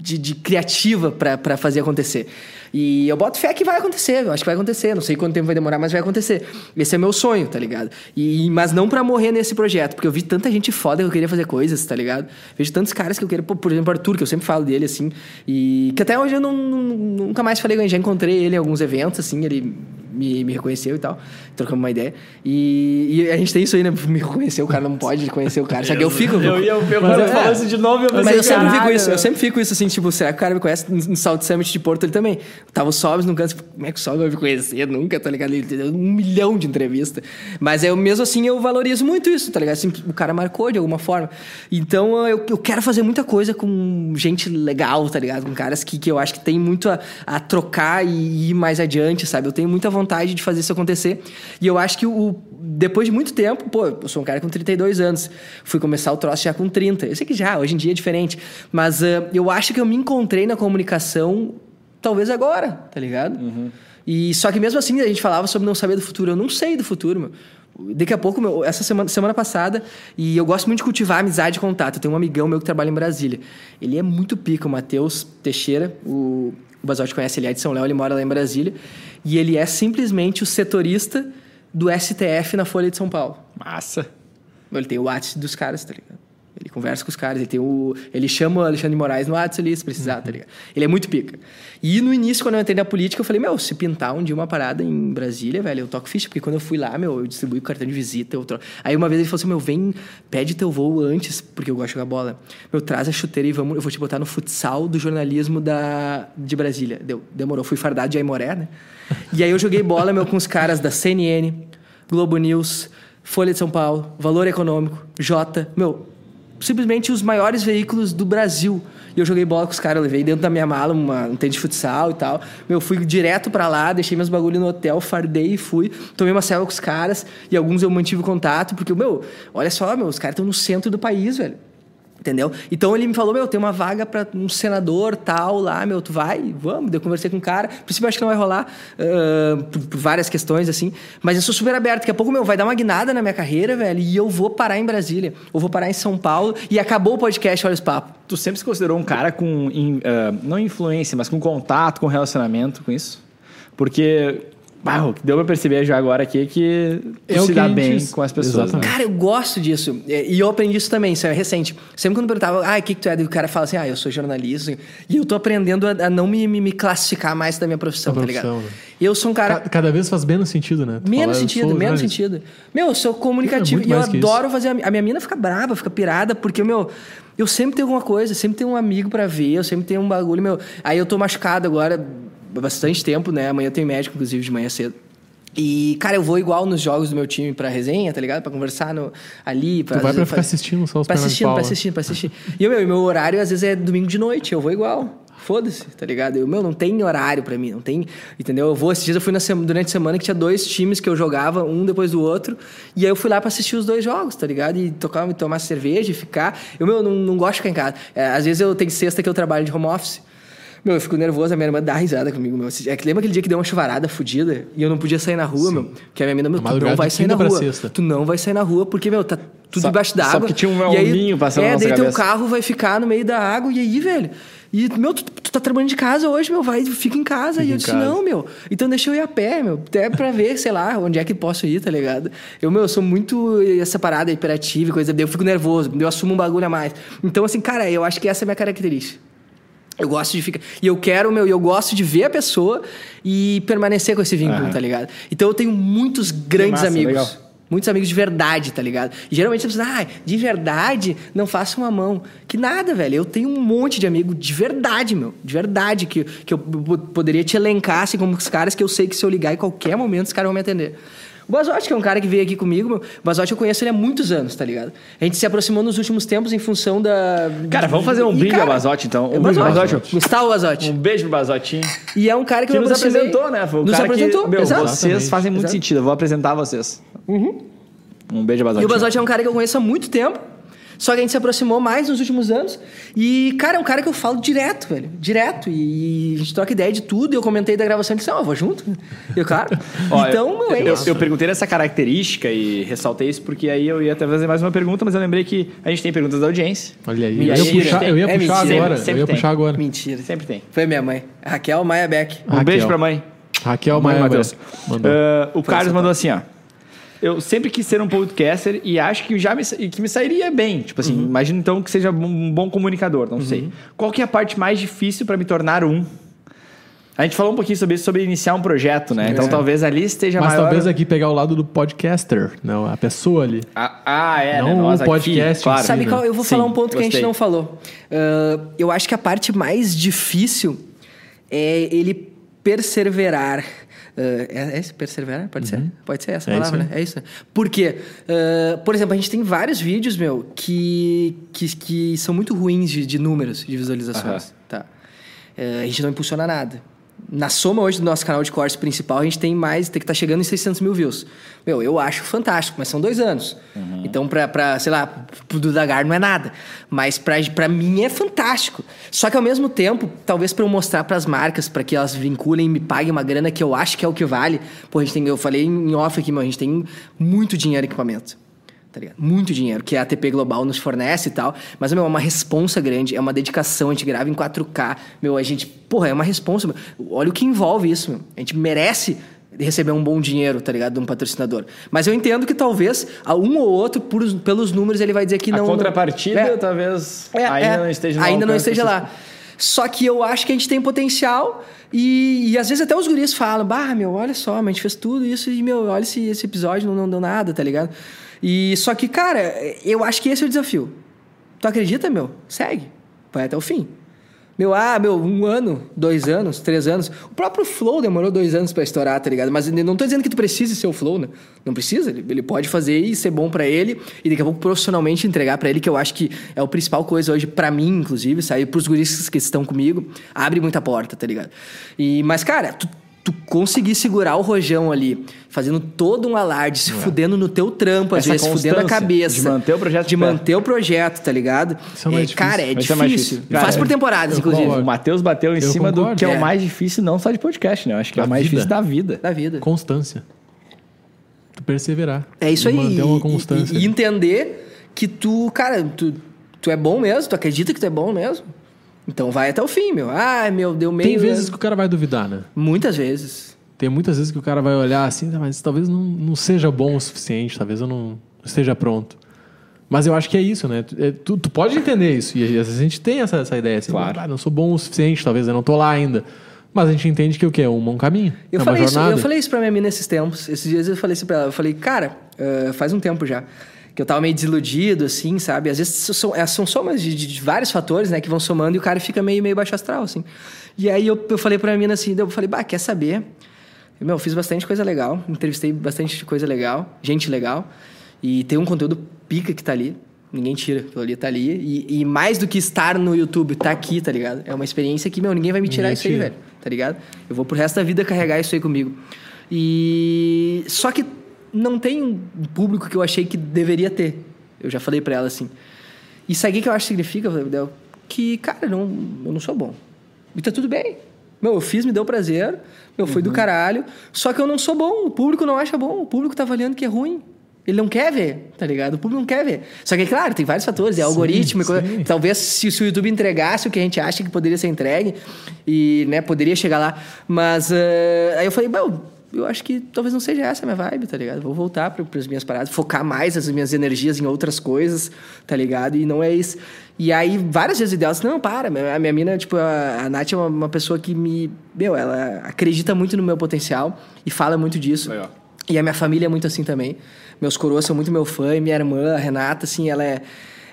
de, de criativa para fazer acontecer. E eu boto fé que vai acontecer, eu acho que vai acontecer. Não sei quanto tempo vai demorar, mas vai acontecer. Esse é meu sonho, tá ligado? E, mas não pra morrer nesse projeto, porque eu vi tanta gente foda que eu queria fazer coisas, tá ligado? Vejo tantos caras que eu queria, por exemplo, Arthur, que eu sempre falo dele, assim, e que até hoje eu não, nunca mais falei ele, já encontrei ele em alguns eventos, assim, ele me, me reconheceu e tal, trocamos uma ideia. E, e a gente tem isso aí, né? Me reconhecer, o cara não pode reconhecer o cara. Só que eu fico. Eu ia é- tu falou isso de novo eu Mas eu sempre fico isso, eu sempre fico isso assim, tipo, será que o cara me conhece no no Salt Summit de Porto ele também? Tava o Sobs num canto, tipo, como é que o Sobs vai me conhecer? Nunca, tá ligado? Ele deu um milhão de entrevistas. Mas eu mesmo assim eu valorizo muito isso, tá ligado? Assim, o cara marcou de alguma forma. Então eu, eu quero fazer muita coisa com gente legal, tá ligado? Com caras que, que eu acho que tem muito a, a trocar e ir mais adiante, sabe? Eu tenho muita vontade de fazer isso acontecer. E eu acho que o, depois de muito tempo, pô, eu sou um cara com 32 anos, fui começar o troço já com 30. Eu sei que já, hoje em dia é diferente, mas ah, eu acho que eu me encontrei na comunicação talvez agora, tá ligado? E só que mesmo assim a gente falava sobre não saber do futuro. Eu não sei do futuro, meu. Daqui a pouco, meu, essa semana, semana passada, e eu gosto muito de cultivar amizade e contato. Eu tenho um amigão meu que trabalha em Brasília. Ele é muito pica, o Matheus Teixeira, o, o Basotti conhece, ele é de São Léo, ele mora lá em Brasília. E ele é simplesmente o setorista do STF na Folha de São Paulo. Massa. Ele tem o WhatsApp dos caras, tá ligado? Ele conversa com os caras, ele tem o. Ele chama o Alexandre Moraes no WhatsApp ali, se precisar, tá ligado? Ele é muito pica. E no início, quando eu entrei na política, eu falei, meu, se pintar um dia uma parada em Brasília, velho, eu toco ficha, porque quando eu fui lá, meu, eu distribuí o cartão de visita, eu tro... Aí uma vez ele falou assim, meu, vem, pede teu voo antes, porque eu gosto de jogar bola. Meu, traz a chuteira e vamos, eu vou te botar no futsal do jornalismo da, de Brasília. Deu, demorou, fui fardado de Aimoré, né? E aí eu joguei bola, meu, com os caras da CNN, Globo News, Folha de São Paulo, Valor Econômico, Jota, meu, simplesmente os maiores veículos do Brasil. E eu joguei bola com os caras, eu levei dentro da minha mala uma, um tênis de futsal e tal. Meu, fui direto pra lá, deixei meus bagulho no hotel, fardei e fui. Tomei uma selva com os caras e alguns eu mantive contato, porque, meu, olha só, meu, os caras estão no centro do país, velho. Entendeu? Então ele me falou, meu, tem uma vaga para um senador tal lá, meu, tu vai? Vamos. Eu conversei com o cara. A princípio, acho que não vai rolar uh, por, por, várias questões, assim. Mas eu sou super aberto. Daqui a pouco, meu, vai dar uma guinada na minha carreira, velho, e eu vou parar em Brasília. Ou vou parar em São Paulo e acabou o podcast Olha os Papos. Tu sempre se considerou um cara com, in, uh, não influência, mas com contato, com relacionamento com isso? Porque que deu pra perceber já agora aqui é que tu É se que dá bem com as pessoas. né? Cara, eu gosto disso. E eu aprendi isso também, isso é recente. Sempre quando eu perguntava, ah, o que, que tu é? E o cara fala assim, ah, eu sou jornalista. E eu tô aprendendo a, a não me, me, me classificar mais da minha profissão, Da tá ligado? profissão, né? E eu sou um cara. Ca- Cada vez faz menos sentido, né? Tu Menos fala, sentido, menos jornalista. sentido. Meu, eu sou comunicativo É muito e eu adoro fazer. A a minha mina fica brava, fica pirada, porque, meu, eu sempre tenho alguma coisa, sempre tenho um amigo pra ver, eu sempre tenho um bagulho, meu. Aí eu tô machucado agora bastante tempo, né? Amanhã tenho médico, inclusive, de manhã cedo. E, cara, eu vou igual nos jogos do meu time pra resenha, tá ligado? Pra conversar no, ali. Pra, Tu vai pra vezes, ficar assistindo só os Pra assistindo, pra assistindo, pra assistir. E o meu, meu horário às vezes é domingo de noite, eu vou igual. Foda-se, tá ligado? Eu, meu, não tem horário pra mim, não tem. Entendeu? Eu vou, esses dias eu fui na sema- durante a semana que tinha dois times que eu jogava, um depois do outro. E aí eu fui lá pra assistir os dois jogos, tá ligado? E tocar, tomar cerveja e ficar. Eu, meu, não, não gosto de ficar em casa. É, às vezes eu tenho sexta que eu trabalho de home office. Meu, eu fico nervoso, a minha irmã dá risada comigo, meu. É que lembra aquele dia que deu uma chuvarada fodida e eu não podia sair na rua, meu? Que a minha mina, meu, tu não vai sair na rua. sexta. Tu não vai sair na rua porque, meu, tá tudo Só- debaixo só d'água. porque tinha um E hominho passando É, na nossa daí teu cabeça. carro vai ficar no meio da água e aí, velho. E, meu, tu, tu tá trabalhando de casa hoje, meu, vai, fica em casa. e em eu disse, casa. não, meu. Então deixa eu ir a pé, meu. Até pra ver, sei lá, onde é que posso ir, tá ligado? Eu, meu, eu sou muito essa parada hiperativa e coisa. Eu fico nervoso, eu assumo um bagulho a mais. Então, assim, cara, eu acho que essa é a minha característica. Eu gosto de ficar. E eu quero, meu, e eu gosto de ver a pessoa e permanecer com esse vínculo, tá ligado? Então eu tenho muitos grandes massa, amigos. legal. Muitos amigos de verdade, tá ligado? E geralmente você pensa, ah, de verdade, não faça uma mão. Que nada, velho. Eu tenho um monte de amigo de verdade, meu. De verdade, que, que eu poderia te elencar, assim, como os caras que eu sei que se eu ligar em qualquer momento, os caras vão me atender. O Basotti, que é um cara que veio aqui comigo, meu. O Basotti eu conheço ele há muitos anos, tá ligado? A gente se aproximou nos últimos tempos em função da. Cara, vamos fazer um brinde cara, ao Basotti, então. É Um Basotti. Basotti. Gustavo Basotti. Um beijo pro Basotinho. E é um cara que, Que nos apresentou, né? Foi o nos cara apresentou, que, meu, exato. vocês fazem muito Exato. sentido. Eu vou apresentar vocês. Um beijo, Basotinho. E o Basotti é um cara que eu conheço há muito tempo. Só que a gente se aproximou mais nos últimos anos. E, cara, é um cara que eu falo direto, velho. Direto. E a gente troca ideia de tudo. E eu comentei da gravação e disse, ah, eu vou junto. E o cara. Ó, então, meu, é eu, isso. eu perguntei essa característica e ressaltei isso porque aí eu ia até fazer mais uma pergunta, mas eu lembrei que a gente tem perguntas da audiência. Olha aí. Mentira. Eu ia puxar, eu ia É puxar mentira. agora. Sempre eu ia tem. puxar agora. Mentira. Sempre tem. Foi minha mãe. Raquel Maia Beck. Um Raquel. beijo pra mãe. Raquel Maia mandou. Ah, o Carlos mandou assim, ó. Eu sempre quis ser um podcaster e acho que já me, e que me sairia bem. Tipo assim, imagino então que seja um bom comunicador, não sei. Qual que é a parte mais difícil para me tornar um? A gente falou um pouquinho sobre isso, sobre iniciar um projeto, né? Então talvez ali esteja Mas maior... talvez aqui pegar o lado do podcaster, não, a pessoa ali. Ah, ah, é, Não né? Nós o aqui, podcast em claro. Sabe né? qual? Eu vou Sim, falar um ponto que a gente gostei. não falou. Ah, eu acho que a parte mais difícil é ele perseverar. Ah, é, é? Perseverar? Pode ser? Pode ser essa É palavra, isso né? É isso. Por quê? Ah, por exemplo, a gente tem vários vídeos, meu, que, que, que são muito ruins de, de números, de visualizações. Aham. Tá. Ah, a gente não impulsiona nada. Na soma hoje do nosso canal de cortes principal, a gente tem mais, tem que estar tá chegando em 600 mil views. Meu, eu acho fantástico, mas são dois anos. Uhum. Então, pra, pra, sei lá, pro Dudagar não é nada. Mas pra, pra mim é fantástico. Só que ao mesmo tempo, talvez para eu mostrar para as marcas, para que elas vinculem e me paguem uma grana que eu acho que é o que vale. Pô, a gente tem, eu falei em off aqui, mas a gente tem muito dinheiro em equipamento tá ligado? Muito dinheiro que a ATP Global nos fornece e tal. Mas, meu, é uma responsa grande, é uma dedicação. A gente grava em 4K. Meu, a gente, porra, é uma responsa. Olha o que envolve isso, meu. A gente merece receber um bom dinheiro, tá ligado? De um patrocinador. Mas eu entendo que talvez um ou outro, por, pelos números, ele vai dizer que a não. A contrapartida, é, talvez é, ainda é, não esteja Ainda não esteja lá. Só que eu acho que a gente tem potencial e, e, às vezes até os guris falam, bah, meu, olha só, mas a gente fez tudo isso e, meu, olha esse, esse episódio, não, não deu nada, tá ligado? E só que, cara, eu acho que esse é o desafio. Tu acredita, meu? Segue. Vai até o fim. Meu, ah, meu, um ano, dois anos, três anos. O próprio Flow demorou dois anos para estourar, tá ligado? Mas não tô dizendo que tu precise ser o Flow, né? Não precisa. Ele, ele pode fazer e ser bom para ele e daqui a pouco profissionalmente entregar para ele, que eu acho que é a principal coisa hoje para mim, inclusive, sair pros guris que estão comigo, abre muita porta, tá ligado? E, mas, cara, tu tu conseguir segurar o rojão ali, fazendo todo um alarde, se é. fudendo no teu trampo, às vezes fudendo a cabeça. De manter o projeto. De, manter o projeto, tá ligado? Isso é mais é, cara, é difícil. É difícil. Cara, Faz por temporadas, inclusive. O Matheus bateu em eu cima concordo. do que é. é. o mais difícil, não só de podcast, né? Eu acho que da é o mais vida. difícil da vida. Da vida. Constância. Tu perseverar. É isso aí. Manter uma constância. E, e, entender que tu, cara, tu, tu é bom mesmo, tu acredita que tu é bom mesmo. Então vai até o fim, meu. Ah, meu, deu meio. Tem vezes que o cara vai duvidar, né? Muitas vezes. Tem muitas vezes que o cara vai olhar assim, ah, mas talvez não, não seja bom o suficiente, talvez eu não esteja pronto. Mas eu acho que é isso, né? É, tu, tu pode entender isso. E às vezes a gente tem essa, essa ideia assim, claro. ah, não sou bom o suficiente, talvez eu não tô lá ainda. Mas a gente entende que o que é um, um caminho. Eu, é falei. Isso, eu falei isso pra minha mina esses tempos. Esses dias eu falei isso pra ela. Eu falei, cara, uh, faz um tempo já. Que eu tava meio desiludido, assim, sabe? Às vezes são, é, são somas de, de, vários fatores, né? Que vão somando e o cara fica meio, meio baixo astral, assim. E aí eu, eu falei pra mina assim, eu falei, bah, quer saber? Meu, fiz bastante coisa legal, entrevistei bastante coisa legal, gente legal. E tem um conteúdo pica que tá ali. Ninguém tira, aquilo ali tá ali. E, e, mais do que estar no YouTube, tá aqui, tá ligado? É uma experiência que, meu, ninguém vai me tirar ninguém isso tira. aí, velho. Tá ligado? Eu vou pro resto da vida carregar isso aí comigo. E. Só que não tem um público que eu achei que deveria ter. Eu já falei para ela assim. E sabe o que eu acho que significa? Que, cara, não, eu não sou bom. E tá tudo bem. Meu, eu fiz, me deu prazer. Meu, foi uhum. do caralho. Só que eu não sou bom. O público não acha bom. O público tá avaliando que é ruim. Ele não quer ver, tá ligado? O público não quer ver. Só que, claro, tem vários fatores. É sim, algoritmo. Coisa, talvez se, se, o YouTube entregasse o que a gente acha que poderia ser entregue, e né, poderia chegar lá. Mas uh, aí eu falei, bom, eu acho que talvez não seja essa a minha vibe, tá ligado? Vou voltar para as minhas paradas, focar mais as minhas energias em outras coisas, tá ligado? E não é isso. E aí, várias vezes delas, não, para, a minha mina, tipo, a, a Nath é uma, uma, pessoa que me. Meu, ela acredita muito no meu potencial e fala muito disso. E a minha família é muito assim também. Meus coroas são muito meu fã, e minha irmã, a Renata, assim, ela é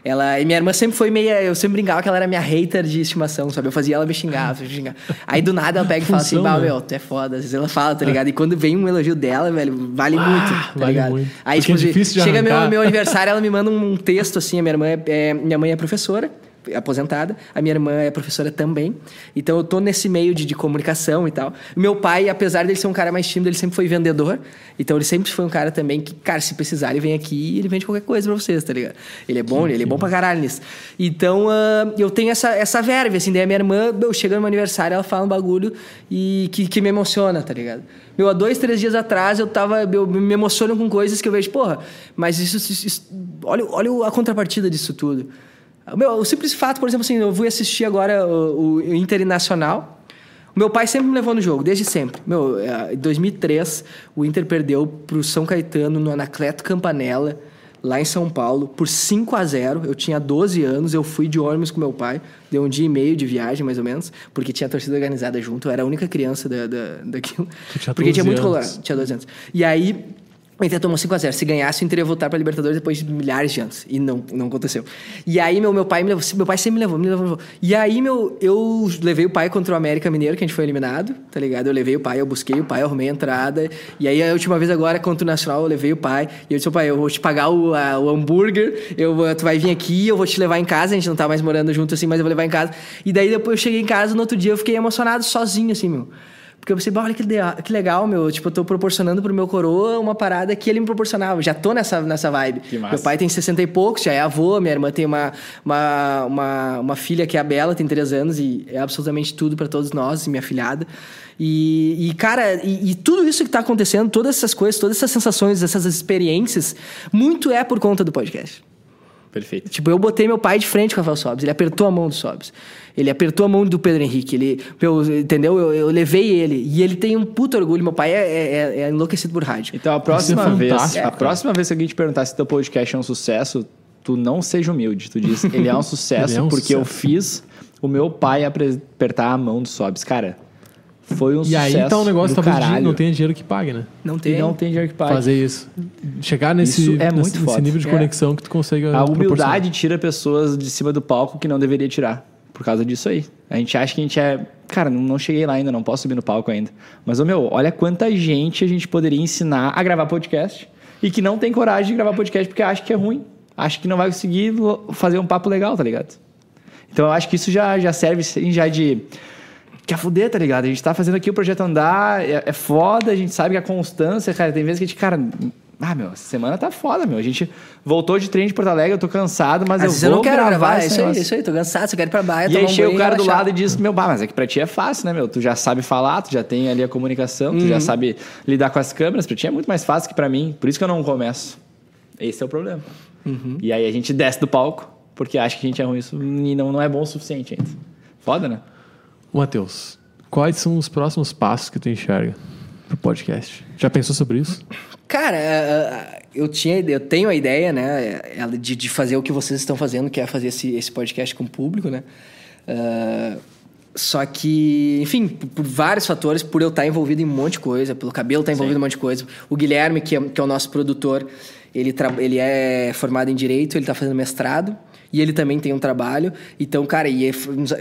ela, e minha irmã sempre foi meia. Eu sempre brincava que ela era minha hater de estimação, sabe? Eu fazia ela me xingar, me xingar. Aí do nada ela pega e fala assim: Bah, meu, tu é foda. Às vezes ela fala, tá ligado? E quando vem um elogio dela, velho, vale ah, muito, tá vale ligado? Muito. Aí, Porque tipo, é chega meu, meu aniversário, ela me manda um texto assim: a minha irmã é, é minha mãe é professora aposentada, a minha irmã é professora também. Então eu tô nesse meio de, de comunicação e tal. Meu pai, apesar dele ser um cara mais tímido, ele sempre foi vendedor. Então ele sempre foi um cara também que, cara, se precisar, ele vem aqui e ele vende qualquer coisa pra vocês, tá ligado? Ele é bom, sim, ele é bom pra caralho nisso. Então uh, eu tenho essa, essa verve, assim, daí a minha irmã, eu chego no meu aniversário, ela fala um bagulho e que, que me emociona, tá ligado? Meu, há dois, três dias atrás eu tava. Eu me emociono com coisas que eu vejo, porra, mas isso. isso, isso olha, olha a contrapartida disso tudo. Meu, o simples fato, por exemplo, assim, eu fui assistir agora o, o Internacional. O meu pai sempre me levou no jogo, desde sempre. Meu, é, em 2003, o Inter perdeu pro São Caetano no Anacleto Campanella, lá em São Paulo, por 5 a 0 Eu tinha 12 anos, eu fui de ônibus com meu pai. Deu um dia e meio de viagem, mais ou menos, porque tinha torcida organizada junto. Eu era a única criança da, da, daquilo. Tinha porque tinha muito colorado. Tinha 12 anos. E aí, o Inter tomou 5x0. Se ganhasse, o Inter ia voltar pra Libertadores depois de milhares de anos. E não, não aconteceu. E aí, meu, meu pai me levou. Meu pai sempre me levou, me levou. E aí, meu, eu levei o pai contra o América Mineiro, que a gente foi eliminado, tá ligado? Eu levei o pai, eu busquei o pai, eu arrumei a entrada. E aí, a última vez agora, contra o Nacional, eu levei o pai. E eu disse, pai, eu vou te pagar o, a, o hambúrguer, eu, tu vai vir aqui, eu vou te levar em casa. A gente não tá mais morando junto assim, mas eu vou levar em casa. E daí, depois eu cheguei em casa, no outro dia, eu fiquei emocionado sozinho, assim, meu. Porque eu pensei, "Bah, olha que, que legal, meu. Tipo, eu tô proporcionando pro meu coroa uma parada que ele me proporcionava. Já tô nessa, nessa vibe. Que massa. Meu pai tem 60 e poucos, já é avô. Minha irmã tem uma, uma, uma, uma filha que é a Bela, tem 3 anos e é absolutamente tudo pra todos nós, e minha filhada. E, e, cara, e, e tudo isso que tá acontecendo, todas essas coisas, todas essas sensações, essas experiências, muito é por conta do podcast. Perfeito. Tipo, eu botei meu pai de frente com o Rafael Sobes. Ele apertou a mão do Sobes. Ele apertou a mão do Pedro Henrique. Ele, meu, entendeu? Eu, eu levei ele. E ele tem um puto orgulho. Meu pai é, é- é enlouquecido por rádio. Então a próxima é vez, a próxima vez que alguém te perguntar se teu podcast é um sucesso, tu não seja humilde. Tu diz, ele é um sucesso é um porque eu sucesso. fiz o meu pai apertar a mão do Sobs. Cara, foi um E sucesso aí tá um negócio, talvez, caralho. não tenha dinheiro que pague, né? Não E tem. não tem dinheiro que pague. Fazer isso. Chegar nesse, Isso é nesse, muito nesse nível de É. conexão que tu consegue A humildade tira pessoas de cima do palco que não deveria tirar. Por causa disso aí. A gente acha que a gente é. Cara, não, não cheguei lá ainda, não posso subir no palco ainda. Mas, ô meu, olha quanta gente a gente poderia ensinar a gravar podcast e que não tem coragem de gravar podcast porque acha que é ruim. Acha que não vai conseguir fazer um papo legal, tá ligado? Então eu acho que isso já, já serve já de. Quer fuder, tá ligado? A gente tá fazendo aqui o projeto andar, é, é foda, a gente sabe que a constância, cara, tem vezes que a gente, cara. Ah, meu, essa semana tá foda, meu. A gente voltou de trem de Porto Alegre, eu tô cansado, mas Às eu vezes vou eu não quero gravar. gravar É isso aí, negócio. isso aí. Tô cansado. Você quer ir pra baia, E aí um chega o cara do lado e diz, meu, bah, mas é que pra ti é fácil, né, meu? Tu já sabe falar, tu já tem ali a comunicação, tu Uhum. já sabe lidar com as câmeras. Pra ti é muito mais fácil que pra mim. Por isso que eu não começo. Esse é o problema. Uhum. E aí a gente desce do palco, porque acha que a gente é ruim isso e não, não é bom o suficiente ainda. Foda, né? Matheus, quais são os próximos passos que tu enxerga pro podcast? Já pensou sobre isso? Cara, eh, eu, tinha, eu tenho a ideia, né, eh, de, de fazer o que vocês estão fazendo, que é fazer esse, esse podcast com o público, né? Ah, só que, enfim, por, vários fatores, por eu estar envolvido em um monte de coisa, pelo cabelo estar envolvido em um monte de coisa. O Guilherme, que é, que é o nosso produtor, ele, ele é formado em Direito, ele está fazendo mestrado. E ele também tem um trabalho. Então, cara, e é-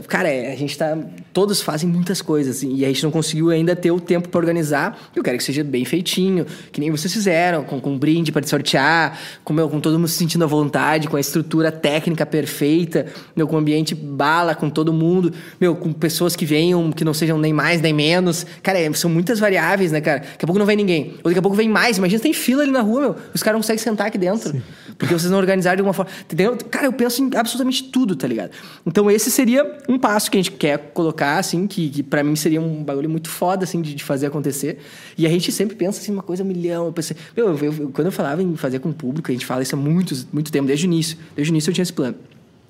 cara, é, a gente tá. Todos fazem muitas coisas. assim, E a gente não conseguiu ainda ter o tempo para organizar. Eu quero que seja bem feitinho, que nem vocês fizeram, com, com um brinde para sortear, com, meu, com todo mundo se sentindo à vontade, com a estrutura técnica perfeita, meu, com o ambiente bala, com todo mundo, meu, com pessoas que venham, que não sejam nem mais nem menos. Cara, é, são muitas variáveis, né, cara? Daqui a pouco não vem ninguém. Ou daqui a pouco vem mais. Imagina, tem fila ali na rua, meu. Os caras não conseguem sentar aqui dentro. Porque vocês não organizaram de alguma forma. Entendeu? Cara, eu penso em absolutamente tudo, tá ligado? Então, esse seria um passo que a gente quer colocar, assim, que, que para mim seria um bagulho muito foda, assim, de, de fazer acontecer. E a gente sempre pensa, assim, uma coisa a milhão. Eu pensei, meu, eu- eu- quando eu falava em fazer com o público, a gente fala isso há muito, muito tempo, desde o início. Desde o início eu tinha esse plano.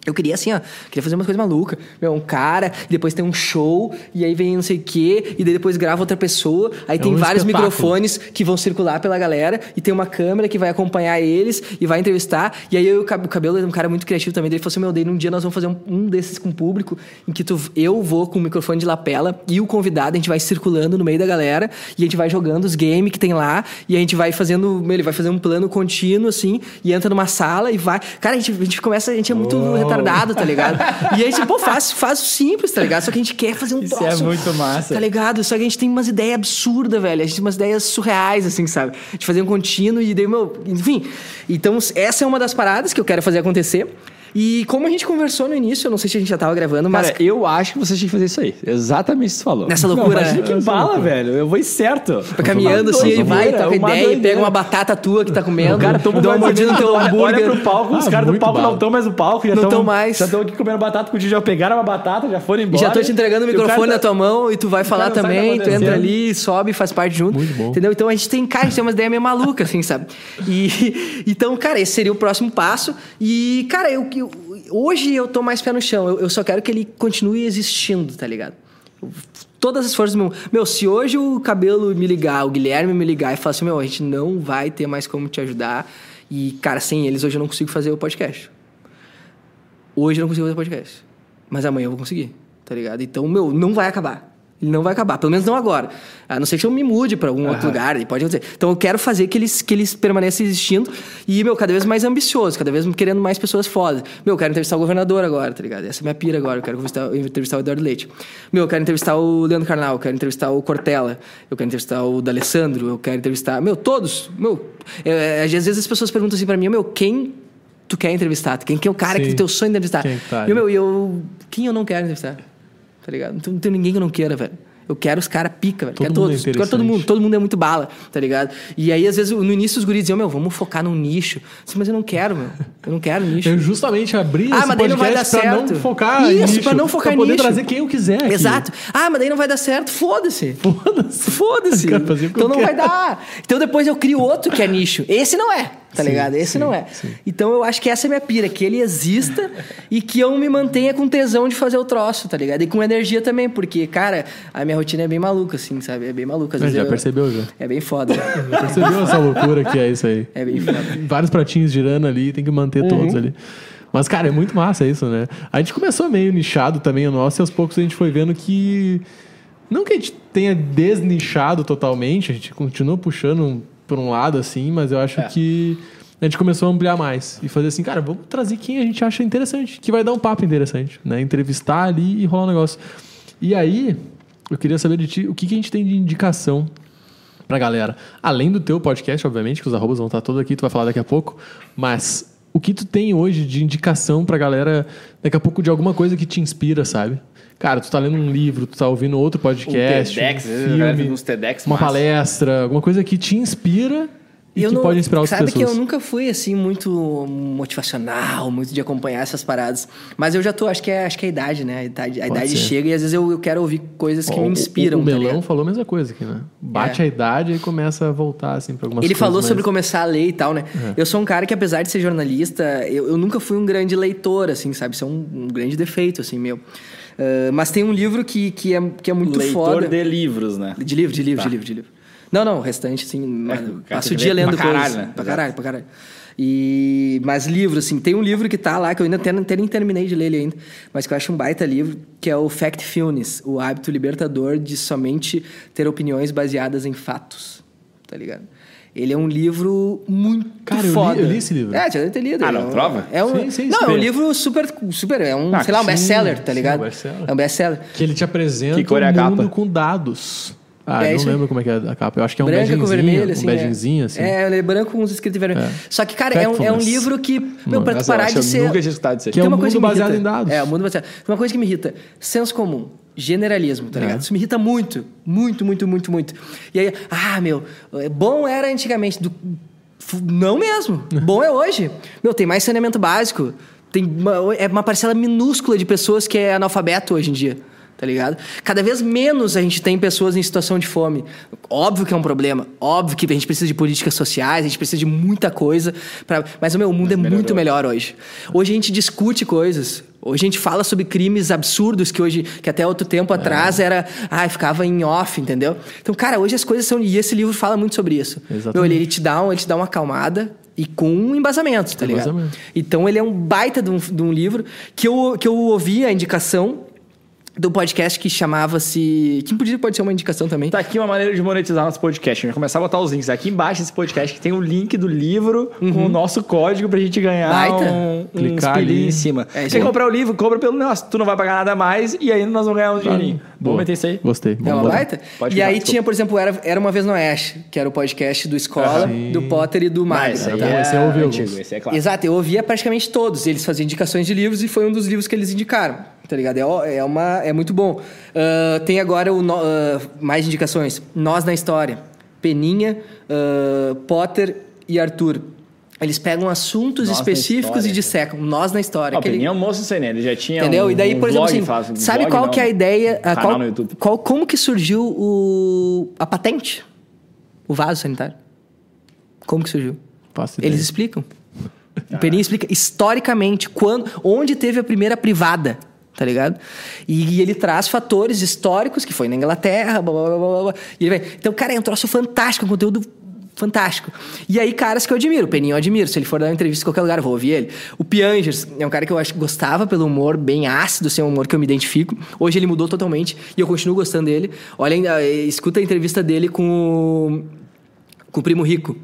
Eu queria assim, ó, queria fazer uma coisa maluca. Meu, um cara, depois tem um show, e aí vem não sei o quê, e daí depois grava outra pessoa, aí tem um vários espetáculo. microfones que vão circular pela galera, e tem uma câmera que vai acompanhar eles e vai entrevistar. E aí eu, o Cab- o Cabelo é um cara muito criativo também, ele falou assim: meu, daí num dia nós vamos fazer um, um desses com o público, em que tu, eu vou com o microfone de lapela e o convidado, a gente vai circulando no meio da galera, e a gente vai jogando os games que tem lá, e a gente vai fazendo, meu, ele vai fazer um plano contínuo, assim, e entra numa sala e vai. Cara, a gente, a gente começa, a gente é muito retardado, tá ligado? E aí, tipo, pô, faz, faz o simples, tá ligado? Só que a gente quer fazer um Isso é troço. muito massa. Tá ligado? Só que a gente tem umas ideias absurdas, velho. A gente tem umas ideias surreais, assim, sabe? De fazer um contínuo e daí, meu. Enfim. Então, essa é uma das paradas que eu quero fazer acontecer. E como a gente conversou no início, eu não sei se a gente já tava gravando, mas. Cara, eu acho que você tinha que fazer isso aí. Exatamente isso que você falou. Nessa loucura, Não, imagina né? que bala, velho. Eu vou ir certo. Tá caminhando assim, ele vai, troca uma ideia, doideira. pega uma batata tua que tá comendo, O cara toma dá uma mordida no teu hambúrguer. Olha pro palco, os Ah, caras do palco bala. não estão mais no palco. Já Não tão- tão mais. Já estão aqui comendo batata contigo, já pegaram uma batata, já foram E embora. já tô te entregando o microfone tá- na tua mão e tu vai falar também, tá tu entra ali, sobe, faz parte junto. Muito bom. Entendeu? Então a gente tem, cara, a gente tem umas ideias meio malucas, assim, sabe? E então, cara, esse seria o próximo passo. E, cara, eu, hoje eu tô mais pé no chão. Eu, eu só quero que ele continue existindo, tá ligado? Todas as forças do meu. Meu, se hoje o cabelo me ligar, o Guilherme me ligar e falar assim, meu, a gente não vai ter mais como te ajudar. E, cara, sem eles hoje eu não consigo fazer o podcast. Hoje eu não consigo fazer podcast. Mas amanhã eu vou conseguir, tá ligado? Então, meu, não vai acabar. Ele não vai acabar, pelo menos não agora. A não ser que eu me mude pra algum outro lugar, pode acontecer. Então eu quero fazer que eles, que eles permaneçam existindo e, meu, cada vez mais ambicioso, cada vez querendo mais pessoas fodas. Meu, eu quero entrevistar o governador agora, tá ligado? Essa é minha pira agora. Eu quero entrevistar, entrevistar o Eduardo Leite. Meu, eu quero entrevistar o Leandro Carnal, eu quero entrevistar o Cortella, eu quero entrevistar o D'Alessandro, eu quero entrevistar. Meu, todos. Meu, é, às vezes as pessoas perguntam assim pra mim, meu, quem tu quer entrevistar? Quem que é o cara Sim. que teu sonho de entrevistar? Quem que tá e, meu, e eu. Quem eu não quero entrevistar? Tá ligado? Não tem, não tem ninguém que eu não queira, velho. Eu quero os caras pica, velho. Todo quero mundo é todos. quero todo mundo. Todo mundo é muito bala, tá ligado? E aí, às vezes, no início os guris diziam, meu, vamos focar num nicho. Assim, mas eu não quero, meu. Eu não quero nicho. Eu justamente abri Ah, esse mas daí não vai dar pra certo. não focar Isso, nicho, pra não focar em poder nicho. trazer quem eu quiser aqui. Exato. Ah, mas daí não vai dar certo. Foda-se. Foda-se. Foda-se. Então não quero. vai dar. Então depois eu crio outro que é nicho. Esse não é, tá Sim, ligado? Esse sim, não é. sim. Então eu acho que essa é a minha pira, que ele exista e que eu me mantenha com tesão de fazer o troço, tá ligado? E com energia também, porque, cara, a minha rotina é bem maluca, assim, sabe? É bem maluca. Às É, vezes já eu- percebeu, já. É bem foda. Já percebeu essa loucura que é isso aí? É bem foda. Vários pratinhos girando ali, tem que manter Uhum. todos ali. Mas, cara, é muito massa isso, né? A gente começou meio nichado também, o nosso, e aos poucos a gente foi vendo que. Não que a gente tenha desnichado totalmente, a gente continua puxando por um lado assim, mas eu acho É. que a gente começou a ampliar mais e fazer assim, cara, vamos trazer quem a gente acha interessante, que vai dar um papo interessante, né? Entrevistar ali e rolar um negócio. E aí, eu queria saber de ti, o que, que a gente tem de indicação pra galera. Além do teu podcast, obviamente, que os arrobas vão estar todos aqui, tu vai falar daqui a pouco, mas o que tu tem hoje de indicação pra galera daqui a pouco de alguma coisa que te inspira, sabe? Cara, tu tá lendo um livro, tu tá ouvindo outro podcast, TEDx, um a galera filme, uns TEDx uma massa. palestra, alguma coisa que te inspira e eu que não- pode inspirar outras Sabe pessoas. que eu nunca fui assim muito motivacional, muito de acompanhar essas paradas. Mas eu já tô, acho que é, acho que é a idade, né? A idade, a idade chega e às vezes eu, eu quero ouvir coisas que me inspiram. O, o tá Melão ligado? falou a mesma coisa aqui, né? Bate É. a idade e começa a voltar assim para algumas Ele coisas falou mais- sobre começar a ler e tal, né? É. Eu sou um cara que, apesar de ser jornalista, eu, eu nunca fui um grande leitor, assim, sabe? Isso é um, um grande defeito, assim, meu. Ah, mas tem um livro que, que, é, que é muito Leitor foda. de livros, né? De livro, de livro, Tá. de livro, de livro. Não, não, o restante, assim, cara passo o dia lendo pra caralho, coisas. né? Pra caralho, pra caralho. E, mas livro, assim, tem um livro que tá lá, que eu ainda até, até nem terminei de ler ele ainda, mas que eu acho um baita livro, que é o Factfulness, o hábito libertador de somente ter opiniões baseadas em fatos, tá ligado? Ele é um livro muito Cara, eu li- foda. eu li esse livro. É, já deve ter lido. Ah, É não, um- prova? É um, Sim, sim, não, é um livro super, super, é um, Ah, sei lá, um best-seller, tá sim, ligado? um best-seller. É um best-seller. Que ele te apresenta Que cor é capa? mundo com dados. Ah, É eu não aí. lembro como é que é a capa. Eu acho que é um branca badgezinho, com vermelho, assim. um badgezinho, assim. É, ele é branco com uns escritos em vermelho. É. Só que, cara, é um, é um livro que, meu, pra tu parar de ser... nunca tinha escutado isso aí. Que é um mundo baseado em dados. É, o mundo baseado. Tem uma coisa que me irrita. Senso comum. Generalismo, tá É. ligado? Isso me irrita muito. Muito, muito, muito, muito. E aí, ah, meu, é, bom era antigamente. Do... Não mesmo. Bom é hoje. Meu, tem mais saneamento básico. Tem uma, é uma parcela minúscula de pessoas que é analfabeto hoje em dia. Tá ligado? Cada vez menos a gente tem pessoas em situação de fome. Óbvio que é um problema. Óbvio que a gente precisa de políticas sociais, a gente precisa de muita coisa. Pra... Mas o meu mundo é muito melhor hoje. Hoje a gente discute coisas. Hoje a gente fala sobre crimes absurdos que hoje, que até outro tempo atrás era, ah, ficava em off, entendeu? Então, cara, hoje as coisas são e esse livro fala muito sobre isso. Exatamente. Meu, ele, ele te dá, um, ele te dá uma acalmada e com um embasamento, tá ligado? Embasamento. Então ele é um baita de um, de um livro que eu, que eu ouvi a indicação do podcast que chamava-se. Que podia, pode ser uma indicação também. Tá aqui uma maneira de monetizar nosso podcast. A gente vai começar a botar os links aqui embaixo desse podcast, que tem o link do livro com o nosso código pra gente ganhar Baita. um, um Clicar espelhinho ali. em cima. É, Quer comprar o livro, compra pelo nosso. Tu não vai pagar nada mais e ainda nós vamos ganhar um dinheirinho. Boa. Vamos meter isso aí? Gostei. É uma baita? Pode e aí desculpa. tinha, por exemplo, era, era Uma Vez no Oeste, que era o podcast do Escola, Sim. do Potter e do aí bom, é, esse eu ouvi antigo, esse é claro. Exato, eu ouvia praticamente todos. Eles faziam indicações de livros e foi um dos livros que eles indicaram, tá ligado? É, é, uma, é muito bom. Ah, tem agora o no- ah, mais indicações. Nós na História. Peninha, ah, Potter e Arthur. Eles pegam assuntos Nós específicos e dissecam. Nós na História. O aquele- Peninha é um moço sem ele já tinha Entendeu? um, e daí, um por exemplo, assim, faz sabe blog, qual não, que é a ideia? a qual, no YouTube. qual- como que surgiu o, a patente? O vaso sanitário? Como que surgiu? Ideia. Eles explicam. O Peninha explica historicamente quando, onde teve a primeira privada, tá ligado? E, ele traz fatores históricos que foi na Inglaterra, blá, blá, blá, blá. E ele vai, então, cara, é um troço fantástico, um conteúdo fantástico. E aí, caras que eu admiro. O Peninho eu admiro. Se ele for dar uma entrevista em qualquer lugar, eu vou ouvir ele. O Piangers é um cara que eu acho que gostava pelo humor bem ácido, assim, é um humor que eu me identifico. Hoje ele mudou totalmente e eu continuo gostando dele. Olha, eh, escuta a entrevista dele com com o Primo Rico.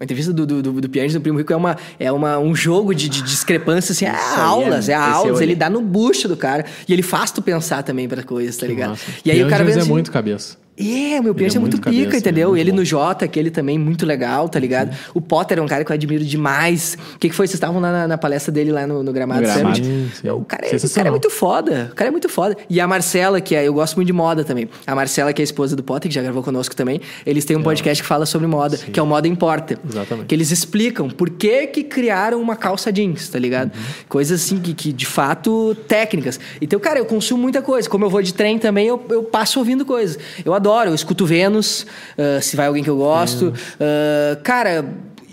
A entrevista do, do, do, do Pianges do Primo Rico é, uma, é uma, um jogo de, de discrepância, assim, é aí aulas, é- é, esse eu aulas. olhei. Ele dá no bucho do cara e ele faz tu pensar também pra coisas, tá ligado? Massa. E aí o cara é assim, muito cabeça. É, o meu Pierce é, é muito, muito cabeça, pica, é entendeu? muito ele bom. no Jota, aquele também muito legal, tá ligado? O Potter é um cara que eu admiro demais. O que, que foi? Vocês estavam lá na, na palestra dele lá no, no Gramado, No Gramado. Sim, sim. O, cara é, o cara é muito foda. O cara é muito foda. E a Marcela, que é, eu gosto muito de moda também. A Marcela, que é a esposa do Potter, que já gravou conosco também. Eles têm um podcast que fala sobre moda, que é o Moda Importa. Exatamente. Que eles explicam por que que criaram uma calça jeans, tá ligado? Uhum. Coisas assim que, que, de fato, técnicas. Então, cara, eu consumo muita coisa. Como eu vou de trem também, eu, eu passo ouvindo coisas. Eu adoro, eu escuto Vênus, ah, se vai alguém que eu gosto. Ah, cara,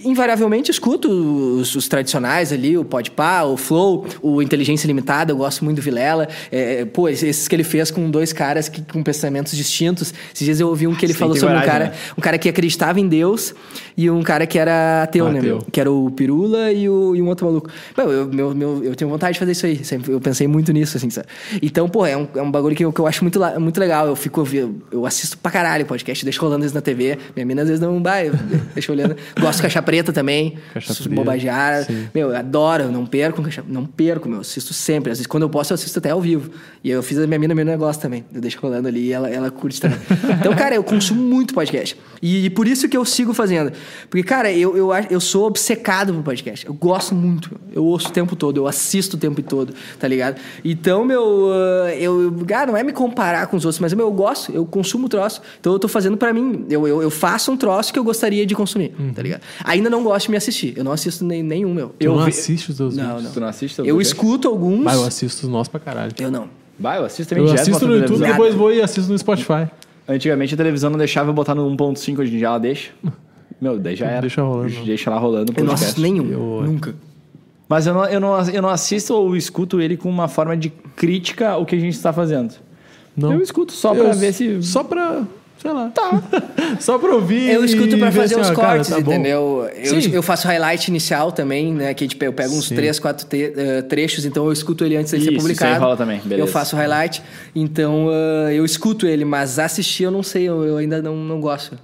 invariavelmente escuto os, os tradicionais ali, o Podpah, o Flow, o Inteligência Limitada, eu gosto muito do Vilela. É, pô, esses que ele fez com dois caras que, com pensamentos distintos. Esses dias eu ouvi um que ele Sim, falou sobre um coragem, cara, né? um cara que acreditava em Deus e um cara que era ateu, né? Ateu. meu? Que era o Pirula e, o, e um outro maluco. Meu, eu, meu, meu, eu tenho vontade de fazer isso aí. Sempre, eu pensei muito nisso, assim, sabe? Então, pô, é um, é um bagulho que eu, que eu acho muito, muito legal. Eu fico ouvindo, eu assisto pra caralho podcast, deixo rolando vezes na TV. Minha mina às vezes não vai, eu deixo olhando. Gosto de caixa preta também. Caixa Preta, Bobageara. Meu, eu adoro, eu não perco, não perco, meu. Assisto sempre. Às vezes, quando eu posso, eu assisto até ao vivo. E eu fiz a minha mina meu negócio também. Eu deixo rolando ali e ela, ela curte também. Então, cara, eu consumo muito podcast. E, por isso que eu sigo fazendo. Porque, cara, eu, eu, eu sou obcecado por podcast. Eu gosto muito. Eu ouço o tempo todo, eu assisto o tempo todo, tá ligado? Então, meu, ah, eu, ah, não é me comparar com os outros, mas meu, eu gosto, eu consumo troço. Então eu tô fazendo pra mim. Eu, eu, eu faço um troço que eu gostaria de consumir, tá ligado? Ainda não gosto de me assistir. Eu não assisto nem, nenhum, meu. Eu Eu não vi- assisto os teus Não, vídeos. não. Tu não assiste? Eu escuto alguns. Mas eu assisto os nossos pra caralho. Eu não. Vai, eu assisto também Eu assisto no YouTube, depois vou e assisto no Spotify. Antigamente a televisão não deixava eu botar no 1.5, hoje em dia ela deixa. Meu, daí já era. Deixa rolando. Deixa lá rolando o Eu não assisto nenhum. Eu- Nunca. Mas eu não, eu, não, eu não assisto ou escuto ele com uma forma de crítica ao que a gente está fazendo. Não. Eu escuto só pra Eu- ver se... Só pra. Sei lá. Tá. só pra ouvir. Eu escuto pra fazer assim, os ó, cara, cortes, tá entendeu? Eu, eu faço highlight inicial também, né? Que tipo, eu pego uns Sim. três, quatro te- eh, trechos, então eu escuto ele antes de Isso, ser isso publicado. aí rola também, beleza. Eu faço highlight, então ah, eu escuto ele, mas assistir eu não sei, eu, eu ainda não, não gosto.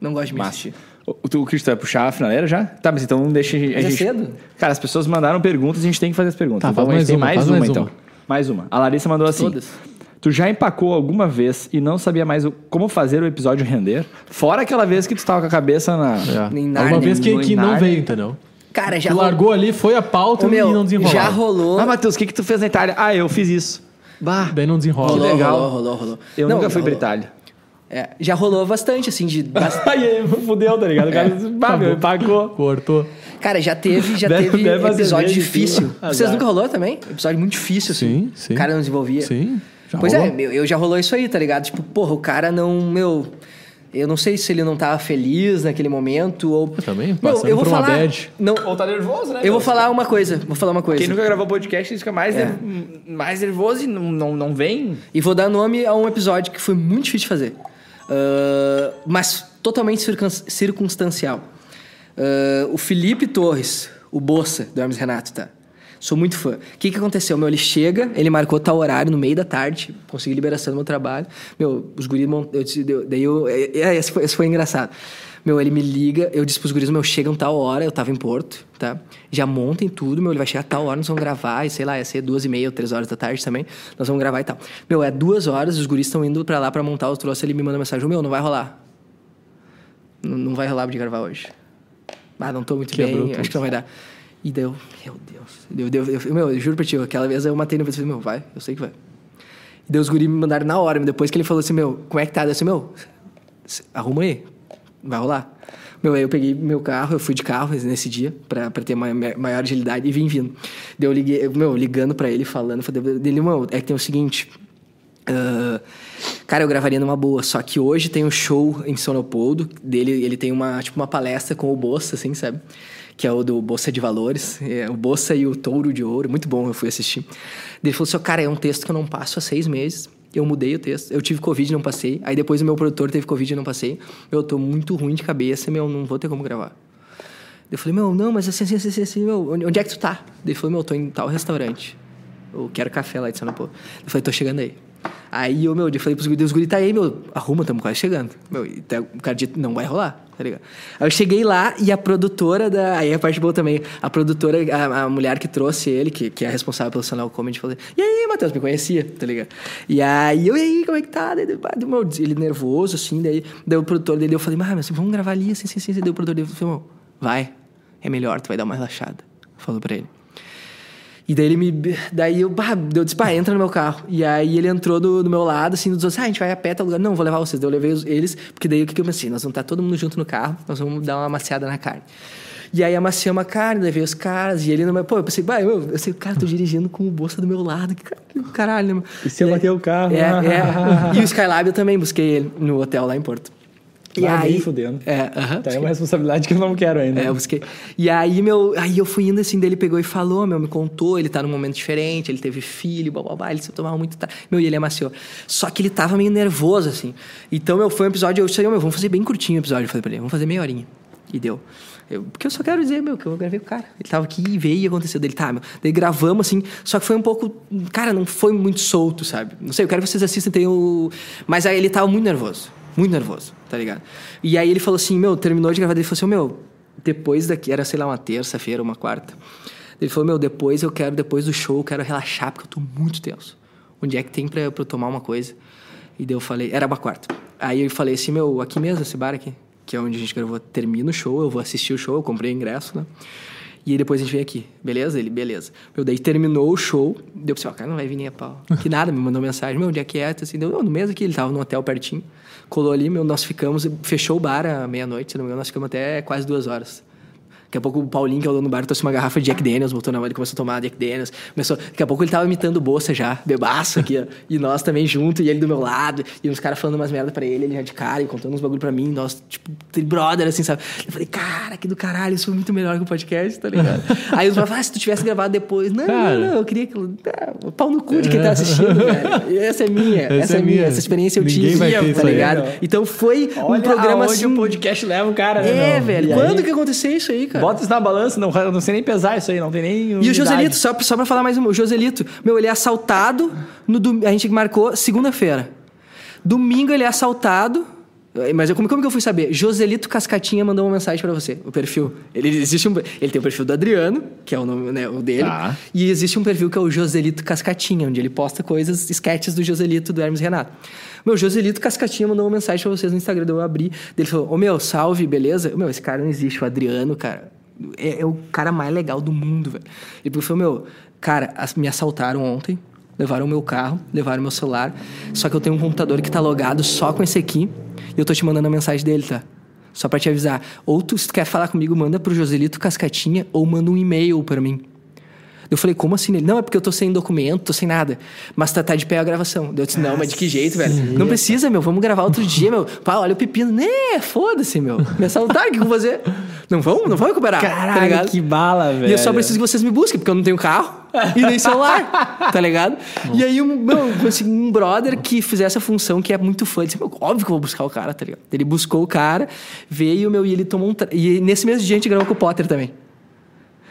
Não gosto de me assistir. O, tu, o Cristo, vai puxar a finaleira já? Tá, mas então deixa a Mas é gente... cedo? Cara, as pessoas mandaram perguntas, a gente tem que fazer as perguntas. Tá, então faz a gente mais tem uma, mais faz uma, mais então. Mais uma. A Larissa mandou assim... Todas. Tu já empacou alguma vez e não sabia mais o- como fazer o episódio render? Fora aquela vez que tu tava com a cabeça na... É. Alguma Narnia, vez que, que não Narnia. veio, entendeu? Cara, já Tu rolou. largou ali, foi a pauta Ô, meu, e não desenrolou. já rolou. Ah, Matheus, o que que tu fez na Itália? Ah, eu fiz isso. Bah, Daí não desenrola. rolou, legal. rolou, rolou, rolou. eu Não, nunca fui pra rolou. Itália. É, já rolou bastante, assim, de. Aí, fudeu, tá ligado? O cara, bah, meu, empacou. Cortou. Cara, já teve, já Bebe- teve uma episódio difícil. sim. Vocês nunca rolou também? Episódio muito difícil, assim. Sim, sim. O cara não desenvolvia. Sim. Já pois rolou. é, meu, eu já rolou isso aí, tá ligado? Tipo, porra, o cara não, meu. Eu não sei se ele não tava feliz naquele momento ou. Eu também, Meu, passando eu vou por uma falar. bad. Não, Ou tá nervoso, né? eu vou falar uma coisa. Vou falar uma coisa. Quem nunca gravou podcast fica mais, É. mais nervoso e não, não, não vem. E vou dar nome a um episódio que foi muito difícil de fazer. Ah, mas totalmente circun- circunstancial. Ah, o Felipe Torres, o Bossa, do Hermes Renato, tá? Sou muito fã. O que, que aconteceu? Meu, ele chega, ele marcou tal horário no meio da tarde, consegui liberação do meu trabalho. Meu, os guris... mont- Eu, daí eu... É, é, esse, foi, esse foi engraçado. Meu, ele me liga, eu disse pros guris, meu, chegam tal hora, eu tava em Porto, tá? Já montem tudo, meu, ele vai chegar tal hora, nós vamos gravar, e sei lá, ia ser duas e meia ou três horas da tarde também, nós vamos gravar e tal. Meu, é duas horas, os guris estão indo pra lá pra montar os troços, ele me manda mensagem, meu, não vai rolar. Não, não vai rolar de gravar hoje. Ah, não tô muito Quebrou bem, tudo. acho que não vai dar. E deu, meu Deus. Deu, deu, eu, meu, eu juro pra ti, aquela vez eu matei no peito falei, meu, vai, eu sei que vai. E daí os guri me mandaram na hora, depois que ele falou assim, meu, como é que tá? Eu disse, meu, arruma aí, vai rolar. Meu, aí eu peguei meu carro, eu fui de carro nesse dia, pra, pra ter ma- ma- maior agilidade, e vim vindo. Eu liguei, meu, ligando pra ele, falando, dele, meu, é que tem o seguinte, ah, cara, eu gravaria numa boa, só que hoje tem um show em São Leopoldo, dele, ele tem uma, tipo, uma palestra com o Bossa, assim, sabe? Que é o do Bolsa de Valores, é, o Bolsa e o Touro de Ouro, muito bom, eu fui assistir. Ele falou assim, cara, é um texto que eu não passo há seis meses, eu mudei o texto, eu tive Covid e não passei, aí depois o meu produtor teve Covid e não passei, eu tô muito ruim de cabeça, meu, não vou ter como gravar. Eu falei, meu, não, mas assim, assim, assim, assim, meu, onde é que tu tá? Ele falou, meu, tô em tal restaurante. Eu quero café lá de Paulo. Eu falei, tô chegando aí. Aí eu, meu, eu falei pros guris, os guris, tá aí, meu, arruma, tamo quase chegando. Meu, o cara disse, não vai rolar. Tá ligado? Aí eu cheguei lá e a produtora da. Aí a parte boa também. A produtora, a, a mulher que trouxe ele, que, que é responsável pelo Sonal Comedy, falou: E aí, Matheus, me conhecia, tá ligado? E aí, eu, e aí, como é que tá? Daí, meu- ele nervoso, assim, daí, daí o produtor dele, eu falei, mas, mas vamos gravar ali, assim, assim, assim. Daí o produtor dele falou, "Irmão, vai, é melhor, tu vai dar uma relaxada. Falou pra ele. E daí ele me. Daí eu, bah, eu disse, pá, entra no meu carro. E aí ele entrou do, do meu lado, assim, dos outros, ah, a gente vai a pé, tá lugar. Não, vou levar vocês. Daí eu levei eles, porque daí o que, que eu pensei? Nós vamos estar todo mundo junto no carro, nós vamos dar uma maciada na carne. E aí amaciamos a carne, levei os caras, e ele não. Pô, eu pensei, bah, eu, eu sei, cara, tô dirigindo com o bolsa do meu lado, que que caralho, né? mano? E se eu bater o carro? É, é. E o Skylab eu também busquei ele no hotel lá em Porto. E Ah, aí. fudendo. É, aham. Tá aí uma responsabilidade que eu não quero ainda. É, eu busquei. E aí, meu, aí eu fui indo assim, dele pegou e falou, meu, me contou, ele tá num momento diferente, ele teve filho, blá, blá, blá, ele se tomava muito. Tá. Meu, e ele amaciou. Só que ele tava meio nervoso, assim. Então, meu, foi um episódio, eu disse, meu, vamos fazer bem curtinho o episódio. Eu falei pra ele, vamos fazer meia horinha. E deu. Eu- porque eu só quero dizer, meu, que eu gravei com o cara. Ele tava aqui e veio e aconteceu dele. Tá, meu. Daí gravamos, assim, só que foi um pouco. Cara, não foi muito solto, sabe? Não sei, eu quero que vocês assistam, tem o. Mas aí ele tava muito nervoso. Muito nervoso, tá ligado? E aí ele falou assim, meu, terminou de gravar, ele falou assim, meu, depois daqui, era, sei lá, uma terça-feira, uma quarta. Ele falou, meu, depois eu quero, depois do show, eu quero relaxar, porque eu tô muito tenso. Onde é que tem pra, pra eu tomar uma coisa? E daí eu falei, era uma quarta. Aí eu falei assim, meu, aqui mesmo, esse bar aqui, que é onde a gente gravou, termina o show, eu vou assistir o show, eu comprei ingresso, né? E depois a gente vem aqui, beleza? Ele, beleza. Meu, daí terminou o show, deu pra você, ó, cara, não vai vir nem a pau. Que nada, me mandou mensagem, meu, onde é que é? Assim, deu, não, no mesmo aqui, ele tava no hotel pertinho. Colou ali, meu, nós ficamos, fechou o bar à meia-noite, nós ficamos até quase duas horas. Daqui a pouco o Paulinho, que é o dono do bar, trouxe uma garrafa de Jack Daniels, botou na mão, ele começou a tomar Jack Daniels. Começou, daqui a pouco ele tava imitando Bolsa já, bebaço aqui, ó. E nós também junto, e ele do meu lado, e uns caras falando umas merda pra ele, ele já de cara, e contando uns bagulho pra mim, nós, tipo, brother, assim, sabe? Eu falei, cara, que do caralho, isso foi muito melhor que o podcast, tá ligado? Aí os caras ah, se tu tivesse gravado depois. Não, Cara. não, não, eu queria que. Ah, o pau no cu de quem tá assistindo, velho. Essa é minha, essa, é minha, essa experiência eu Ninguém tive, vai ter tá isso aí. ligado? Então foi um Olha programa aonde assim. o podcast leva o cara, né? É, meu? velho. E Quando aí, que aconteceu isso aí, cara? Bota isso na balança, não, não sei nem pesar isso aí, não tem nem. E o. Joselito, só, só pra falar mais um, o Joselito, meu, ele é assaltado no a gente marcou segunda-feira. Domingo ele é assaltado, mas eu, como, como que eu fui saber? Joselito Cascatinha mandou uma mensagem pra você, o perfil. Ele existe um, ele tem o perfil do Adriano, que é o nome, né, o dele, Tá. e existe um perfil que é o Joselito Cascatinha, onde ele posta coisas, sketches do Joselito do Hermes Renato. Meu, Joselito Cascatinha mandou uma mensagem pra vocês no Instagram, eu abri, ele falou: "Ô meu, salve, beleza?" Meu, esse cara não existe, o Adriano, cara. É, é o cara mais legal do mundo, velho. Ele falou, meu, cara, me assaltaram ontem, levaram o meu carro, levaram meu celular, só que eu tenho um computador que tá logado só com esse aqui, e eu tô te mandando a mensagem dele, tá? Só pra te avisar. Ou tu, se tu quer falar comigo, manda pro Joselito Cascatinha, ou manda um e-mail pra mim. Eu falei, como assim? Ele, não, é porque eu tô sem documento, tô sem nada. Mas tá, tá de pé a gravação. Eu disse, não, mas de que jeito, velho? Não precisa, meu, vamos gravar outro dia, meu. Pá, olha o pepino. Né, foda-se, meu. Me assaltaram, o que eu vou fazer? Não vão, não vão recuperar. tá Caralho, ligado? que bala, velho. E eu só preciso que vocês me busquem, porque eu não tenho carro e nem celular, tá ligado? E aí, um, meu, eu consegui um brother que fizesse essa função que é muito fã. Disse, meu, óbvio que eu vou buscar o cara, tá ligado? Ele buscou o cara, veio, meu, e ele tomou um... tra- E nesse mesmo dia a gente gravou com o Potter também.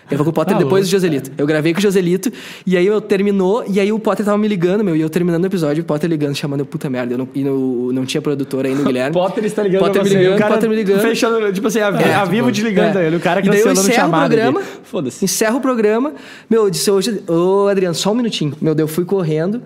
Gravou com o Potter Tá depois louco, do Joselito. Eu gravei com o Joselito, e aí eu terminou, e aí o Potter tava me ligando, meu, e eu terminando o episódio, o Potter ligando, chamando eu, puta merda, eu não, e no, não tinha produtor ainda, o Guilherme. Potter está ligando Potter me ligando, o cara Potter me ligando. Fechando, tipo assim, a, É, a vivo te ligando É. ele. O cara E eu cancelando encerro o chamada. programa. Foda-se. encerro o programa. Meu, eu disse hoje, ô Adriano, só um minutinho. Meu, eu fui correndo,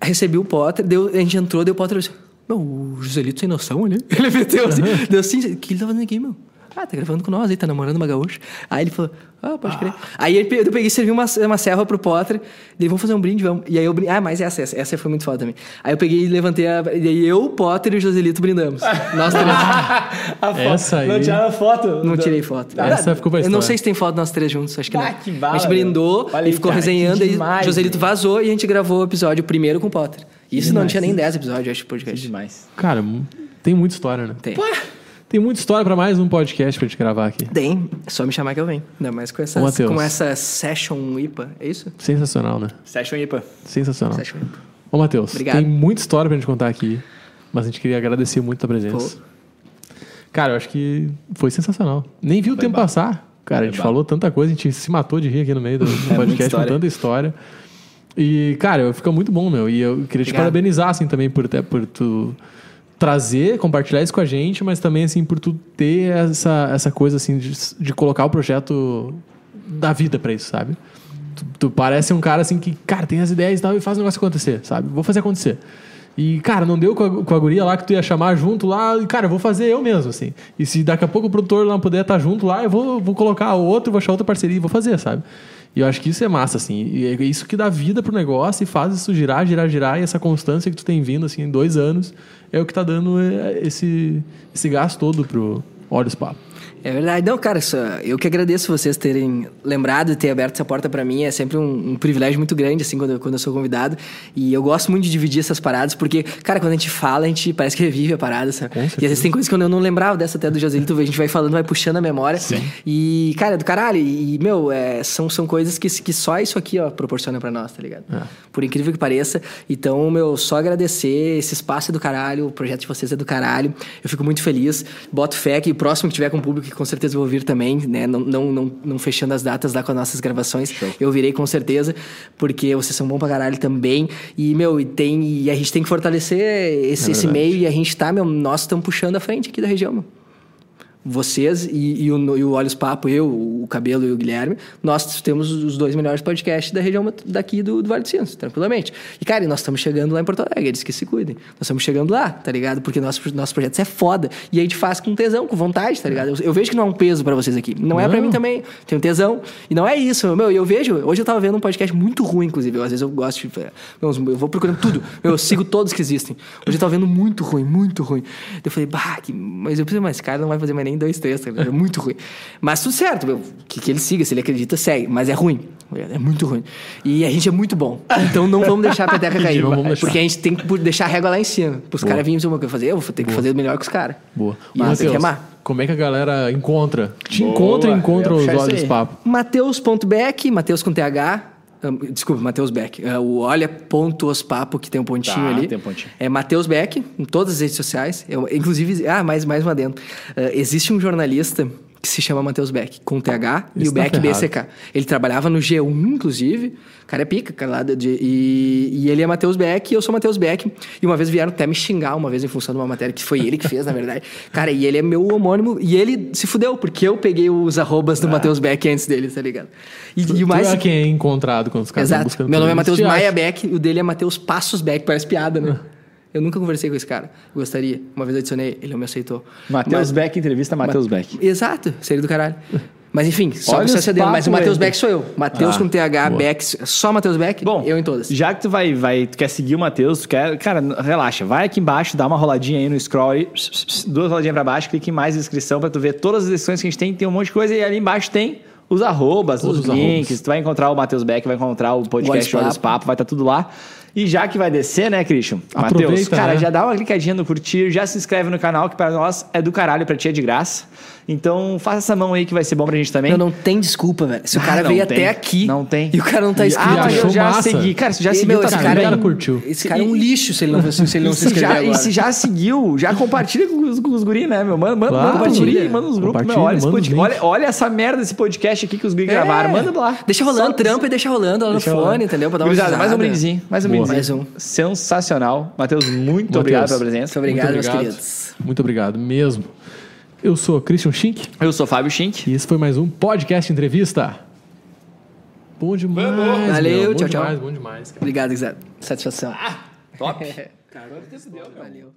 recebi o Potter, deu, a gente entrou, deu o Potter disse, meu, o Joselito sem noção ali. Ele meteu assim, deu assim, o que ele tá fazendo aqui, meu? Ah, tá gravando com nós aí, tá namorando uma gaúcha. Aí ele falou, ah, pode crer. Aí ele, pe- eu peguei e servi uma, uma serva pro Potter, ele, vamos fazer um brinde, vamos. E aí eu, brin- ah, mas essa, essa, essa foi muito foda também. Aí eu peguei e levantei a, e aí eu, o Potter e o Joselito brindamos. Nós três. A foto. Essa aí- Não tiraram foto? Não tirei foto. Essa ficou pra Eu não sei se tem foto nós três juntos, acho que não. Ah, que bala, a gente brindou. Olha aí, e ficou cara, resenhando, aí demais, Joselito vazou e a gente gravou o episódio primeiro com o Potter. Isso não demais. tinha nem 10 episódios, acho, de Que podcast. demais. Cara, tem muita história, né? Tem. Tem muita história pra mais um podcast pra gente gravar aqui. Tem, é só me chamar que eu venho. Ainda mais com essa, Ô, Matheus. com essa session IPA, é isso? Sensacional, né? Session IPA. Sensacional. Session IPA. Ô, Matheus, Obrigado. tem muita história pra gente contar aqui, mas a gente queria agradecer muito a presença. Pô. Cara, eu acho que foi sensacional. Nem vi o tempo bala. passar. Cara, a gente falou tanta coisa, a gente se matou de rir aqui no meio do muita podcast com tanta história. E, cara, fica muito bom, meu. E eu queria te Obrigado. parabenizar, assim, também, por, ter- por tu, trazer, compartilhar isso com a gente, mas também, assim, por tu ter essa, essa coisa, assim, de, de colocar o projeto da vida pra isso, sabe? Tu, tu parece um cara, assim, que, cara, tem as ideias e tal e faz o negócio acontecer, sabe? Vou fazer acontecer. E, cara, não deu com a, com a guria lá que tu ia chamar junto lá, e, cara, eu vou fazer eu mesmo, assim. E se daqui a pouco o produtor não puder estar junto lá, eu vou, vou colocar outro, vou achar outra parceria e vou fazer, sabe? E eu acho que isso é massa, assim. E é isso que dá vida pro negócio e faz isso girar, girar, girar. E essa constância que tu tem vindo, assim, em dois anos, é o que tá dando é, esse, esse gás todo pro Olhos Papo. É verdade. Não, cara, só- eu que agradeço vocês terem lembrado e ter aberto essa porta pra mim. É sempre um, um privilégio muito grande, assim, quando, eu- quando eu sou convidado. E eu gosto muito de dividir essas paradas, porque, cara, quando a gente fala, a gente parece que revive a parada, sabe? E às vezes tem coisas que eu não lembrava dessa até do Joselito, a gente vai falando, vai puxando a memória. Sim. E, cara, é do caralho. E, meu, é, são, são coisas que, que só isso aqui, ó, proporciona pra nós, tá ligado? É. Por incrível que pareça. Então, meu, só agradecer. Esse espaço é do caralho, o projeto de vocês é do caralho. Eu fico muito feliz. Boto fé que o próximo que tiver com o público, com certeza eu vou vir também, né? Não, não, não, não fechando as datas lá com as nossas gravações. Eu virei com certeza, porque vocês são bons pra caralho também. E, meu, e, tem, e a gente tem que fortalecer esse, esse verdade. meio e a gente tá, meu, nós estamos puxando a frente aqui da região, meu vocês e, e o, e o Olhos Papo, eu, o Cabelo e o Guilherme, nós temos os dois melhores podcasts da região daqui do, do Vale do Sinos, tranquilamente. E, cara, e nós estamos chegando lá em Porto Alegre, eles que se cuidem. Nós estamos chegando lá, tá ligado? Porque nosso, nosso projeto é foda. E a gente faz com tesão, com vontade, tá ligado? Eu, eu vejo que não é um peso pra vocês aqui. Não, é pra Não. mim também. Tenho tesão. E não é isso, meu. E eu vejo... Hoje eu tava vendo um podcast muito ruim, inclusive. Eu, às vezes eu gosto de... meu, Eu vou procurando tudo. Eu sigo todos que existem. Hoje eu tava vendo muito ruim, muito ruim. Eu falei, bah, que... mas eu preciso mais. Esse cara não vai fazer mais nem dois, três, tá ligado? É muito ruim. Mas tudo certo, meu. Que, que ele siga, se ele acredita, segue. Mas é ruim. É muito ruim. E a gente é muito bom. Então não vamos deixar a peteca cair. Porque a gente tem que deixar a régua lá em cima. Pros caras virem dizer o que eu fazer. Eu vou ter que fazer melhor que os caras. Boa. E nós tem que amar. como é que a galera encontra? Te Boa, encontra e encontra ia os Olhos. Papo. Mateus.beck, Mateus com TH. Desculpa, Mateus Beck. É o olha ponto os papo que tem um pontinho Tá, ali. tem um pontinho. É Mateus Beck, em todas as redes sociais. Eu, inclusive, ah, mais, mais uma dentro. Ah, existe um jornalista que se chama Mateus Beck, com TH e Esse o tá Beck ferrado. BCK. Ele trabalhava no G1, inclusive. O cara é pica, cara lá de, e, e ele é Mateus Beck e eu sou Mateus Beck. E uma vez vieram até me xingar, uma vez em função de uma matéria que foi ele que fez, na verdade. Cara, e ele é meu homônimo. E ele se fudeu, porque eu peguei os arrobas do Mateus Beck antes dele, tá ligado? E, e o mais. Tu é quem é encontrado quando os caras Exato. buscando. Meu nome é Matheus Maia acham. Beck e o dele é Matheus Passos Beck. Parece piada, né? Eu nunca conversei com esse cara. Gostaria. Uma vez adicionei, ele não me aceitou. Matheus Mas- Beck, entrevista Matheus Beck. Exato, seria do caralho. Mas enfim, só Olha você. Mas o Matheus. Beck sou eu. Matheus Ah, com TH, boa. Beck, só Matheus Beck, Bom, eu em todas. já que tu vai, vai, tu quer seguir o Matheus, tu quer, cara, relaxa, vai aqui embaixo, dá uma roladinha aí no scroll aí, duas roladinhas pra baixo, clique em mais inscrição pra tu ver todas as lições que a gente tem, tem um monte de coisa e ali embaixo tem os arrobas, os os links, arrobas. tu vai encontrar o Matheus Beck, vai encontrar o podcast Olhos Papo. Papo, vai estar tudo lá. E já que vai descer, né, Christian? Matheus, cara, né? já dá uma clicadinha no curtir, já se inscreve no canal, que para nós é do caralho, pra ti é de graça. Então, faça essa mão aí que vai ser bom pra gente também. Não, não tem desculpa, velho. Se o Ah, cara não veio tem. até aqui Não tem. e o cara não tá inscrito. Ah, mas eu já massa. segui. Cara, você já E, seguiu, meu, tá cara bem. é cara curtiu. Esse cara é um lixo se ele não, se ele não E se se, já, e se já seguiu, já compartilha com os, com os guri, né, meu? Manda, manda, Claro. manda pros Compartilha. guri, manda nos grupos. Meu, olha, manda os olha, olha essa merda desse podcast aqui que os guri gravaram. Manda lá. É. Deixa rolando, trampa e deixa rolando lá no fone, rolando. entendeu? Pra dar uma Gurizada, mais um brindezinho. Mais um brindezinho. Mais um. Sensacional. Matheus, muito obrigado pela presença. Muito obrigado, meus queridos. Muito obrigado mesmo. Eu sou Christian Schink Eu sou Fábio Schink. e esse foi mais um podcast entrevista. Bom demais. Valeu, meu. Bom tchau, tchau. demais, Bom demais, cara. Obrigado, Zé. Satisfação. Top. Valeu.